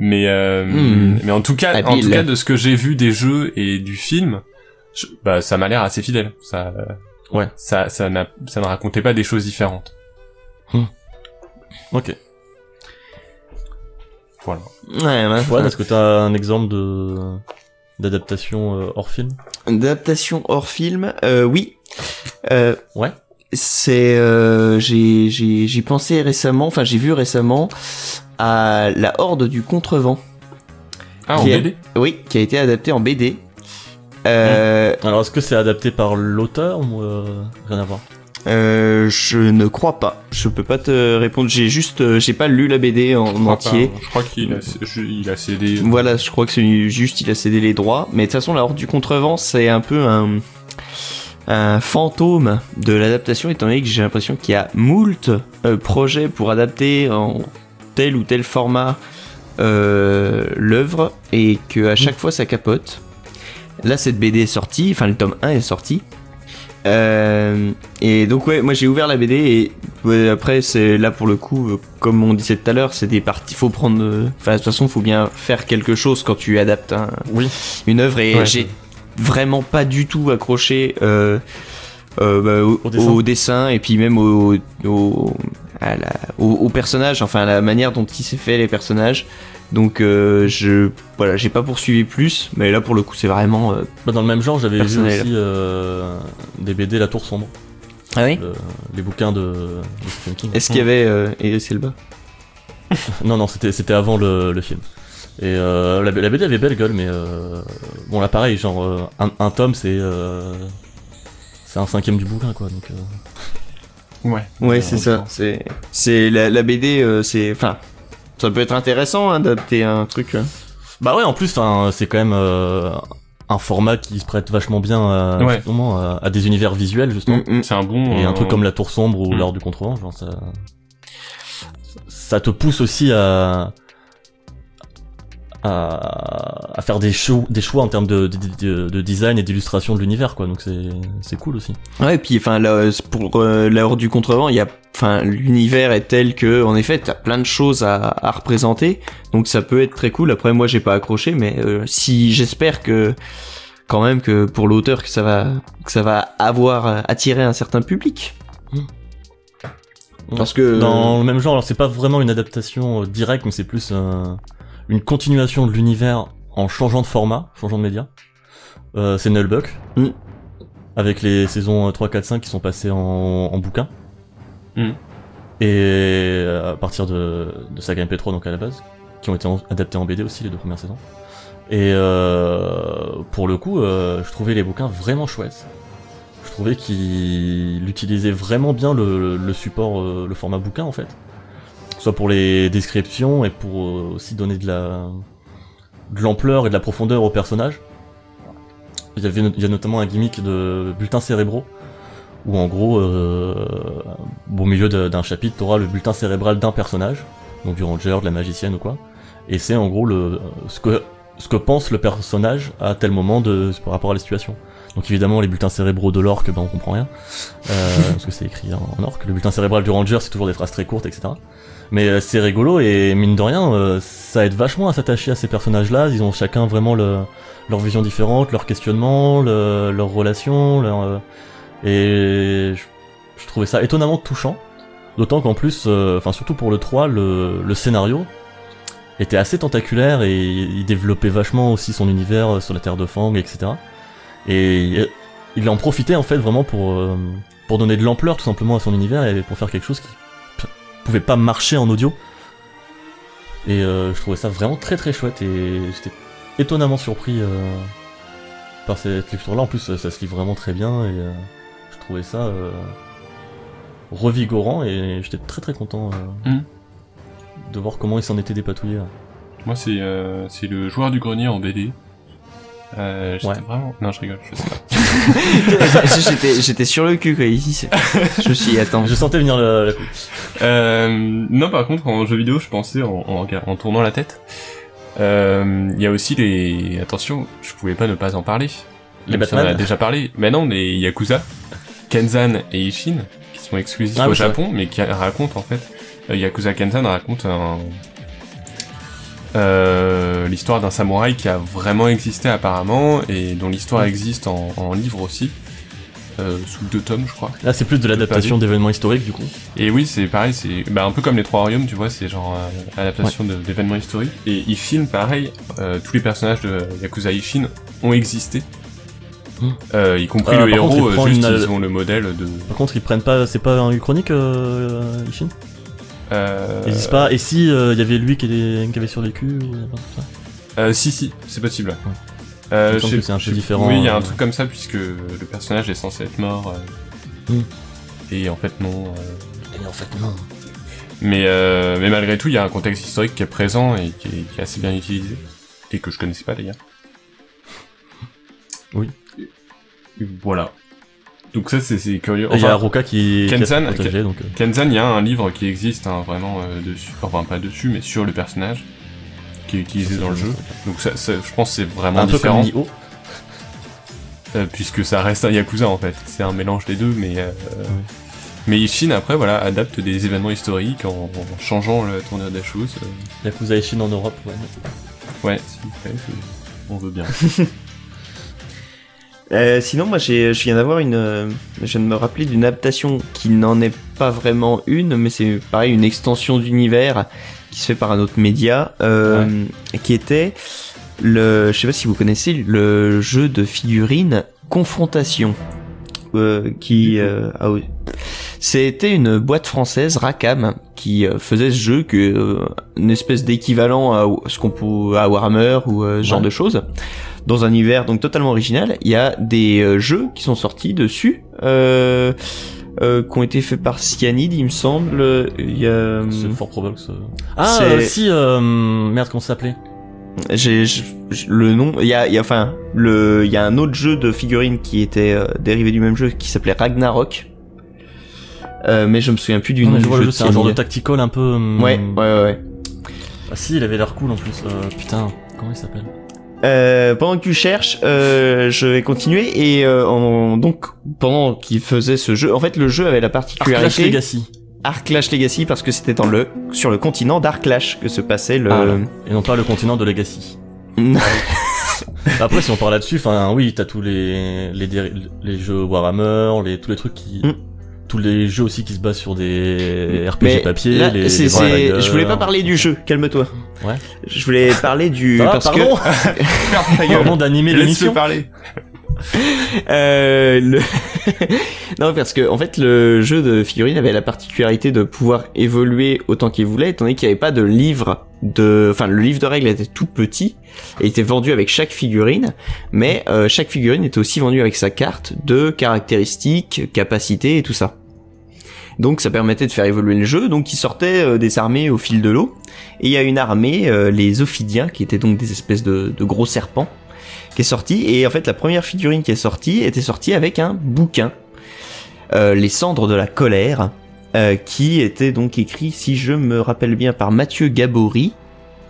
Mais euh, Hmm. mais en tout cas, en tout cas de ce que j'ai vu des jeux et du film, je- bah ça m'a l'air assez fidèle. Ça euh, Ouais. Ça ça n'a ça ne racontait pas des choses différentes. Ok. Voilà. Ouais, ouais. Ouais, est-ce que t'as un exemple de d'adaptation euh, hors film? D'adaptation hors film, euh, oui. Euh, Ouais. C'est, euh, j'ai, j'ai, j'ai pensé récemment, enfin j'ai vu récemment à la Horde du Contrevent. Ah en BD. Oui, qui a été adapté en BD. Euh, Alors, est-ce que c'est adapté par l'auteur ou euh, rien à voir euh, je ne crois pas. Je peux pas te répondre. J'ai juste, euh, j'ai pas lu la BD en Je entier. pas. Je crois qu'il a je- il a cédé. Voilà, je crois que c'est juste, il a cédé les droits. Mais de toute façon, la Horde du Contrevent, c'est un peu un, un fantôme de l'adaptation, étant donné que j'ai l'impression qu'il y a moult euh, projets pour adapter en tel ou tel format euh, l'œuvre, et que à chaque fois ça capote. Là, cette BD est sortie, enfin le tome 1 est sorti. Euh, et donc ouais, moi j'ai ouvert la BD et ouais, après c'est là pour le coup, euh, comme on disait tout à l'heure, c'est des parties. Faut prendre, enfin de toute façon, faut bien faire quelque chose quand tu adaptes un- Oui. une œuvre et Ouais. j'ai vraiment pas du tout accroché euh, bah, au, Au dessin. au dessin et puis même au, au, à la, au, au personnage, enfin à la manière dont il s'est fait les personnages. Donc euh, je voilà, j'ai pas poursuivi plus, mais là pour le coup c'est vraiment. euh, Bah, dans le même genre, j'avais vu aussi euh, des BD La Tour Sombre, Ah oui. le- les bouquins de, de Stephen King. Est-ce qu'il y avait Idris Elba? [laughs] Non, non, c'était c'était avant le, le film. Et la, la BD avait belle gueule, mais bon là pareil, genre un, un tome c'est c'est un cinquième du bouquin quoi. Donc euh, Ouais. Ouais, Euh, c'est ça. C'est c'est la, la BD, euh, c'est enfin ça peut être intéressant hein, d'adapter un truc. hein. bah ouais, en plus, enfin, c'est quand même euh, un format qui se prête vachement bien à, Ouais. justement, à, à des univers visuels justement. Mm, mm. C'est un bon. Et un truc comme la Tour Sombre ou Mm. l'Or du Contrevent, genre ça, ça te pousse aussi à à, à faire des choix, des choix en termes de, de, de- de design et d'illustration de l'univers quoi. Donc c'est c'est cool aussi. Ouais, et puis enfin pour euh, la horde du contrevent, il y a enfin l'univers est tel que en effet, t'as plein de choses à, à représenter. Donc ça peut être très cool. Après moi, j'ai pas accroché mais euh, si j'espère que quand même que pour l'auteur que ça va que ça va avoir euh, attiré un certain public. Parce que Dans le même genre, alors c'est pas vraiment une adaptation euh, directe, mais c'est plus euh, une continuation de l'univers en changeant de format, changeant de média. Euh, c'est Nullbuck, Mm. avec les saisons euh, 3, 4, 5 qui sont passées en, en bouquin. Mm. Et euh, à partir de, de Saga MP3, donc à la base, qui ont été en- adaptés en BD aussi, les deux premières saisons. Et euh, pour le coup, euh, je trouvais les bouquins vraiment chouettes. Je trouvais qu'il utilisait vraiment bien le, le support, le format bouquin en fait. Soit pour les descriptions et pour euh, aussi donner de la de l'ampleur et de la profondeur aux personnages. Il y a notamment un gimmick de bulletins cérébraux où en gros euh, au milieu d'un chapitre t'auras le bulletin cérébral d'un personnage, donc du ranger, de la magicienne ou quoi. Et c'est en gros le ce que ce que pense le personnage à tel moment de par rapport à la situation. Donc évidemment les bulletins cérébraux de l'orque, ben on comprend rien, euh, [laughs] parce que c'est écrit en orque. Le bulletin cérébral du ranger, c'est toujours des phrases très courtes, etc. Mais euh, c'est rigolo et mine de rien, euh, ça aide vachement à s'attacher à ces personnages-là. Ils ont chacun vraiment le, leur vision différente, leur questionnement, le, leurs relations, leur, euh, et je, trouvais ça étonnamment touchant. D'autant qu'en plus, enfin surtout pour le 3, le, le scénario était assez tentaculaire et il développait vachement aussi son univers sur la Terre de Fang, etc. Et il- en profitait en fait vraiment pour, euh, pour donner de l'ampleur tout simplement à son univers et pour faire quelque chose qui pouvait pas marcher en audio. Et euh, je trouvais ça vraiment très très chouette et j'étais étonnamment surpris euh, par cette lecture-là. En plus, ça, ça se lit vraiment très bien et euh, je trouvais ça euh, revigorant et j'étais très très content euh, Mhm. de voir comment il s'en était dépatouillé. là. Moi, c'est euh, c'est le joueur du grenier en BD. Euh, j'étais Ouais. vraiment... Non, je rigole, je sais pas. [laughs] j'étais, j'étais sur le cul, quoi, ici. c'est- Je me suis dit, attends. Je sentais venir le, la coupe. Euh, non, par contre, en jeu vidéo, je pensais en, en, tournant la tête. Euh, Il y a aussi les... Attention, je pouvais pas ne pas en parler. Les Même si on en a Batman déjà parlé. Mais non, les Yakuza, Kenzan et Ishin, qui sont exclusifs Ah au Japon, mais qui racontent en fait... euh, Yakuza Kenzan raconte un... euh, l'histoire d'un samouraï qui a vraiment existé apparemment et dont l'histoire existe en, en livre aussi euh, sous deux tomes je crois Là, c'est plus de l'adaptation d'événements historiques du coup. et oui, c'est pareil, c'est bah, un peu comme les Trois Royaumes, tu vois, c'est genre euh, adaptation d'événements historiques. Et Ishin, pareil, euh, tous les personnages de Yakuza Ishin ont existé. Euh, y compris le contre, héros, juste une- ils ont le modèle de... Par contre, ils prennent pas, c'est pas un chronique, euh, Ishin? Euh, Ils disent pas, et si il y avait lui qui, était- qui avait survécu ou ça euh, si, si, c'est possible. Ouais. Euh, je c'est un peu différent, Oui, il y a un euh. truc comme ça, puisque le personnage est censé être mort. euh, Hmm. Et en fait, non. euh, Et en fait, non. Mais, euh, mais malgré tout, il y a un contexte historique qui est présent et qui est, qui est assez bien utilisé. Et que je connaissais pas d'ailleurs. Oui. Et voilà. Donc ça, c'est curieux. Et il y a Enfin, Ruka qui, Kenzan- été protégé, donc. euh, Kenzan, il y a un livre qui existe hein, vraiment euh, dessus. Enfin, pas dessus, mais sur le personnage. Qui est utilisé ça, dans le jeu. Donc ça, ça- je pense que c'est vraiment Un peu différent. comme Nioh. [laughs] euh, puisque ça reste un Yakuza en fait. C'est un mélange des deux, mais... Euh, Mais Ishin, après, voilà, adapte des événements historiques en, en changeant la tournure des choses. Yakuza Ishin en Europe, ouais. Ouais, plaît, je- on veut bien. [laughs] Euh, sinon, moi, j'ai, je viens d'avoir une, euh, je viens de me rappeler d'une adaptation qui n'en est pas vraiment une, mais c'est pareil une extension d'univers qui se fait par un autre média, euh, qui était le, je sais pas si vous connaissez le jeu de figurines Confrontation, euh, qui, euh, ah oui. C'était une boîte française, Racam, qui euh, faisait ce jeu que euh, une espèce d'équivalent à ce qu'on peut à Warhammer ou euh, ce genre Ouais. de choses. Dans un univers donc totalement original, il y a des euh, jeux qui sont sortis dessus, euh, euh, qui ont été faits par Cyanide, il me semble. Il y a, C'est fort probable que ça... Ah, C'est- euh, si, euh, merde, comment ça s'appelait? j'ai le nom. Il y a, il y a enfin le, il y a un autre jeu de figurines qui était euh, dérivé du même jeu qui s'appelait Ragnarok. Euh, mais je me souviens plus du Non, nom du vois jeu. le jeu, de c'est un genre de tactical un peu... hum, Ouais, ouais, ouais. ouais. Ah si, il avait l'air cool en plus. Euh, putain, comment il s'appelle? Euh, pendant que tu cherches, euh, je vais continuer et euh, en- donc pendant qu'il faisait ce jeu, en fait le jeu avait la Arclash particularité Legacy. Arclash Legacy parce que c'était dans le sur le continent d'Arclash que se passait le. Ah, Et non pas le continent de Legacy. [laughs] Après, si on parle là-dessus, enfin, oui, t'as tous les, les, les jeux Warhammer, les, tous les trucs qui, Mm. Tous les jeux aussi qui se basent sur des RPG Mais papier, là, les, les je voulais pas parler du jeu, calme-toi. Ouais. Je voulais [laughs] parler du Ah, parce pardon, que [laughs] pardon d'animer l'émission. parler. [laughs] Euh, le... non, parce que en fait, le jeu de figurines avait la particularité de pouvoir évoluer autant qu'il voulait, étant donné qu'il n'y avait pas de livre de, enfin, le livre de règles était tout petit et était vendu avec chaque figurine, mais euh, chaque figurine était aussi vendue avec sa carte de caractéristiques, capacités et tout ça. Donc ça permettait de faire évoluer le jeu, donc il sortait euh, des armées au fil de l'eau, et il y a une armée, euh, les Ophidiens, qui étaient donc des espèces de, de gros serpents, qui est sortie, et en fait la première figurine qui est sortie était sortie avec un bouquin, euh, Les cendres de la colère, euh, qui était donc écrit, si je me rappelle bien, par Mathieu Gabory,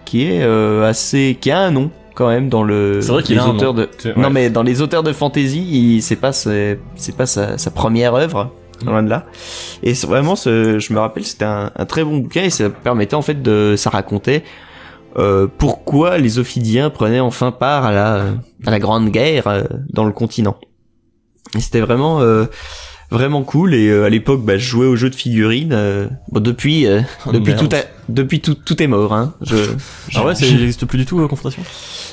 qui est euh, assez, qui a un nom quand même dans le C'est vrai qu'il les a un auteurs de non ouais. mais dans les auteurs de fantasy il- c'est pas c'est c'est pas sa, sa première œuvre loin de là. Et vraiment ce, je me rappelle c'était un, un très bon bouquin et ça permettait en fait de ça racontait euh, pourquoi les Ophidiens prenaient enfin part à la à la grande guerre euh, dans le continent. Et c'était vraiment euh, vraiment cool et euh, à l'époque bah, je jouais aux jeux de figurines euh, bon depuis euh, Oh, depuis merde. tout a- depuis tout tout est mort hein je Ah ouais, ça n'existe plus du tout, euh, Confrontation?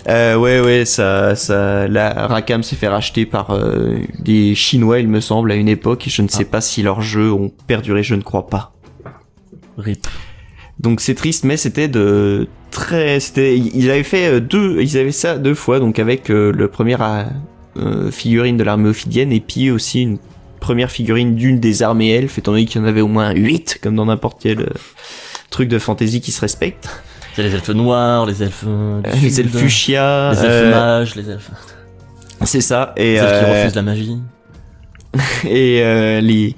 Euh, ouais, ouais, ça, ça, la Rakam s'est fait racheter par euh, des Chinois, il me semble, à une époque. Et je ne sais pas si leurs jeux ont perduré, je ne crois pas. RIP. Donc c'est triste, mais c'était de très, c'était, ils avaient fait euh, deux, ils avaient ça deux fois, donc avec euh, le premier euh, figurine de l'armée ophidienne et puis aussi une première figurine d'une des armées elfes, étant donné qu'il y en avait au moins huit, comme dans n'importe quel euh, truc de fantasy qui se respecte. A les elfes noirs, les elfes... euh, du les elfes fuchsia, Les elfes euh, mages, les elfes... c'est ça, et Les elfes qui euh, refusent la magie. [laughs] et euh, les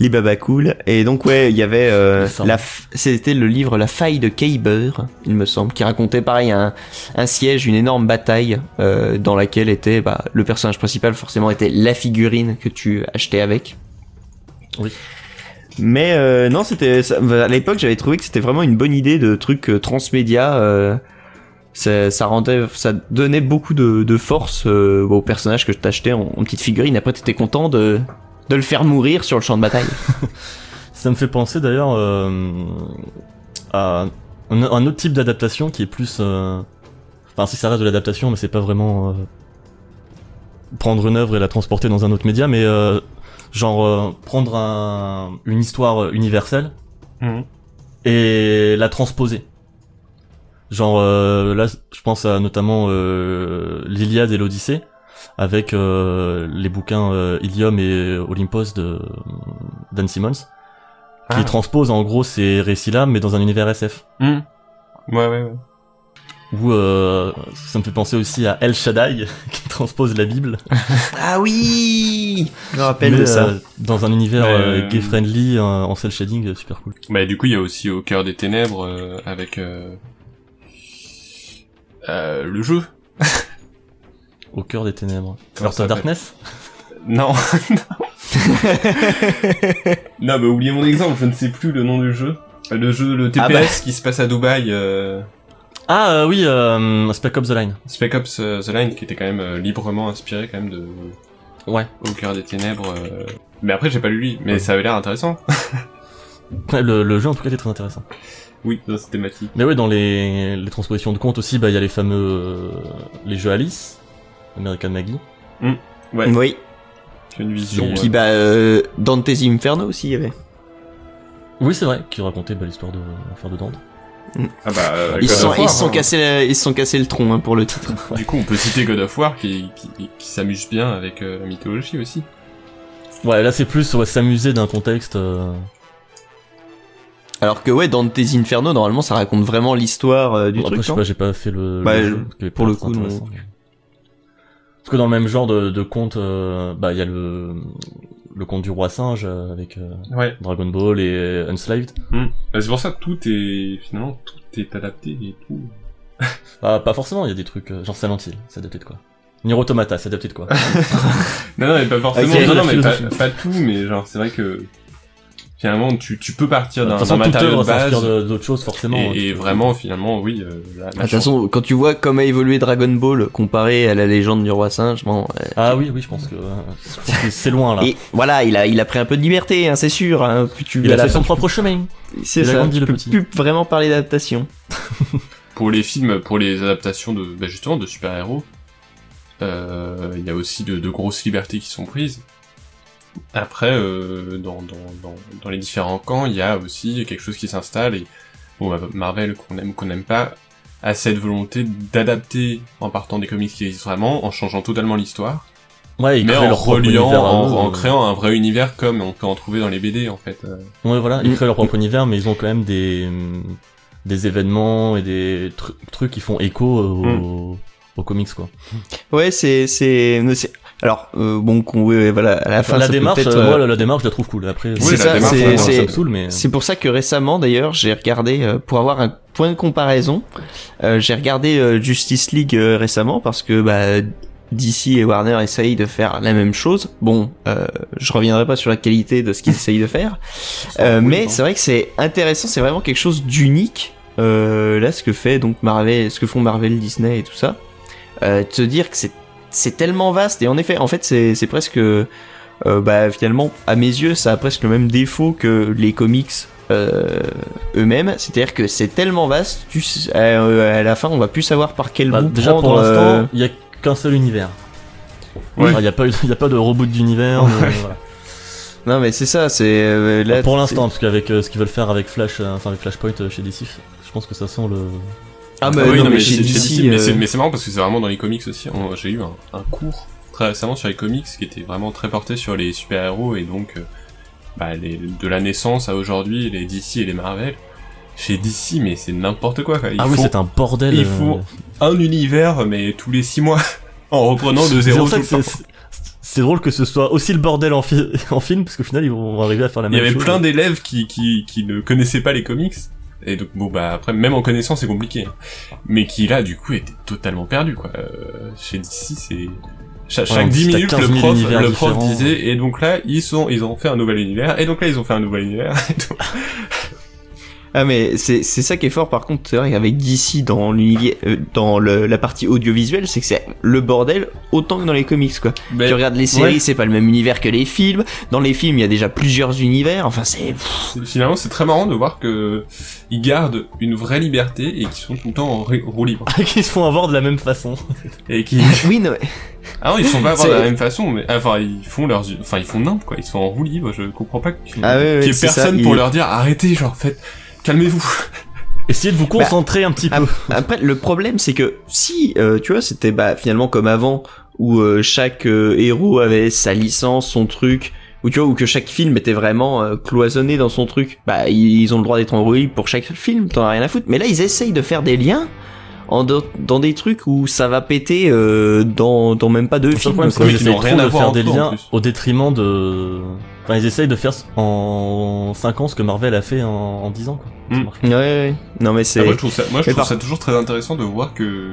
les baba cool. Et donc ouais il y avait euh, la c'était le livre la faille de Kyber il me semble qui racontait pareil un, un siège une énorme bataille euh, dans laquelle était bah, le personnage principal forcément était la figurine que tu achetais avec. Oui. mais euh, non c'était à l'époque j'avais trouvé que c'était vraiment une bonne idée de truc euh, transmédia euh, ça, ça rendait ça donnait beaucoup de, de force euh, au personnage que je t'achetais en, en petite figurine après t'étais content de de le faire mourir sur le champ de bataille. [laughs] Ça me fait penser d'ailleurs euh, à un, un autre type d'adaptation qui est plus... euh, Enfin, si ça reste de l'adaptation, mais c'est pas vraiment... euh, prendre une œuvre et la transporter dans un autre média, mais euh, genre euh, prendre un, une histoire universelle Mhm. et la transposer. Genre euh, là, je pense à notamment euh, l'Iliade et l'Odyssée avec euh, les bouquins euh, Ilium et Olympos de Dan Simmons qui Ah. transposent en gros ces récits-là mais dans un univers SF. Hmm. Ouais, ouais, ouais. Ou euh, ça me fait penser aussi à El Shaddai [laughs] qui transpose la Bible [laughs] Ah oui Je me rappelle mais, de ça. euh, dans un univers Mais, gay friendly euh, en cel shading super cool. Bah, du coup, il y a aussi Au cœur des ténèbres euh, avec euh, le jeu. [laughs] Au cœur des ténèbres. Ça of Darkness [laughs] Non. [laughs] non, mais oubliez mon exemple, je ne sais plus le nom du jeu. Le jeu, le TPS Ah bah. qui se passe à Dubaï, euh, Ah euh, oui, euh, Spec Ops The Line. Spec Ops The Line, qui était quand même librement inspiré quand même de Ouais. Au cœur des ténèbres. Mais après, j'ai pas lu lui, mais ça avait l'air intéressant. Le, le jeu en tout cas était très intéressant. Oui, dans cette thématique. Mais ouais, dans les, les transpositions de contes aussi, bah il y a les fameux euh, les jeux Alice, American Maggie. Ouais, Oui. j'ai une vision. Et Puis euh, bah euh, Dante's Inferno aussi il y avait. Oui, c'est vrai, qui racontait bah, l'histoire de l'enfer de Dante. Ah bah, euh, Ils sont, ils sont hein. cassés, la- ils sont cassés le tronc hein, pour le titre. [laughs] Du coup, on peut citer God of War qui, qui, qui s'amuse bien avec euh, la mythologie aussi. Ouais, là c'est plus ouais, s'amuser d'un contexte. euh, Alors que ouais, Dante's Inferno normalement ça raconte vraiment l'histoire euh, du bon, après, truc. je sais pas, j'ai pas fait le. Bah, le jeu, pour le coup, non. Parce que dans le même genre de, de conte, euh, bah il y a le le conte du roi singe euh, avec euh, Ouais. Dragon Ball et Unslaved. Bah, c'est pour ça que tout est, finalement, tout est adapté et tout. [laughs] Ah, pas forcément, il y a des trucs euh, genre Silent Hill, c'est adapté de quoi? Nier Automata, c'est adapté de quoi? [laughs] Non, non, mais pas forcément, Ok. non, non, mais pas tout, mais genre, c'est vrai que, finalement, tu, tu peux partir d'un matériau œuvre de base. d'autres choses forcément. hein, Et, et tu- vraiment, finalement, oui, euh, la, la Ah, De toute façon, quand tu vois comment a évolué Dragon Ball comparé à la légende du roi singe, bon, euh, Ah oui, oui, je pense que, euh, c'est loin là. et voilà, il a, il a pris un peu de liberté, hein, c'est sûr. Hein, tu Il a la fait son propre chemin. C'est ça. le peux petit. plus vraiment parler d'adaptation. [laughs] pour les films, pour les adaptations de, bah, justement, de super-héros, Euh, Il y a aussi de, de grosses libertés qui sont prises. Après, euh, dans, dans, dans, dans les différents camps, il y a aussi quelque chose qui s'installe et bon, bah, Marvel, qu'on aime ou qu'on n'aime pas, a cette volonté d'adapter en partant des comics qui existent vraiment, en changeant totalement l'histoire, Ouais, mais en reliant, en, euh. créant un vrai univers comme on peut en trouver dans les BD en fait. euh. Ouais, voilà, ils Mm. créent leur propre univers, mais ils ont quand même des, des événements et des tru- trucs qui font écho aux, aux comics, quoi. Ouais, c'est c'est- alors euh, bon ouais, voilà à la fin la ça démarche, euh, euh, moi, la, la démarche, je la trouve cool. Après, C'est ça mais. Pour ça que récemment, d'ailleurs, j'ai regardé, euh, pour avoir un point de comparaison, euh, j'ai regardé euh, Justice League euh, récemment parce que bah, DC et Warner essayent de faire la même chose. Bon, euh, je reviendrai pas sur la qualité de ce qu'ils [laughs] essayent de faire, euh, mais c'est vrai que c'est intéressant, c'est vraiment quelque chose d'unique. Euh, là, ce que fait donc Marvel, ce que font Marvel, Disney et tout ça, euh, de se dire que c'est c'est tellement vaste et en effet, en fait, c'est presque euh, bah finalement à mes yeux ça a presque le même défaut que les comics euh, eux-mêmes c'est-à-dire que c'est tellement vaste tu euh, à la fin on va plus savoir par quel Bah, bout déjà, prendre pour l'instant, il y a qu'un seul univers. Ouais. Il n'y a pas, [laughs] il a pas de reboot d'univers. Ouais. voilà. non mais c'est ça c'est pour l'instant, parce qu'avec ce qu'ils veulent faire avec Flash, enfin avec Flashpoint chez DC, je pense que ça sent le. Ah, Ah mais, oui, non, non, mais chez DC euh, mais c'est marrant parce que c'est vraiment dans les comics aussi. J'ai eu un, un cours très récemment sur les comics qui était vraiment très porté sur les super-héros et donc euh, bah, les, de la naissance à aujourd'hui, les DC et les Marvel. Chez DC, mais c'est n'importe quoi. Quoi. Ah oui, c'est un bordel. il euh, faut un univers, mais tous les six mois, [laughs] en reprenant de zéro tout le c'est- temps. c'est- c'est drôle que ce soit aussi le bordel en, fi- [laughs] en film, parce qu'au final, ils vont arriver à faire la Il y même avait chose. plein d'élèves qui, qui, qui ne connaissaient pas les comics. Et donc, bon, bah, après, même en connaissant, c'est compliqué. hein. Mais qui, là, du coup, étaient totalement perdus, quoi. Euh, chez DC, c'est... Cha- Chaque, Ouais, en 10 plus, t'as minutes, 15 le 000 prof, le prof disait, et donc là, ils sont, ils ont fait un nouvel univers, et donc là, ils ont fait un nouvel univers. [laughs] et tout. Ah mais c'est c'est ça qui est fort par contre c'est vrai qu'avec DC dans l'univers euh, dans le, la partie audiovisuelle c'est que c'est le bordel autant que dans les comics quoi Mais- tu regardes les séries ouais. c'est pas le même univers que les films dans les films il y a déjà plusieurs univers enfin c'est Finalement, c'est très marrant de voir que ils gardent une vraie liberté et qui sont tout le temps en roue libre. [laughs] qui se font avoir de la même façon. Et qui, [laughs] oui non, mais- ah non, ils sont pas avoir de la même façon, mais, enfin, ils font leurs, enfin, ils font nimp, quoi. Ils sont en roue libre, je comprends pas qu'il Ah ouais, ouais, qu'il y ait ça, personne pour leur dire, arrêtez, genre, faites, calmez-vous. [laughs] Essayez de vous concentrer un petit peu. Après, le problème, c'est que si, euh, tu vois, c'était bah, finalement comme avant, où euh, chaque euh, héros avait sa licence, son truc, ou tu vois, ou que chaque film était vraiment euh, cloisonné dans son truc, bah, ils, ils ont le droit d'être embrouillés pour chaque film, t'en as rien à foutre. Mais là, ils essayent de faire des liens en dans des trucs où ça va péter euh, dans, dans même pas deux films. quoi. Qu'ils ils n'ont essayent rien à de voir faire des entre eux, en liens au détriment de... Enfin, ils essayent de faire en 5 ans ce que Marvel a fait en, en 10 ans, quoi. Ça Mm. marche. Ouais, ouais. Non, mais Ah, c'est. moi, je trouve ça, moi, je trouve par- ça toujours très intéressant de voir que,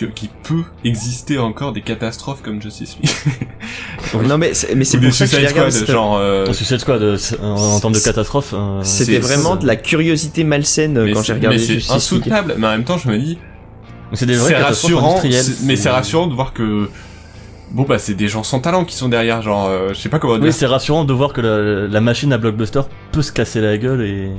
que qu'il peut exister encore des catastrophes comme Justice League. [laughs] Non, mais c'est, mais c'est pour ça que je regarde. Squad, c'était- genre, euh, En Suicide Squad, euh, c'est- en, termes de catastrophe, euh, C'était c'est- vraiment c'est- de la curiosité malsaine euh, mais quand j'ai regardé mais c'est Justice League. insoutenable, mais en même temps, je me dis, c'est des vraies c'est catastrophes rassurant, mais c'est rassurant de voir que, bon, bah, c'est des gens sans talent qui sont derrière, genre, euh, je sais pas comment dire. Oui, c'est rassurant de voir que la, la machine à blockbuster peut se casser la gueule et...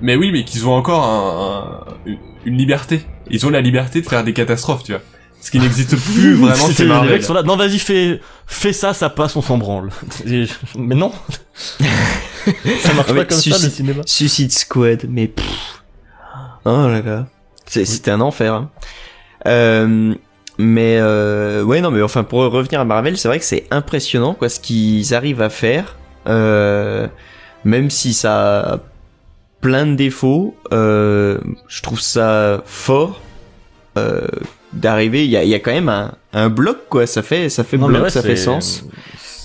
Mais oui, mais qu'ils ont encore un, un- une- une liberté. Ils ont la liberté de faire des catastrophes, tu vois. Ce qui n'existe [laughs] plus vraiment C'est- chez les Marvel. mecs sont là, non vas-y fais, fais ça, ça passe, on s'en branle. [laughs] Et mais non [laughs] Ça marche Ah, pas comme ça suicide- le cinéma. Suicide Squad, mais pff. Oh là là. C'était un enfer. hein. Euh, mais euh, ouais, non, mais enfin, pour revenir à Marvel, c'est vrai que c'est impressionnant, quoi, ce qu'ils arrivent à faire. Euh, même si ça a plein de défauts, euh, je trouve ça fort. Euh, d'arriver, il y a, il y a quand même un, un bloc, quoi. Ça fait, ça fait Non, bloc, ouais, ça fait sens.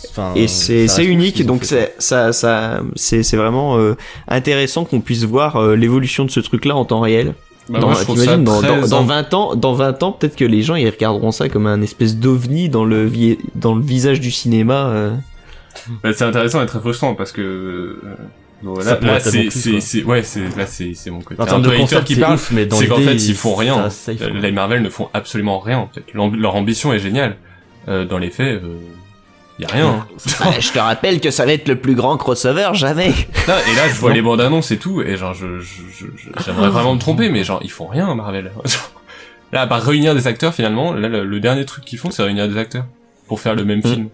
enfin, Et c'est ça unique, donc c'est ça ça c'est vraiment euh, intéressant qu'on puisse voir euh, l'évolution de ce truc-là en temps réel. Bah, dans, moi, ça dans, très dans, dans in- 20 ans, dans 20 ans, peut-être que les gens ils regarderont ça comme un espèce d'ovni dans le vi- dans le visage du cinéma. euh. Bah, c'est intéressant et très frustrant parce que bon, Ça là, là, c'est c'est ouais c'est là c'est c'est mon côté En termes de concept, qui parle ouf, mais dans c'est qu'en fait ils font rien safe, Euh, les Marvel ne font absolument rien en fait leur ambition est géniale Euh, dans les faits euh, y a rien hein. [laughs] Ah, je te rappelle que ça va être le plus grand crossover jamais. Non, et là je vois les bandes annonces et tout et genre je je- je- je- j'aimerais vraiment me tromper mais genre ils font rien Marvel [laughs] Là, à part réunir des acteurs, finalement, là, le, le dernier truc qu'ils font, c'est réunir des acteurs pour faire le même Mm. film.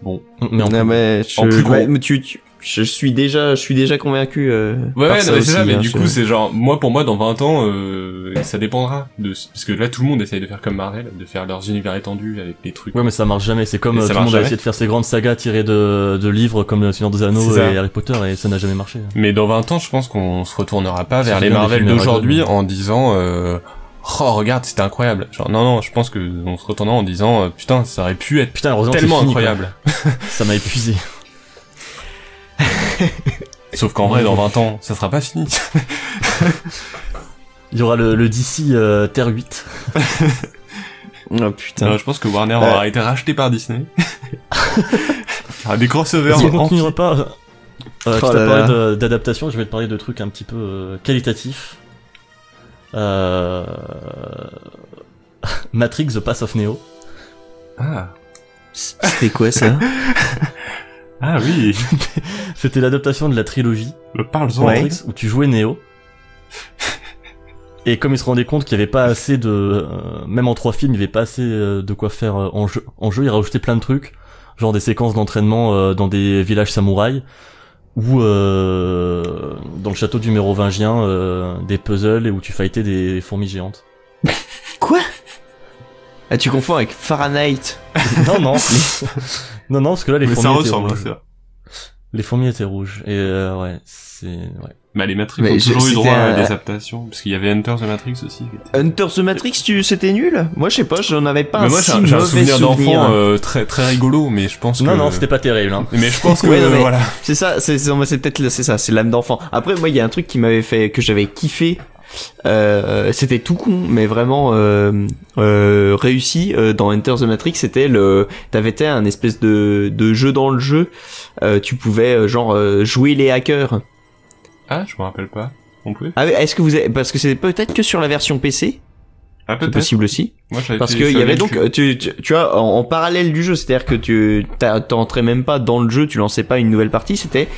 Bon. Mais en Non, mais je, en plus gros. ouais, mais tu, tu- je suis déjà, je suis déjà convaincu. euh, Ouais, ouais, ça non, mais c'est ça, mais hein, du coup, c'est genre, moi, pour moi, dans 20 ans, euh, ça dépendra de, parce que là, tout le monde essaye de faire comme Marvel, de faire leurs univers étendus avec des trucs. Ouais, mais ça marche jamais. C'est comme euh, ça tout le monde a essayé de faire ces grandes sagas tirées de, de livres comme Le Seigneur des Anneaux et Harry Potter et ça n'a jamais marché. Mais dans 20 ans, je pense qu'on se retournera pas vers les Marvel d'aujourd'hui en disant, euh, oh, regarde, c'était incroyable. Genre, non, non, je pense que on se retournera en disant, euh, putain, ça aurait pu être Putain, tellement fini, incroyable. Ça m'a [laughs] épuisé. [laughs] Sauf qu'en vrai, dans 20 ans, ça sera pas fini. [laughs] Il y aura le, le DC euh, Terre 8. [laughs] Oh putain. Euh, je pense que Warner Ouais. aura été racheté par Disney. Il y aura des crossovers. Si on en- continuera pas, euh, Oh de- d'adaptation, je vais te parler de trucs un petit peu euh, qualitatifs. Euh... Matrix The Pass of Neo. Ah. C'était quoi ça? Ah oui. [laughs] C'était l'adaptation de la trilogie Parle-en. Ouais. Où tu jouais Neo. [laughs] Et comme ils se rendaient compte qu'il y avait pas assez de, euh, même en trois films, il y avait pas assez euh, de quoi faire euh, en jeu. En jeu, ils rajoutaient plein de trucs, genre des séquences d'entraînement euh, dans des villages samouraïs ou euh, dans le château du mérovingien, euh, des puzzles et où tu fightais des fourmis géantes. Quoi? Ah, tu confonds avec Fahrenheit. [laughs] non, non, non, non, parce que là les Mais ça fourmis étaient ressemble, rouges. c'est vrai. Les fourmis étaient rouges et euh, ouais, c'est ouais. Bah, les Matrix Mais ont je- toujours eu droit à des adaptations. Parce qu'il y avait Enter the Matrix aussi. était- Hunter the Matrix, tu, c'était nul? Moi, je sais pas, j'en avais pas Mais un moi, j'ai si un, j'ai un mauvais souvenir souvenir. d'enfant euh, très, très rigolo, mais je pense que... Non, non, c'était pas terrible. Hein. Mais je pense [laughs] que, Ouais, non, mais- voilà. C'est ça, c'est c'est c'est peut-être c'est ça, c'est l'âme d'enfant. Après, moi, il y a un truc qui m'avait fait que j'avais kiffé. Euh, c'était tout con, mais vraiment euh, euh, réussi euh, dans Enter the Matrix. C'était le, t'avais été un espèce de, de jeu dans le jeu. Euh, tu pouvais genre jouer les hackers. Ah, je me rappelle pas. On pouvait Ah, est-ce que vous avez, parce que c'est peut-être que sur la version PC, Ah, c'est possible aussi. Moi, Parce qu'il y avait donc, tu, tu, tu vois, en, en parallèle du jeu, c'est-à-dire que tu t'entrais même pas dans le jeu, tu lançais pas une nouvelle partie, c'était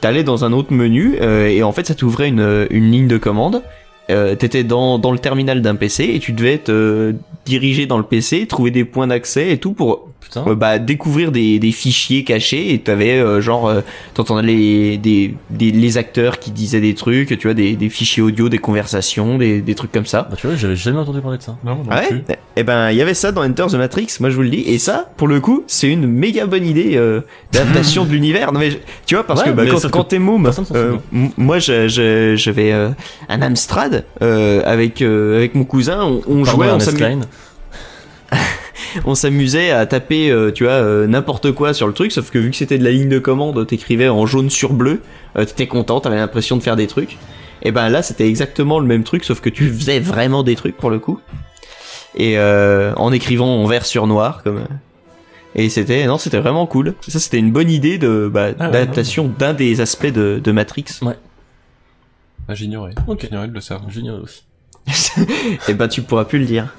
t'allais dans un autre menu euh, et en fait ça t'ouvrait une, une ligne de commande. Euh, T'étais dans, dans le terminal d'un PC et tu devais te diriger dans le PC, trouver des points d'accès et tout pour Putain. euh, bah, découvrir des, des fichiers cachés et t'avais euh, genre euh, t'entendais les, des, des, les acteurs qui disaient des trucs, tu vois, des, des fichiers audio, des conversations, des, des trucs comme ça. Bah, tu vois, j'avais jamais entendu parler de ça. Non, non Ah plus. ouais Eh ben, il y avait ça dans Enter the Matrix, moi je vous le dis. Et ça, pour le coup, c'est une méga bonne idée euh, d'adaptation de [laughs] l'univers. Non mais je- tu vois, parce Ouais, que bah, quand, t'es môme, euh, moi je- je- j'avais euh, un Amstrad euh, avec euh, avec mon cousin, on, on jouait, on Ernest s'amu- Klein. On s'amusait à taper, euh, tu vois, euh, n'importe quoi sur le truc. Sauf que vu que c'était de la ligne de commande, t'écrivais en jaune sur bleu, euh, t'étais content, t'avais l'impression de faire des trucs. Et ben là, c'était exactement le même truc, sauf que tu faisais vraiment des trucs pour le coup. Et euh, en écrivant en vert sur noir, comme. Et c'était non, c'était vraiment cool. Ça, c'était une bonne idée de bah, Ah ouais, d'adaptation d'un des aspects de, de Matrix. Ah, j'ignorais. Ok. J'ignorais de le savoir. J'ignorais aussi. [laughs] Et ben, tu pourras plus le dire.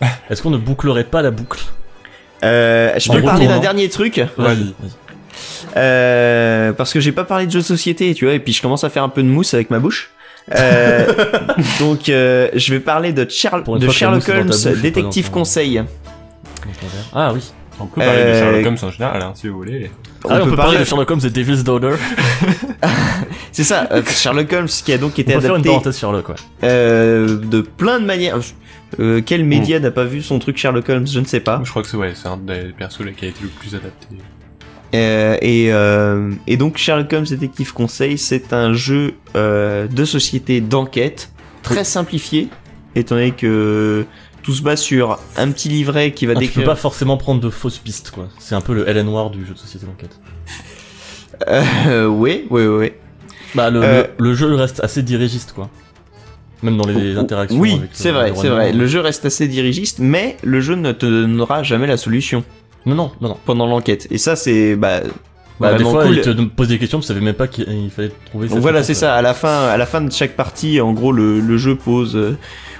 [laughs] Est-ce qu'on ne bouclerait pas la boucle Euh, je peux parler d'un dernier truc. Vas-y. Euh, parce que j'ai pas parlé de jeux de société, tu vois, et puis je commence à faire un peu de mousse avec ma bouche. Euh, [laughs] donc, euh, je vais parler de, Charl- Pour une de fois que la Sherlock Holmes, bouche, détective conseil. Ah oui. On peut parler de Sherlock Holmes en général, hein, si vous voulez. Ah, on, peut parler de Sherlock Holmes et Devil's Daughter. [laughs] C'est ça, euh, Sherlock Holmes qui a donc On été peut faire une adapté parenthèse Sherlock, ouais. euh, de plein de manières. Euh, quel média n'a pas vu son truc Sherlock Holmes Je ne sais pas. Je crois que c'est ouais, c'est un des persos là qui a été le plus adapté. Euh, et, euh, et donc Sherlock Holmes Détective Conseil, c'est un jeu euh, de société d'enquête très simplifié, étant donné que tout se base sur un petit livret qui va Ah, tu peux décrire. pas forcément prendre de fausses pistes, quoi. C'est un peu le Helen Noir du jeu de société d'enquête. Euh, oui, oui, oui. Bah, le, Euh, le, le jeu reste assez dirigiste, quoi. Même dans les interactions. Oui, avec le- c'est vrai, c'est vrai. Le jeu reste assez dirigiste, mais le jeu ne te donnera jamais la solution Non, non, non, non. pendant l'enquête. Et ça, c'est bah, Bah, des fois, cool. il te pose des questions, tu savais même pas qu'il il fallait trouver Donc voilà, c'est ça. À la fin, à la fin de chaque partie, en gros, le, le jeu pose, euh,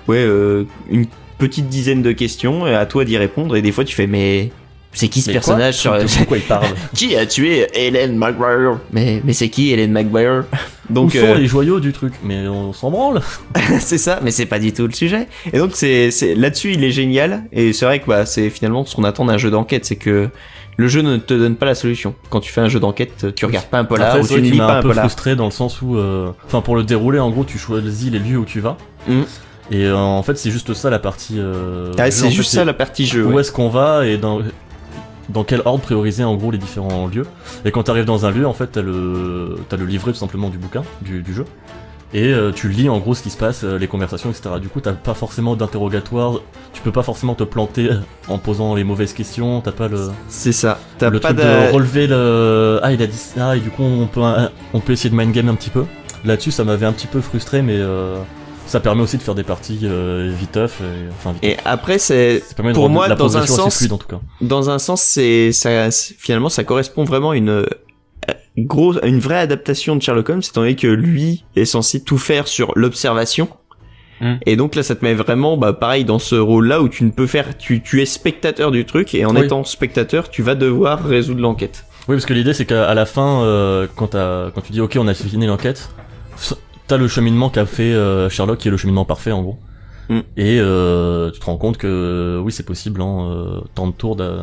ouais, euh, une petite dizaine de questions et à toi d'y répondre. Et des fois, tu fais, mais c'est qui ce Mais personnage sur quoi De quoi il parle [laughs] qui a tué Helen McGuire Mais mais c'est qui Helen McGuire [laughs] Où Donc sont euh, les joyaux du truc Mais on s'en branle. [laughs] c'est ça, mais c'est pas du tout le sujet. Et donc c'est c'est là-dessus il est génial et c'est vrai que bah c'est finalement ce qu'on attend d'un jeu d'enquête, c'est que le jeu ne te donne pas la solution. Quand tu fais un jeu d'enquête, tu regardes pas un polar Après, ou c'est tu ne lis pas un un peu polar. frustré dans le sens où, euh, enfin, pour le dérouler, en gros, tu choisis les lieux où tu vas. Mm. Et euh, en fait, c'est juste ça la partie. Euh, Ah, c'est juste fait, ça la partie jeu. Où ouais. est-ce qu'on va et dans dans quel ordre prioriser en gros les différents lieux. Et quand t'arrives dans un lieu, en fait, t'as le t'as le livret tout simplement du bouquin du, du jeu. Et euh, tu lis en gros ce qui se passe, les conversations, etc. Du coup, t'as pas forcément d'interrogatoire, tu peux pas forcément te planter [laughs] en posant les mauvaises questions, t'as pas le, C'est ça. T'as le pas truc de... relever le ah il a dit ça et du coup on peut on peut essayer de mind game un petit peu là-dessus ça m'avait un petit peu frustré mais euh, ça permet aussi de faire des parties euh, viteuf et, enfin vite. Et après c'est pour moi, la dans un sens- fluide en tout cas dans un sens c'est ça finalement ça correspond vraiment à une euh, gros à une vraie adaptation de Sherlock Holmes étant donné que lui est censé tout faire sur l'observation. Mm. Et donc là ça te met vraiment bah pareil dans ce rôle là où tu ne peux faire tu tu es spectateur du truc et en Oui. étant spectateur tu vas devoir résoudre l'enquête. oui parce que l'idée c'est qu'à la fin euh, quand tu dis ok on a fini l'enquête t'as le cheminement qu'a fait euh, Sherlock qui est le cheminement parfait en gros Mm. et euh, tu te rends compte que oui c'est possible en euh, temps de tour de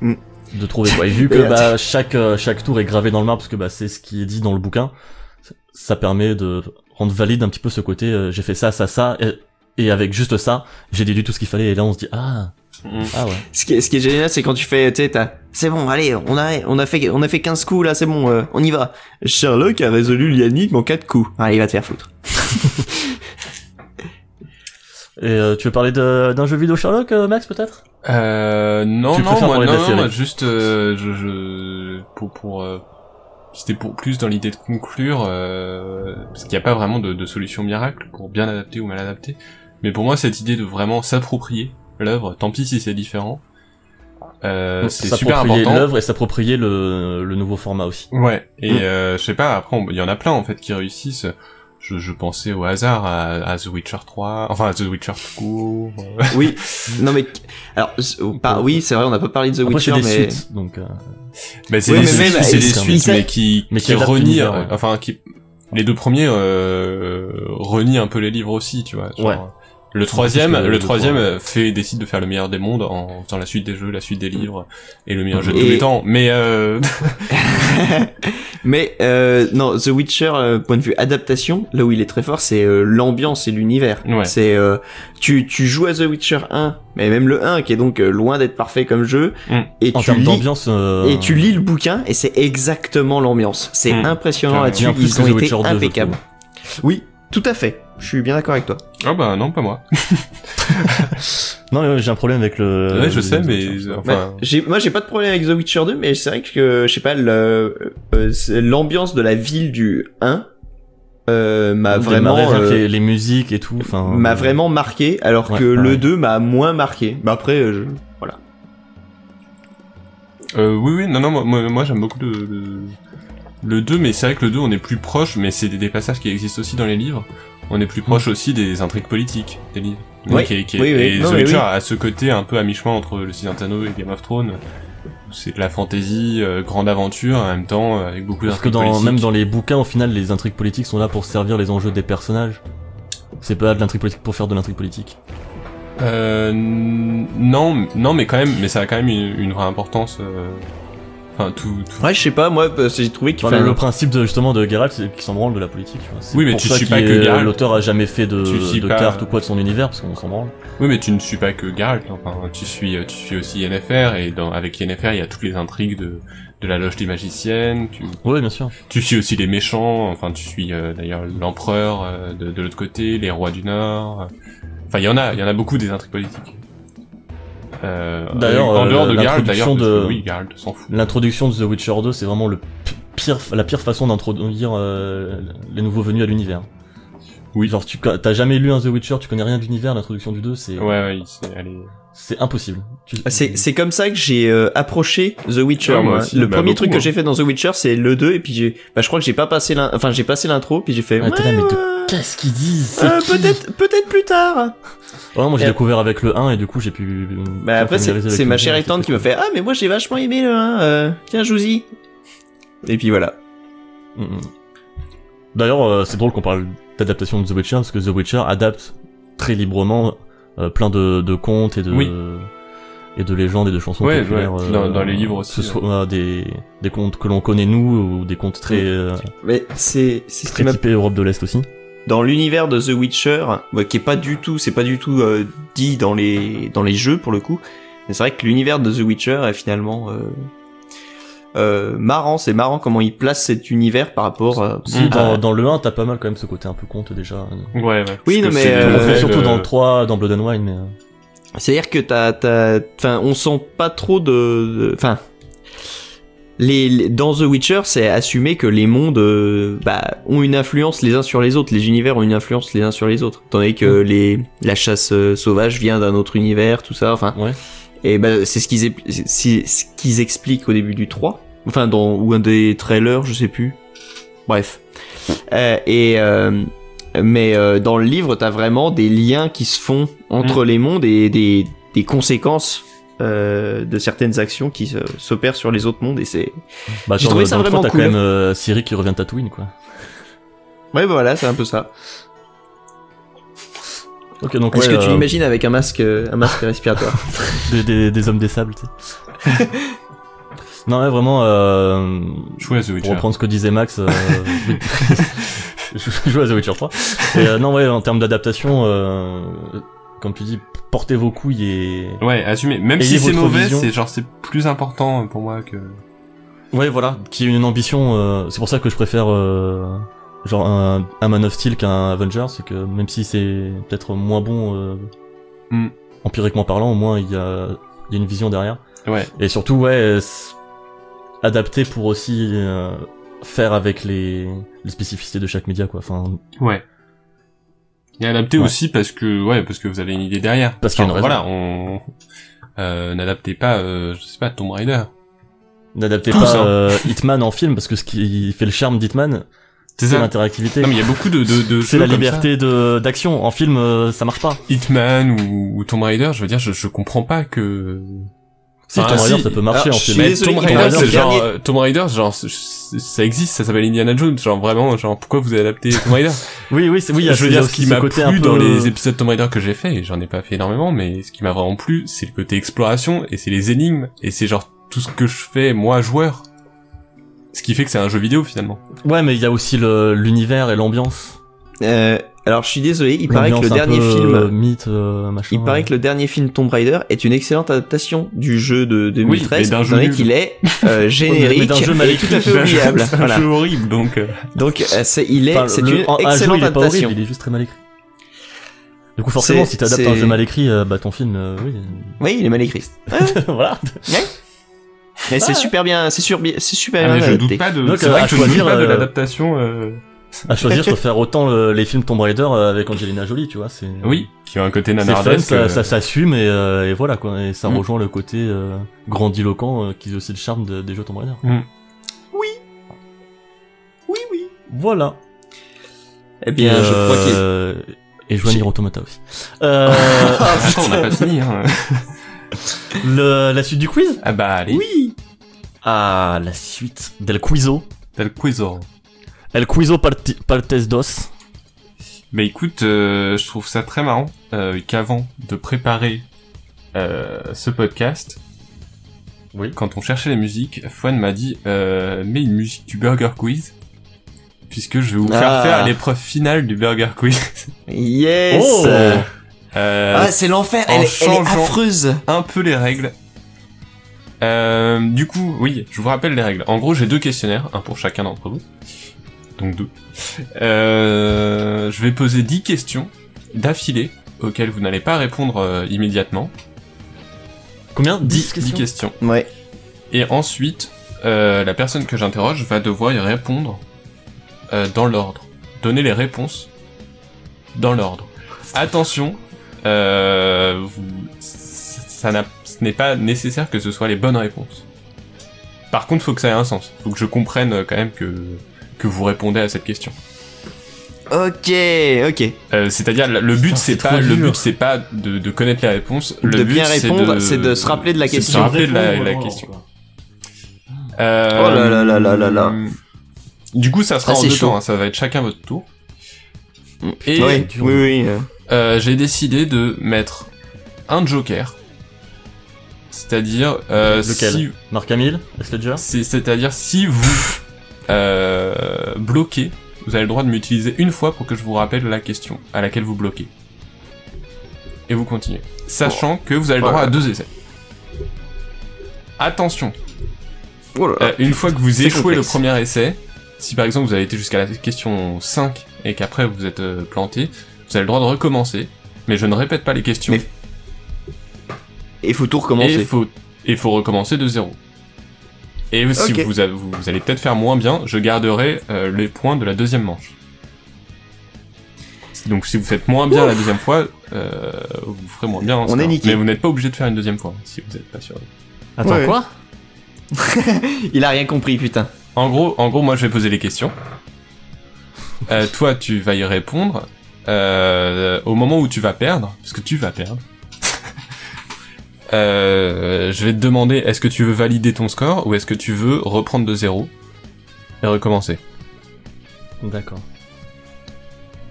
Mm. de trouver quoi et vu que [laughs] bah chaque chaque tour est gravé dans le marbre parce que bah c'est ce qui est dit dans le bouquin ça permet de rendre valide un petit peu ce côté euh, j'ai fait ça ça ça et, et avec juste ça j'ai déduit tout ce qu'il fallait et là on se dit ah Mm. ah ouais Ce qui est, ce qui est génial c'est quand tu fais tu sais t'as c'est bon allez on a on a fait on a fait 15 coups là c'est bon euh, on y va. Sherlock a résolu l'énigme en 4 coups. Allez va te faire foutre. [laughs] et euh, tu veux parler de- d'un jeu vidéo Sherlock euh, Max peut-être? Euh, non, Tu non, moi, parler de non, la non, moi, juste, euh, je, je, pour, pour, euh, c'était pour plus dans l'idée de conclure, euh, parce qu'il n'y a pas vraiment de, de solution miracle pour bien adapter ou mal adapter. Mais pour moi, cette idée de vraiment s'approprier l'œuvre, tant pis si c'est différent, euh, c'est super S'approprier important. l'œuvre et s'approprier le, le nouveau format aussi Ouais, et Mm. euh, je sais pas, après, il y en a plein, en fait, qui réussissent. Je, je pensais au hasard à, à The Witcher 3, enfin, à The Witcher tout court. euh. [laughs] Oui. Non mais alors c'est- pas oui c'est vrai on n'a pas parlé de The Après c'est Witcher des mais suites donc euh, Bah, c'est Oui, des mais suites, des mais qui, mais qui, renient, ouais. euh, enfin, qui, les deux premiers, euh, renient un peu les livres aussi, tu vois. genre, Ouais. Le troisième, le, le troisième trois, euh, fait, décide de faire le meilleur des mondes en faisant la suite des jeux, la suite des livres, et le meilleur jeu de Et- tous les temps. Mais, euh, [laughs] mais euh, non The Witcher euh, point de vue adaptation là où il est très fort c'est euh, l'ambiance et l'univers. Ouais. C'est euh, tu tu joues à The Witcher 1 mais même le 1 qui est donc euh, loin d'être parfait comme jeu Mm. et en tu termes lis d'ambiance euh, et tu lis le bouquin et c'est exactement l'ambiance. C'est Mm. impressionnant là-dessus ils ont The été Witcher 2, je impeccables. Oui tout à fait. Je suis bien d'accord avec toi. ah bah non, pas moi. [laughs] non j'ai un problème avec le ouais, je le- sais, mais, Ouais, enfin, j'ai, moi j'ai pas de problème avec The Witcher 2, mais c'est vrai que je sais pas le, euh, l'ambiance de la ville du 1 euh, m'a vraiment euh, les, les musiques et tout enfin m'a euh, vraiment marqué, alors Ouais, que le pareil. 2 m'a moins marqué. Bah après, euh, je- voilà. euh, oui, oui, non, non, moi, moi, moi, j'aime beaucoup le, le, le 2, mais c'est vrai que le 2, on est plus proche, mais c'est des, des passages qui existent aussi dans les livres. On est plus proche aussi des intrigues politiques des livres. Mm. Ouais. Qui- qui- Oui, oui. Et Non, The Witcher oui. a ce côté un peu à mi-chemin entre le Seigneur Anneaux et Game of Thrones. C'est de la fantasy, euh, grande aventure, en même temps, euh, avec beaucoup parce que d'intrigues dans politiques. même dans les bouquins au final les intrigues politiques sont là pour servir les enjeux des personnages c'est pas de l'intrigue politique pour faire de l'intrigue politique Euh, non, non, mais quand même, mais ça a quand même une, une vraie importance. euh, Enfin, tout, tout- Ouais, je sais pas, moi j'ai trouvé qu'il Enfin, fallait. le principe de, justement de Geralt, c'est qu'il s'en branle de la politique. Tu vois. C'est Oui, mais pour tu ça suis pas que Geralt. L'auteur a jamais fait de, Tu suis de pas- carte ou quoi de son univers parce qu'on s'en branle. Oui, mais tu ne suis pas que Geralt. Enfin, tu suis, tu suis aussi Yennefer et dans, avec Yennefer, il y a toutes les intrigues de, de la loge des magiciennes. Tu, Oui, bien sûr. tu suis aussi les méchants. Enfin, tu suis euh, d'ailleurs l'empereur euh, de, de l'autre côté, les rois du Nord. Enfin, il y en a, il y en a beaucoup des intrigues politiques. Euh, D'ailleurs, en euh, dehors de Geralt, d'ailleurs, oui, Geralt s'en fout. L'introduction de The Witcher 2, c'est vraiment le pire, la pire façon d'introduire euh, les nouveaux venus à l'univers. Oui. Genre, tu t'as jamais lu un The Witcher, tu connais rien de l'univers, l'introduction du 2, c'est Ouais, ouais, il s'est- elle est- c'est impossible. Tu- C'est, c'est comme ça que j'ai euh, approché The Witcher. Ouais, moi aussi, le bah, premier beaucoup, truc que hein. j'ai fait dans The Witcher, c'est le 2 et puis j'ai, bah je crois que j'ai pas passé enfin j'ai passé l'intro puis j'ai fait. Ouais, Qu'est-ce qu'ils disent Euh, peut-être, peut-être plus tard. Ouais, moi j'ai découvert avec le 1 et du coup j'ai pu. Bah après c'est, ma chère tante qui me fait ah mais moi j'ai vachement aimé le 1. Euh, tiens Jouzy. Et puis voilà. Mm, mm. D'ailleurs, euh, c'est drôle qu'on parle d'adaptation de The Witcher parce que The Witcher adapte très librement euh, plein de, de contes et de Oui. et de légendes et de chansons Ouais, populaires. ouais, euh, dans- dans les livres aussi, Que ce soit des des contes que l'on connaît nous ou des contes très euh, Mais c'est, c'est ce qui très m'a typés Europe de l'Est aussi. Dans l'univers de The Witcher, ouais, qui est pas du tout, c'est pas du tout euh, dit dans les dans les jeux pour le coup. Mais c'est vrai que l'univers de The Witcher est finalement euh, euh, marrant. C'est marrant comment il place cet univers par rapport à. Si, dans, dans le 1, t'as pas mal quand même ce côté un peu conte déjà. Ouais, ouais. Oui, non, mais, euh, surtout dans euh, le 3, dans Blood and Wine, mais. euh, C'est-à-dire que t'as, t'as, enfin, on sent pas trop de, de- enfin, les, les- dans The Witcher, c'est assumé que les mondes, euh, bah, ont une influence les uns sur les autres. Les univers ont une influence les uns sur les autres. Tandis que les, la chasse euh, sauvage vient d'un autre univers, tout ça, enfin. Ouais. Et bah, c'est ce qu'ils, ce expliquent au début du 3. Enfin, dans, ou un des trailers, je sais plus. Bref. Euh, et, mais dans le livre, t'as vraiment des liens qui se font entre les mondes et des, des conséquences euh, de certaines actions qui s'opèrent sur les autres mondes. Et c'est. Bah, J'ai trouvé ça 3, vraiment t'as cool. quand même euh, Ciri qui revient de Tatooine, quoi. Ouais, bah voilà, c'est un peu ça. Ok, donc Est-ce ouais, que tu euh, l'imagines avec un masque, un masque respiratoire [laughs] des, des, des hommes des sables, tu sais. [laughs] non, ouais, vraiment, euh, Jouer à The pour Witcher. reprendre ce que disait Max, euh, [laughs] oui. je joue à The Witcher 3. Et, euh, non, ouais, en termes d'adaptation, euh, comme tu dis, portez vos couilles et... Ouais, assumez. Même si c'est mauvais, c'est genre c'est plus important pour moi que. Ouais, voilà, qui a une ambition, euh, c'est pour ça que je préfère, euh, genre, un, un Man of Steel qu'un Avenger, c'est que même si c'est peut-être moins bon, euh, Hmm. empiriquement parlant, au moins il y a, il y a une vision derrière. Ouais. Et surtout, ouais, adapté pour aussi euh, faire avec les, les spécificités de chaque média, quoi. Enfin, Ouais. Et adapté Ouais. aussi parce que ouais parce que vous avez une idée derrière. Parce qu'il y a une raison. Voilà, on euh, n'adaptez pas euh, je sais pas Tomb Raider. n'adaptez pas euh, Hitman en film, parce que ce qui fait le charme d'Hitman, C'est l'interactivité. Non mais il y a beaucoup de de, de C'est la liberté de d'action. En film, euh, ça marche pas. Hitman ou, ou Tomb Raider, je veux dire je je comprends pas que Si Ah, Tomb Raider, si. ça peut marcher Alors, en film. suis mais désolé, Tomb Raider, c'est genre euh, Tomb Raider, genre ça existe, ça s'appelle Indiana Jones, genre vraiment, genre pourquoi vous avez adapté Tomb Raider? Oui, oui, c'est oui. il y a- Je veux dire, ce qui m'a plu un dans peu- les épisodes Tomb Raider que j'ai fait, et j'en ai pas fait énormément, mais ce qui m'a vraiment plu, c'est le côté exploration, et c'est les énigmes, et c'est genre tout ce que je fais, moi, joueur. Ce qui fait que c'est un jeu vidéo, finalement. Ouais, mais il y a aussi l'univers et l'ambiance. euh, Alors, je suis désolé, il paraît que le dernier film. euh, mythe, euh, machin. Il paraît que le dernier film Tomb Raider est une excellente adaptation du jeu de Oui, 2013, mais d'un étant donné qu'il est euh, [laughs] générique Mais d'un jeu mal et écrit. tout à fait oubliable. [laughs] c'est un Voilà. jeu horrible, donc... Donc euh, c'est, il est, Enfin, c'est le- une un- un jeu, excellente il est pas adaptation. horrible, il est juste très mal écrit. Du coup, forcément, C'est- si t'adaptes un jeu mal écrit, euh, bah ton film, euh, oui. Oui, il est mal écrit. [laughs] voilà. Mais c'est super bien, c'est sur, c'est super ah, mais bien je adapté. doute pas de... Donc, C'est vrai que je doute pas de l'adaptation... euh, À choisir, je [laughs] préfère autant le- les films Tomb Raider euh, avec Angelina Jolie, tu vois. C'est Oui, qui a un côté c'est fun, nanardesque. ça, euh, ça s'assume et, euh, et voilà quoi. Et ça Mm. rejoint le côté euh, grandiloquent euh, qui est aussi le charme de- des jeux Tomb Raider. Mm. Oui. Oui, oui. Voilà. Eh bien, je crois qu'il Euh, Et Joan J'ai- Nier Automata aussi. Euh, [laughs] Attends, on n'a pas [laughs] fini, hein. le- la suite du quiz? Ah bah, allez. Oui. Ah, la suite del quizo. T'as le quizor. El quizo parti- partes dos. Bah écoute, euh, je trouve ça très marrant euh, qu'avant de préparer euh, ce podcast, Oui. quand on cherchait les musiques, Fouane m'a dit euh, mets une musique du Burger Quiz, puisque je vais vous faire Ah. faire l'épreuve finale du Burger Quiz. Yes. Oh. Euh, ah, c'est l'enfer. en Elle, est- elle est changeant- affreuse. un peu les règles. Euh, du coup, oui, je vous rappelle les règles. En gros, j'ai deux questionnaires, un pour chacun d'entre vous. Donc deux. Euh, je vais poser 10 questions d'affilée auxquelles vous n'allez pas répondre euh, immédiatement. Combien? 10 10 questions questions. Ouais. Et ensuite, euh, la personne que j'interroge va devoir y répondre euh, dans l'ordre. Donner les réponses dans l'ordre. Attention, euh, vous, ça ce n'est pas nécessaire que ce soit les bonnes réponses. Par contre, faut que ça ait un sens. Faut que je comprenne quand même que que vous répondez à cette question. Ok, ok. Euh, C'est-à-dire le le but c'est pas le but c'est pas de, de connaître les réponses. Le de but, bien c'est répondre, c'est de se rappeler de la de se question. rappeler de la, question. Euh, Oh là là là là là là. Du coup, ça sera Ah, en deux chaud. temps. hein, ça va être chacun votre tour. Et oui, oui, oui. euh. j'ai décidé de mettre un joker. C'est-à-dire euh, Lequel? si Marc Camille Est-ce que déjà? C'est- c'est-à-dire si vous euh, bloquez, vous avez le droit de m'utiliser une fois pour que je vous rappelle la question à laquelle vous bloquez. Et vous continuez. Sachant que vous avez le droit à deux essais. Attention, Oh là là. euh, une fois que vous échouez le premier essai, si par exemple vous avez été jusqu'à la question 5 et qu'après vous êtes euh, planté, vous avez le droit de recommencer, mais je ne répète pas les questions. Mais Il faut tout et recommencer. faut, et faut recommencer de zéro. Et si vous, avez- vous, vous allez peut-être faire moins bien, je garderai euh, les points de la deuxième manche. Donc si vous faites moins bien la deuxième fois, euh, vous ferez moins bien. en On est niqué. Mais vous n'êtes pas obligé de faire une deuxième fois si vous n'êtes pas sûr. Attends, Ouais. quoi? [laughs] Il a rien compris, putain. En gros, en gros, moi je vais poser les questions. Euh, toi, tu vas y répondre euh, au moment où tu vas perdre, parce que tu vas perdre. Euh, je vais te demander est-ce que tu veux valider ton score ou est-ce que tu veux reprendre de zéro et recommencer? D'accord.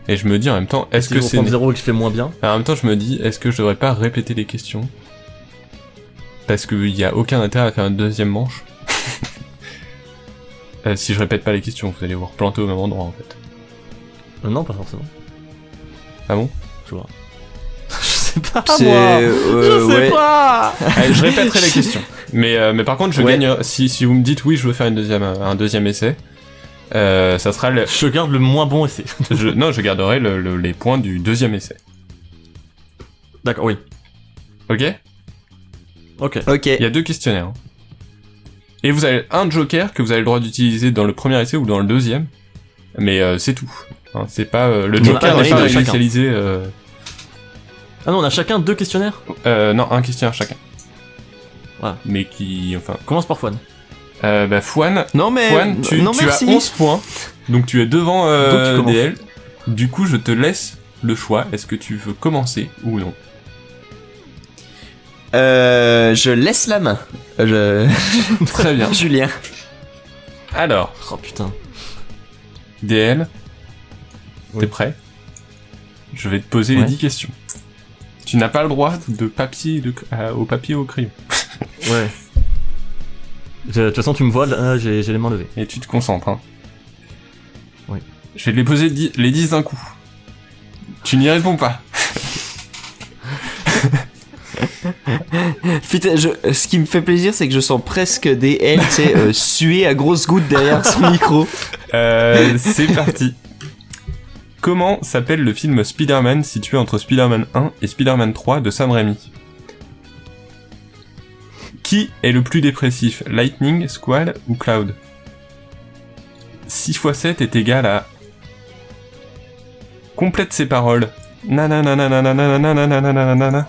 Et je me dis en même temps est-ce Si que c'est reprends zéro et que je fais moins bien? En même temps je me dis est-ce que je devrais pas répéter les questions? Parce qu'il y a aucun intérêt à faire une deuxième manche. [laughs] Euh, si je répète pas les questions, vous allez vous replanter au même endroit en fait. Euh, Non, pas forcément. Ah bon? Je vois. Je sais pas, moi euh, Je sais ouais. pas Allez, je répéterai les questions. Mais, euh, mais par contre, je Ouais. gagne. Si, si vous me dites oui, je veux faire une deuxième, un deuxième essai, euh, ça sera le. Je garde le moins bon essai. [laughs] Je, non, je garderai le- le- les points du deuxième essai. D'accord, oui. Ok? Ok. Ok. Il y a deux questionnaires. hein. Et vous avez un joker que vous avez le droit d'utiliser dans le premier essai ou dans le deuxième. Mais euh, c'est tout. hein. c'est pas euh, le joker n'est pas de chacun. initialisé. Euh, Ah non, on a chacun deux questionnaires euh, non, un questionnaire chacun. Voilà. Mais qui, enfin, Commence par Fouane. euh, bah Fouane, Non mais. Tu, non tu merci. as 11 points, donc tu es devant Donc euh, tu. DL. Du coup, je te laisse le choix. Est-ce que tu veux commencer ou non? Euh, je laisse la main. Je. [laughs] Très bien. [laughs] Julien. Alors, Oh putain. DL, Oui. t'es prêt? Je vais te poser les Ouais. 10 questions. Tu n'as pas le droit de papier de, à- au papier au crayon. [laughs] Ouais. De toute façon, tu me vois, là, j'ai j'ai les mains levées. Et tu te concentres. Hein. Oui. Je vais te les poser les 10 d'un coup. Tu n'y réponds pas. [laughs] Putain, je, ce qui me fait plaisir, c'est que je sens presque des L, tu sais, euh, suer à grosses gouttes derrière son [laughs] micro. Euh, c'est parti. Comment s'appelle le film Spider-Man situé entre Spider-Man 1 et Spider-Man 3 de Sam Raimi Qui est le plus dépressif Lightning, Squall ou Cloud 6 x 7 est égal à... Complète ces paroles. Nananananananananananananana.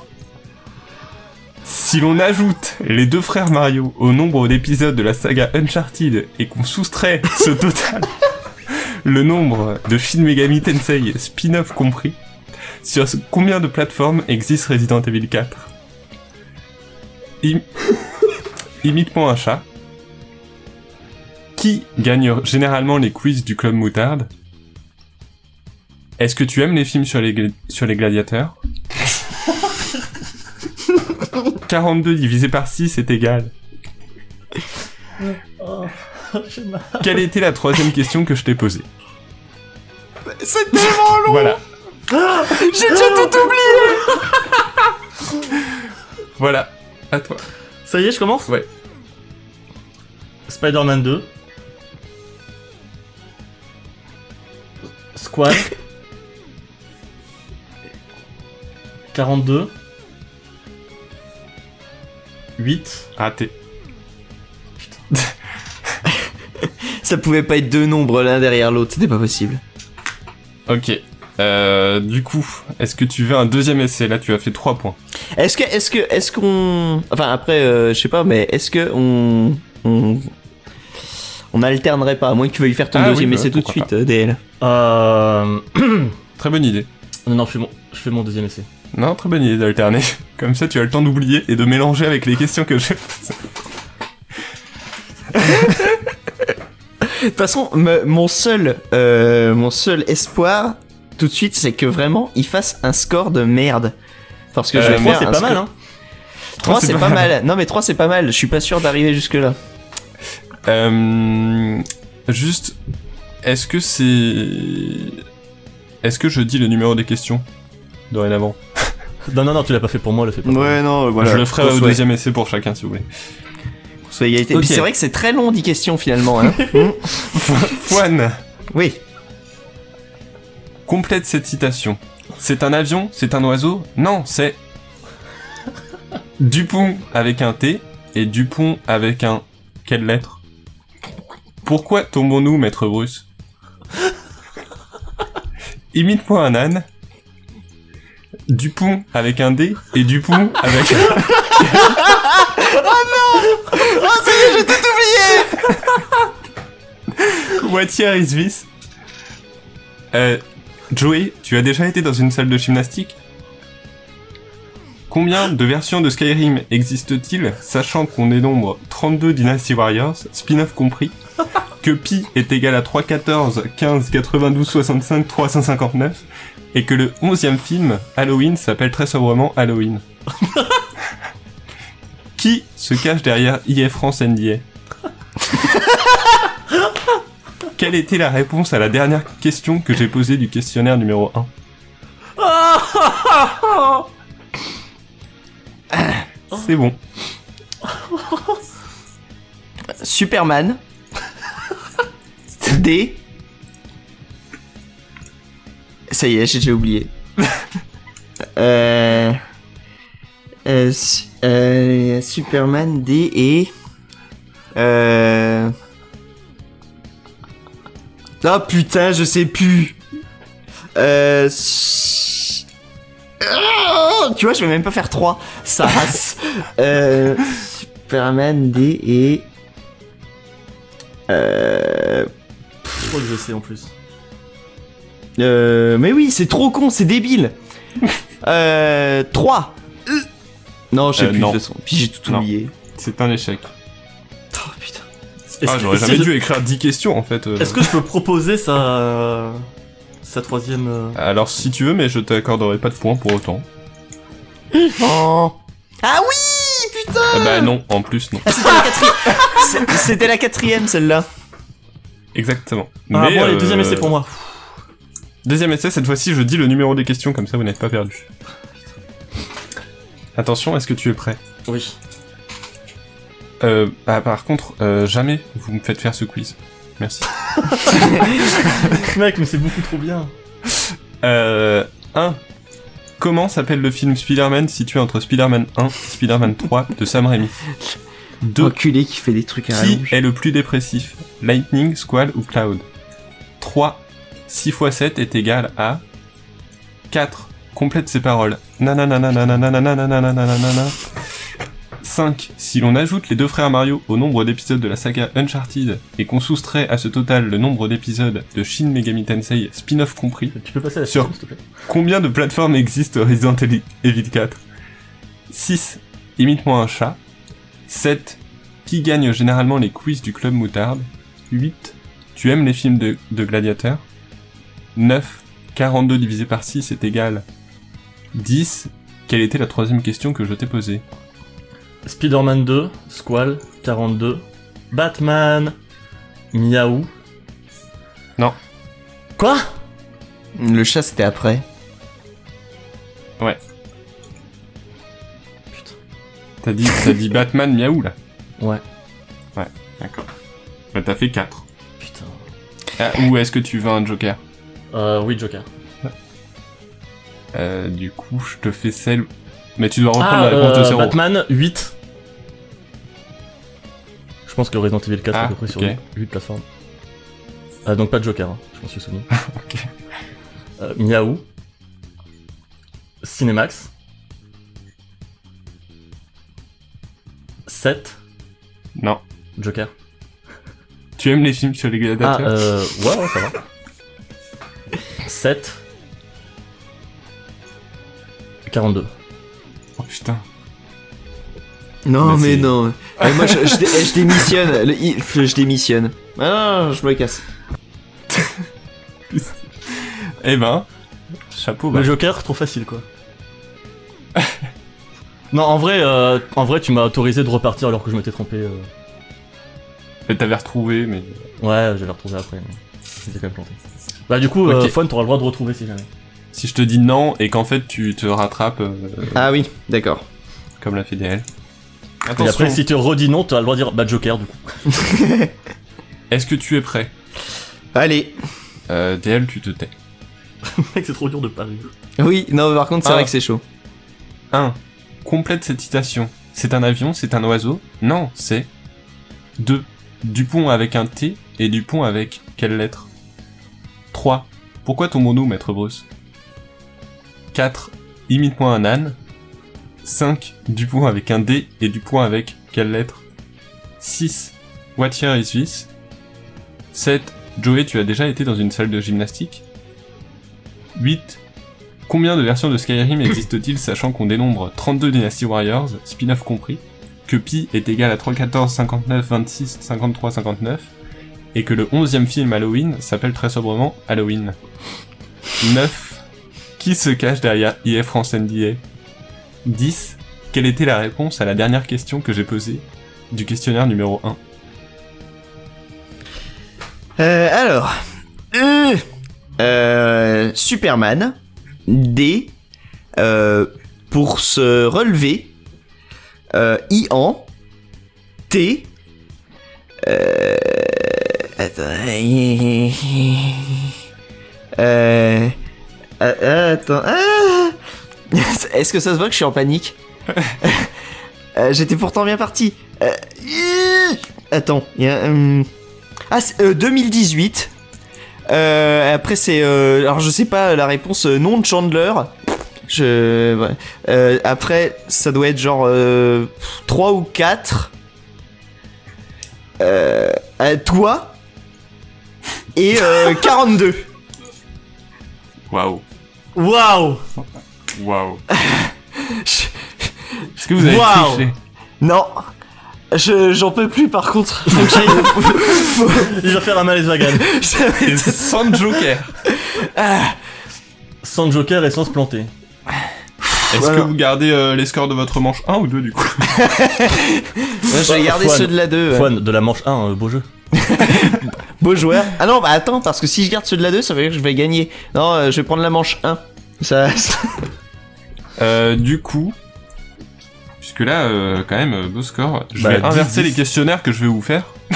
Le nombre de Shin Megami Tensei spin-off compris, sur combien de plateformes existe Resident Evil 4 Im- [laughs] Imite-moi un chat. Qui gagne généralement les quiz du Club Moutarde? Est-ce que tu aimes les films sur les, sur les gladiateurs? [laughs] 42 divisé par 6 est égal. Quelle était la troisième question que je t'ai posée C'est tellement long Voilà. J'ai déjà tout oublié [laughs] Voilà. À toi. Ça y est, je commence Ouais. Spider-Man 2. Squad. 42. 8. Raté. Ça pouvait pas être deux nombres l'un derrière l'autre, c'était pas possible. Ok. Euh, du coup, est-ce que tu veux un deuxième essai? Là, tu as fait 3 points. Est-ce que, est-ce que, est-ce qu'on, enfin après, euh, je sais pas, mais est-ce que on, on, On alternerait pas, à moins que tu veuilles faire ton Ah oui, deuxième bah, essai tout de suite, euh, DL. Euh... [clears throat] Très bonne idée. non, non, je fais mon, je fais mon deuxième essai. Non, très bonne idée d'alterner. [laughs] Comme ça, tu as le temps d'oublier et de mélanger avec les questions que j'ai posées. [laughs] De toute façon, me- mon seul, euh, mon seul espoir, tout de suite, c'est que vraiment, il fasse un score de merde. Parce que je Euh, vais moi, faire c'est un pas score- mal, hein. 3 c'est pas mal. Non mais 3 c'est pas mal, je suis pas sûr d'arriver jusque là. Euh, juste, est-ce que c'est... Est-ce que je dis le numéro des questions? Dorénavant Non, non, non, tu l'as pas fait pour moi, le pas. pour moi. non, voilà. Je le ferai au deuxième essai pour chacun, si vous voulez. Égalité. Ok. Puis c'est vrai que c'est très long 10 questions finalement. Hein. [laughs] Fouane, oui. complète cette citation. C'est un avion C'est un oiseau? Non, c'est... Dupont avec un T et Dupont avec un... Quelle lettre? Pourquoi tombons-nous, maître Bruce? [laughs] Imite-moi un âne. Dupont avec un D et Dupont avec un... [laughs] Oh ça y est, j'ai tout oublié What year is this Euh, Joey, tu as déjà été dans une salle de gymnastique? Combien de versions de Skyrim existent-il, sachant qu'on dénombre 32 Dynasty Warriors, spin-off compris, que pi est égal à 3, 14, 15, 92, 65, 359, et que le 11e film, Halloween, s'appelle très sobrement Halloween? Qui se cache derrière EA France NDA [laughs] Quelle était la réponse à la dernière question que j'ai posée du questionnaire numéro 1 [laughs] C'est bon. Superman. D. Ça y est, j'ai oublié. [laughs] euh... euh, euh, Superman D et... Euh... Oh putain, je sais plus. Euh... Ah, tu vois, je vais même pas faire 3. Ça race. [laughs] euh... Superman D et... Euh... Je crois que je sais en plus. Euh, mais oui, c'est trop con, c'est débile. euh, 3. Non, je sais Euh, plus non. de toute façon. Puis j'ai tout Non. oublié. C'est un échec. Oh putain. Ah, j'aurais jamais dû écrire 10 questions en fait. euh. Est-ce que je peux proposer sa. sa troisième. euh, Alors si tu veux, mais je t'accorderai pas de points pour autant. [gasps] Oh. Ah oui, putain. Ah bah non, en plus non. Ah, C'était la quatrième. [laughs] C'est- C'était la quatrième celle-là. Exactement. Ah Mais, bon, allez, deuxième essai pour moi. Deuxième essai, cette fois-ci je dis le numéro des questions, comme ça vous n'êtes pas perdu. Attention, est-ce que tu es prêt? Oui. euh, ah, Par contre, euh, jamais vous me faites faire ce quiz. Merci. [laughs] Mec, mais c'est beaucoup trop bien. Euh, 1. Comment s'appelle le film Spider-Man situé entre Spider-Man 1 et Spider-Man 3 de Sam Raimi? 2. Enculé qui fait des trucs à Qui rallonge. est le plus dépressif? Lightning, Squall ou Cloud? 3. 6 x 7 est égal à 4 complète ses paroles. 5. Si l'on ajoute les deux frères Mario au nombre d'épisodes de la saga Uncharted et qu'on soustrait à ce total le nombre d'épisodes de Shin Megami Tensei spin-off compris, tu peux passer à la combien de plateformes existe Resident Evil 4 6. Imite-moi un chat. 7. Qui gagne généralement les quiz du club moutarde 8. Tu aimes les films de, de gladiateurs 9. 42 divisé par 6 est égal 10. Quelle était la troisième question que je t'ai posée Spider-Man 2, Squall, 42. Batman, Miaou. Non. Quoi? Le chat c'était après. T'as dit, t'as dit Batman miaou là? Ouais. D'accord. Bah t'as fait 4. Putain. Ah, ou est-ce que tu veux un joker? Euh, oui, Joker. Euh, Du coup, je te fais celle... Mais tu dois reprendre Ah, la réponse de euh, 0. Batman, 8. Je pense que Resident Evil 4 Ah, à peu près sur ok. 8 plateformes. Ah, donc pas de Joker, hein, je m'en suis souvenu. [laughs] Ok. Euh, Miaou. Cinemax. 7. Non. Joker. Tu aimes les films sur les Ah, gladiateurs euh, ouais, ouais, ça va. [laughs] 7. 42. Oh putain. Non, Bah, mais non. Eh, moi, je, je dé- je démissionne. Le- je démissionne. Ah, je me casse. [laughs] Eh ben, chapeau. bah. Le Joker, trop facile quoi. [laughs] non, en vrai, euh, en vrai, tu m'as autorisé de repartir alors que je m'étais trompé. euh. T'avais retrouvé, mais Ouais, j'avais retrouvé après. mais quand même planté. Bah, du coup, euh, Ok. Fun, t'auras le droit de retrouver si jamais. Si je te dis non et qu'en fait tu te rattrapes euh, Ah oui, d'accord. comme l'a fait DL. Et après, si tu redis non, t'as le droit de dire bah Joker du coup. [laughs] Est-ce que tu es prêt? Allez. euh, DL, tu te tais. [laughs] Mec, c'est trop dur de rire. Oui, non, mais par contre, c'est Ah. vrai que c'est chaud. 1. Complète cette citation. C'est un avion, c'est un oiseau? Non, c'est 2. Dupont avec un T et Dupont avec quelle lettre? 3. Pourquoi ton mono, maître Bruce? 4. Imite-moi un âne. 5. Dupont avec un D et Dupont avec quelle lettre? 6. What year is this 7. Joey, tu as déjà été dans une salle de gymnastique 8. Combien de versions de Skyrim existe-t-il sachant qu'on dénombre 32 Dynasty Warriors, spin-off compris, que pi est égal à 3, 14, 59, 26, 53, 59, et que le 11e film Halloween s'appelle très sobrement Halloween? 9. Qui se cache derrière EA France NBA 10. Quelle était la réponse à la dernière question que j'ai posée du questionnaire numéro 1 Euh, alors. Euh, euh, Superman. D. Euh, pour se relever. Euh, Ian. T. Euh, attends. [laughs] Euh, euh, attends. Ah [laughs] Est-ce que ça se voit que je suis en panique [laughs] Euh, J'étais pourtant bien parti. Euh, attends. il y a, ah, c'est, euh, 2018. Euh, après, c'est. euh, alors, je sais pas la réponse. euh, nom de Chandler. Je. ouais. Euh, après, ça doit être genre. Euh, 3 ou 4. Euh, euh, toi. Et euh, 42. Waouh Waouh Waouh [laughs] Est-ce que vous avez Waouh. triché? Non. Je, j'en peux plus par contre. [laughs] Faut que j'aille- faut- faut- [laughs] Il va faire un malaise vagal. Sans Joker Ah. Sans Joker et sans se planter. Est-ce Voilà. que vous gardez euh, les scores de votre manche 1 ou 2 du coup? Moi, je vais garder Fouane. ceux de la 2. ouais. Fun, de la manche 1, euh, beau jeu. [laughs] Beau joueur. Ah non, bah attends, parce que si je garde ceux de la 2, ça veut dire que je vais gagner. Non, euh, je vais prendre la manche 1. Ça. ça- [laughs] Euh, du coup, puisque là, euh, quand même, euh, beau score, je Bah, vais 10, inverser 10. les questionnaires que je vais vous faire. [laughs]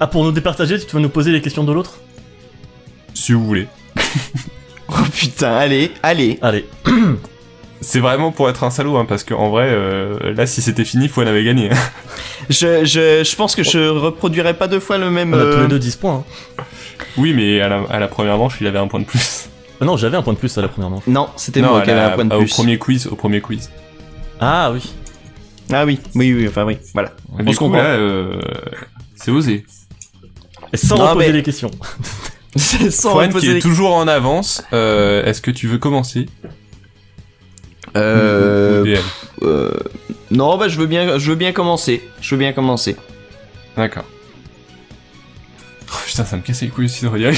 Ah, pour nous départager, tu vas nous poser les questions de l'autre? Si vous voulez. Oh putain, allez, allez. Allez. [clears throat] C'est vraiment pour être un salaud, hein, parce qu'en vrai, euh, là, si c'était fini, Fouane avait gagné. hein. Je, je, je pense que je reproduirai pas deux fois le même. On a tous euh, les deux 10 points. hein. oui, mais à la, à la première manche, il avait un point de plus. Ah non, j'avais un point de plus à la première manche. Non, c'était moi qui avais la- un point de au plus. premier quiz, au premier quiz. Ah oui. Ah oui, oui, oui, enfin oui, voilà. du On se coup, comprend. là, euh, c'est osé. Et sans Non, reposer mais- les questions. [laughs] Sans Fouane qui reposer est les- toujours en avance, euh, est-ce que tu veux commencer? Euh, euh, non, bah je veux bien, je veux bien commencer. Je veux bien commencer. D'accord. Oh, putain, ça me casse les couilles aussi de redire.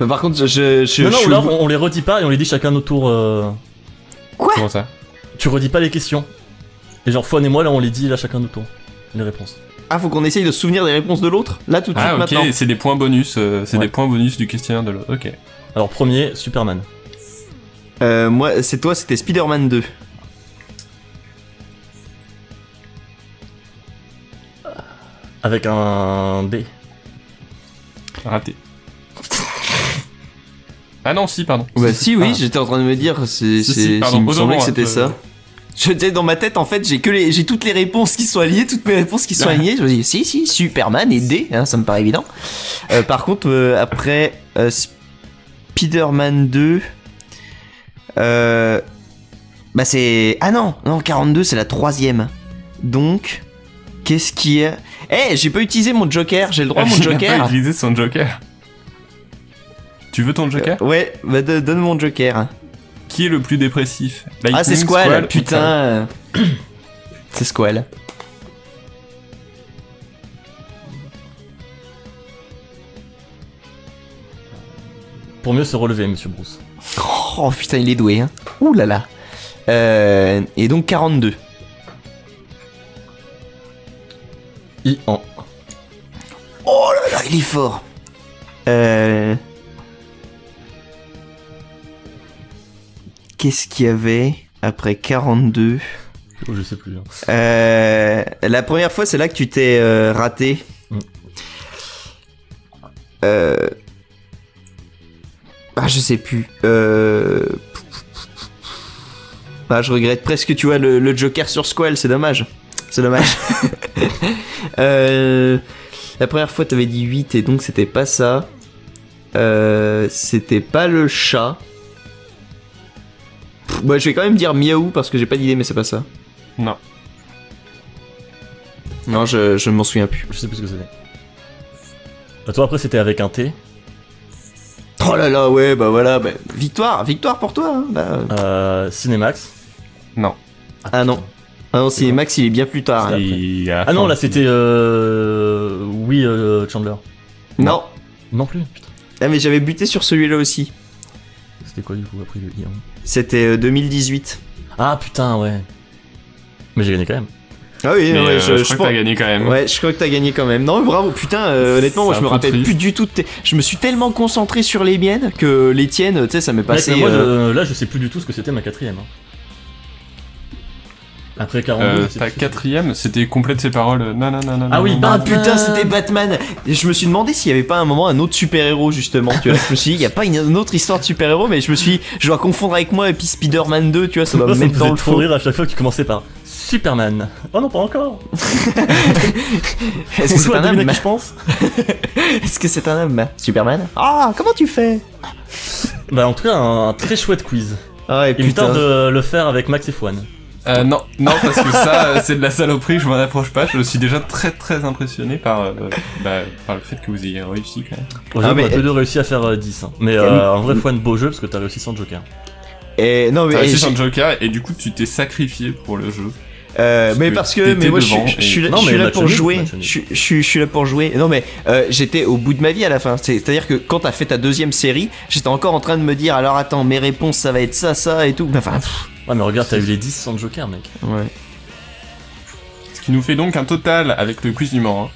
Mais [laughs] par contre, je, je, je, non, non, je là, on, on les redit pas et on les dit chacun notre tour. euh, Comment ça? Tu redis pas les questions. Et genre, Fouane et moi, là, on les dit là chacun notre tour. Les réponses. Ah, faut qu'on essaye de se souvenir des réponses de l'autre Là, tout de suite, Ah, ok, maintenant. c'est des points bonus, euh, c'est Ouais. des points bonus du questionnaire de l'autre. Ok. Alors, premier, Superman. Euh, moi, c'est toi, c'était Spider-Man 2. Avec un D. Raté. Ah non, si, pardon. Bah si, oui, Ah. j'étais en train de me dire, c'est, Si, c'est, si, pardon, il me semblait que c'était euh, ça. Je disais dans ma tête, en fait, j'ai que les, j'ai toutes les réponses qui sont alliées, toutes mes réponses qui sont [laughs] alignées. Je me dis, si, si, Superman et D, hein, ça me paraît évident. Euh, par contre, euh, après euh, Spider-Man 2, euh, bah c'est, ah non, non, 42, c'est la troisième. Donc, Qu'est-ce qui est Eh, j'ai pas utilisé mon joker, j'ai le droit à mon [laughs] Il n'a pas joker utilisé son joker. Tu veux ton joker? Ouais, bah donne mon joker. Qui est le plus dépressif? Ah, c'est Squall, putain. [coughs] c'est Squall. Pour mieux se relever, monsieur Bruce. Oh putain, il est doué, hein. Ouh là là. Euh, et donc 42. I en. Oh là là, il est fort. Euh... Qu'est-ce qu'il y avait après 42 Oh, je sais plus. hein. Euh, La première fois, c'est là que tu t'es euh, raté. Mm. Euh... Ah, je sais plus. Euh... Ah, je regrette presque, tu vois, le, le Joker sur Squall, c'est dommage. C'est dommage. [laughs] euh... La première fois, t'avais dit 8 et donc c'était pas ça. Euh... C'était pas le chat. Pff, Bah, je vais quand même dire miaou parce que j'ai pas d'idée, mais c'est pas ça. Non. Non, je, je m'en souviens plus. Je sais plus ce que c'était. Euh, toi, après, c'était avec un T. Oh là là, ouais, bah voilà, bah, victoire, victoire pour toi. hein, bah. Euh, Cinemax. Non. Ah non. Ah non, c'est Max, il est bien plus tard. hein. Il Ah non, là, c'était. Euh... Oui, euh, Chandler. Non. Non plus. Putain. Ah, mais j'avais buté sur celui-là aussi. C'était quoi, du coup, après le C'était euh, 2018. Ah, putain, ouais. Mais j'ai gagné quand même. Ah oui, Mais, ouais, euh, je, je, je crois que t'as gagné quand même. Ouais, je crois que t'as gagné quand même. Non, bravo, putain, euh, honnêtement, moi je me rappelle triste. plus du tout de tes... Je me suis tellement concentré sur les miennes que les tiennes, tu sais, ça m'est passé. mais moi, euh, je- là, je sais plus du tout ce que c'était ma quatrième. hein. Après 42. Euh, c'est ta quatrième, c'était complète ses paroles. Non, non, non, non. Ah oui, non, bah, Ah non. putain, c'était Batman. Et je me suis demandé s'il y avait pas un moment un autre super-héros justement. Tu vois, je me suis dit, il y a pas une, une autre histoire de super-héros, mais je me suis, dit, je dois confondre avec moi et puis Spider-Man 2, tu vois, ça va Moi, me [laughs] mettre dans le rire à chaque fois que tu commençais par Superman. Oh non, pas encore. [laughs] Est-ce que c'est un homme je pense [laughs] Est-ce que c'est un homme Superman? Ah, comment tu fais? Bah, en tout cas, un, un très chouette quiz. Ah ouais, Il me putain. tarde de le faire avec Max et Fouane. Euh, non, non, parce que ça, euh, [laughs] c'est de la saloperie, je m'en approche pas. Je suis déjà très très impressionné par, euh, bah, par le fait que vous ayez réussi quand même. Ah, mais- on a tous deux réussi à faire euh, 10. hein. Mais euh, en vrai, Fouane, beau jeu parce que t'as réussi sans Joker. Et non, mais, T'as réussi j'ai- sur le Joker et du coup tu t'es sacrifié pour le jeu. Euh, mais parce que, mais moi, je suis, je là, Non, je suis mais là pour jouer. Je, suis- là pour jouer. Non, mais euh, j'étais au bout de ma vie à la fin. C'est- C'est-à-dire que quand t'as fait ta deuxième série, j'étais encore en train de me dire, alors attends, mes réponses, ça va être ça, ça et tout. Enfin, pff, Ouais, mais regarde, t'as eu les 10 sans Joker, mec. ouais. Ce qui nous fait donc un total avec le quiz numéro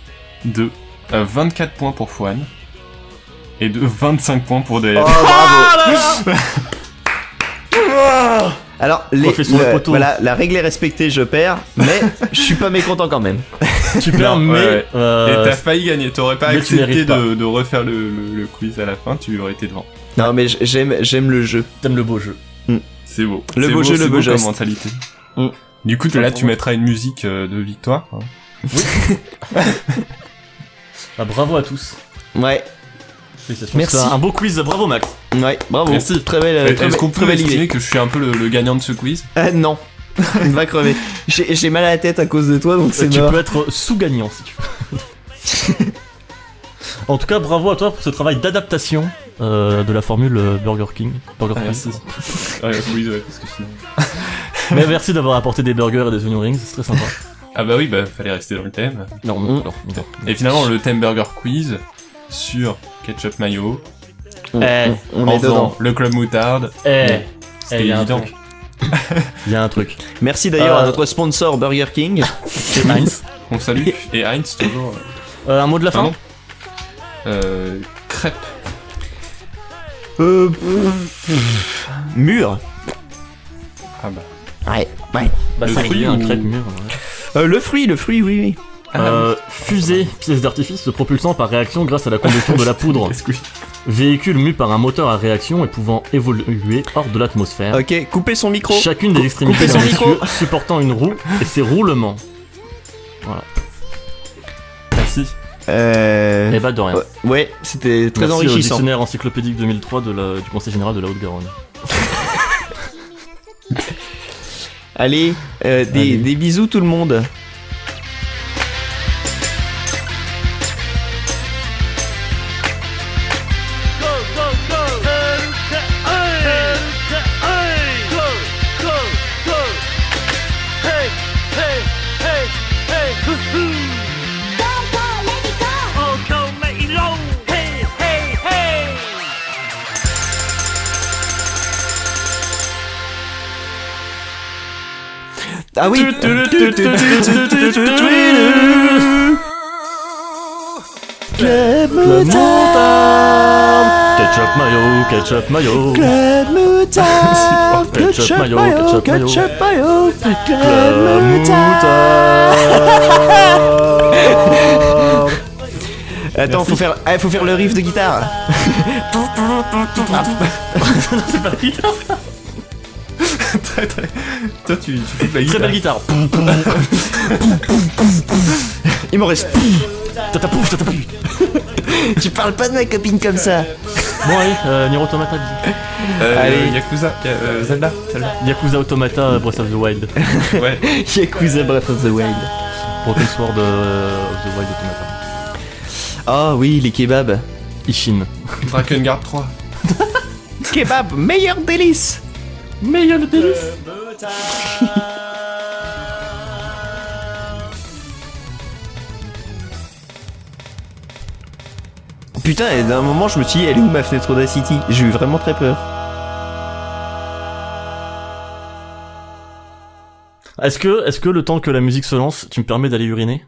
1 de euh, 24 points pour Fouane et de 25 points pour DF. Oh, bravo. [laughs] Alors, les, Refais sur le le- poteau. voilà, la règle est respectée, je perds, mais [laughs] je suis pas mécontent quand même. Tu perds, Non, mais. ouais, ouais. euh, Et t'as failli gagner, t'aurais pas accepté pas. de, de refaire le, le- le quiz à la fin, tu aurais été devant. Non, mais j'aime, j'aime le jeu. T'aimes le beau jeu. C'est beau. Le beau jeu, le beau geste. mentalité. Mm. Du coup, là, tu mettras une musique euh, de victoire. hein. [laughs] Ah, bravo à tous. Ouais, Félicitations. Merci. C'est un beau quiz, bravo Max. ouais, bravo. Merci. Très belle, très, Est-ce qu'on très peut belle estimer idée. que je suis un peu le, le gagnant de ce quiz? Ah non, [laughs] va crever. J'ai, j'ai mal à la tête à cause de toi, donc c'est tu mort. peux être sous-gagnant si tu veux. [laughs] en tout cas, bravo à toi pour ce travail d'adaptation euh, de la formule euh, Burger King. Burger Ah, King. merci. Ouais, quiz, ouais, parce que sinon... [laughs] Mais merci d'avoir apporté des burgers et des onion rings, c'est très sympa. Ah bah oui, bah fallait rester dans le thème. Non, non, non, non. Et finalement, le thème burger quiz sur ketchup mayo, On, Eh, on- on en est dedans. le club moutarde, Eh, c'était eh, y a un évident. truc. Il [laughs] y a un truc. Merci d'ailleurs Euh, à notre sponsor Burger King. [laughs] C'est Heinz. On salue. [laughs] Et Heinz, toujours. euh, Euh, un mot de la fin Pardon Euh, crêpe. Euh, mur. Ah bah. Ouais, ouais. Bah, Le ça fruit un crêpe mûr. ouais. Euh, le fruit, le fruit, oui, oui. Euh, fusée, pièce d'artifice se propulsant par réaction grâce à la combustion de la [laughs] poudre. Véhicule mu par un moteur à réaction et pouvant évoluer hors de l'atmosphère. Ok, coupez son micro. Chacune des extrémités coupez son micro. supportant une roue et ses roulements. Merci. Euh... Et bah de rien. ouais, c'était très Merci au enrichissant. dictionnaire encyclopédique 2003 de la- du Conseil général de la Haute-Garonne. [laughs] Allez, euh, des, Allez. des bisous tout le monde. Ah oui. Club Moutarde. Ketchup mayo, ketchup mayo. Club Moutarde. [laughs] Ketchup mayo, ketchup mayo. ketchup mayo. Club Moutarde. Attends, faut faire, ah, faut faire le riff de guitare. [laughs] C'est pas la guitare très [laughs] très. Toi, tu, tu fais de la Très guitare. belle guitare [laughs] Il m'en reste. Tata pouf, tata pouf Tu parles pas de ma copine comme ça. Bon allez, euh, Nier Automata dit. Euh, Allez. Yakuza, Ya- euh, Zelda, Zelda. Yakuza Automata Breath of the Wild. [laughs] Ouais. Yakuza Breath of the Wild. Broken Sword euh, of the Wild Automata. Ah oui, les kebabs. Ishin. Drakengard 3. Kebab, meilleur délice. Meilleur le délice Putain, et d'un moment, je me suis dit, elle est où ma fenêtre Audacity J'ai eu vraiment très peur. Est-ce que, est-ce que le temps que la musique se lance, tu me permets d'aller uriner?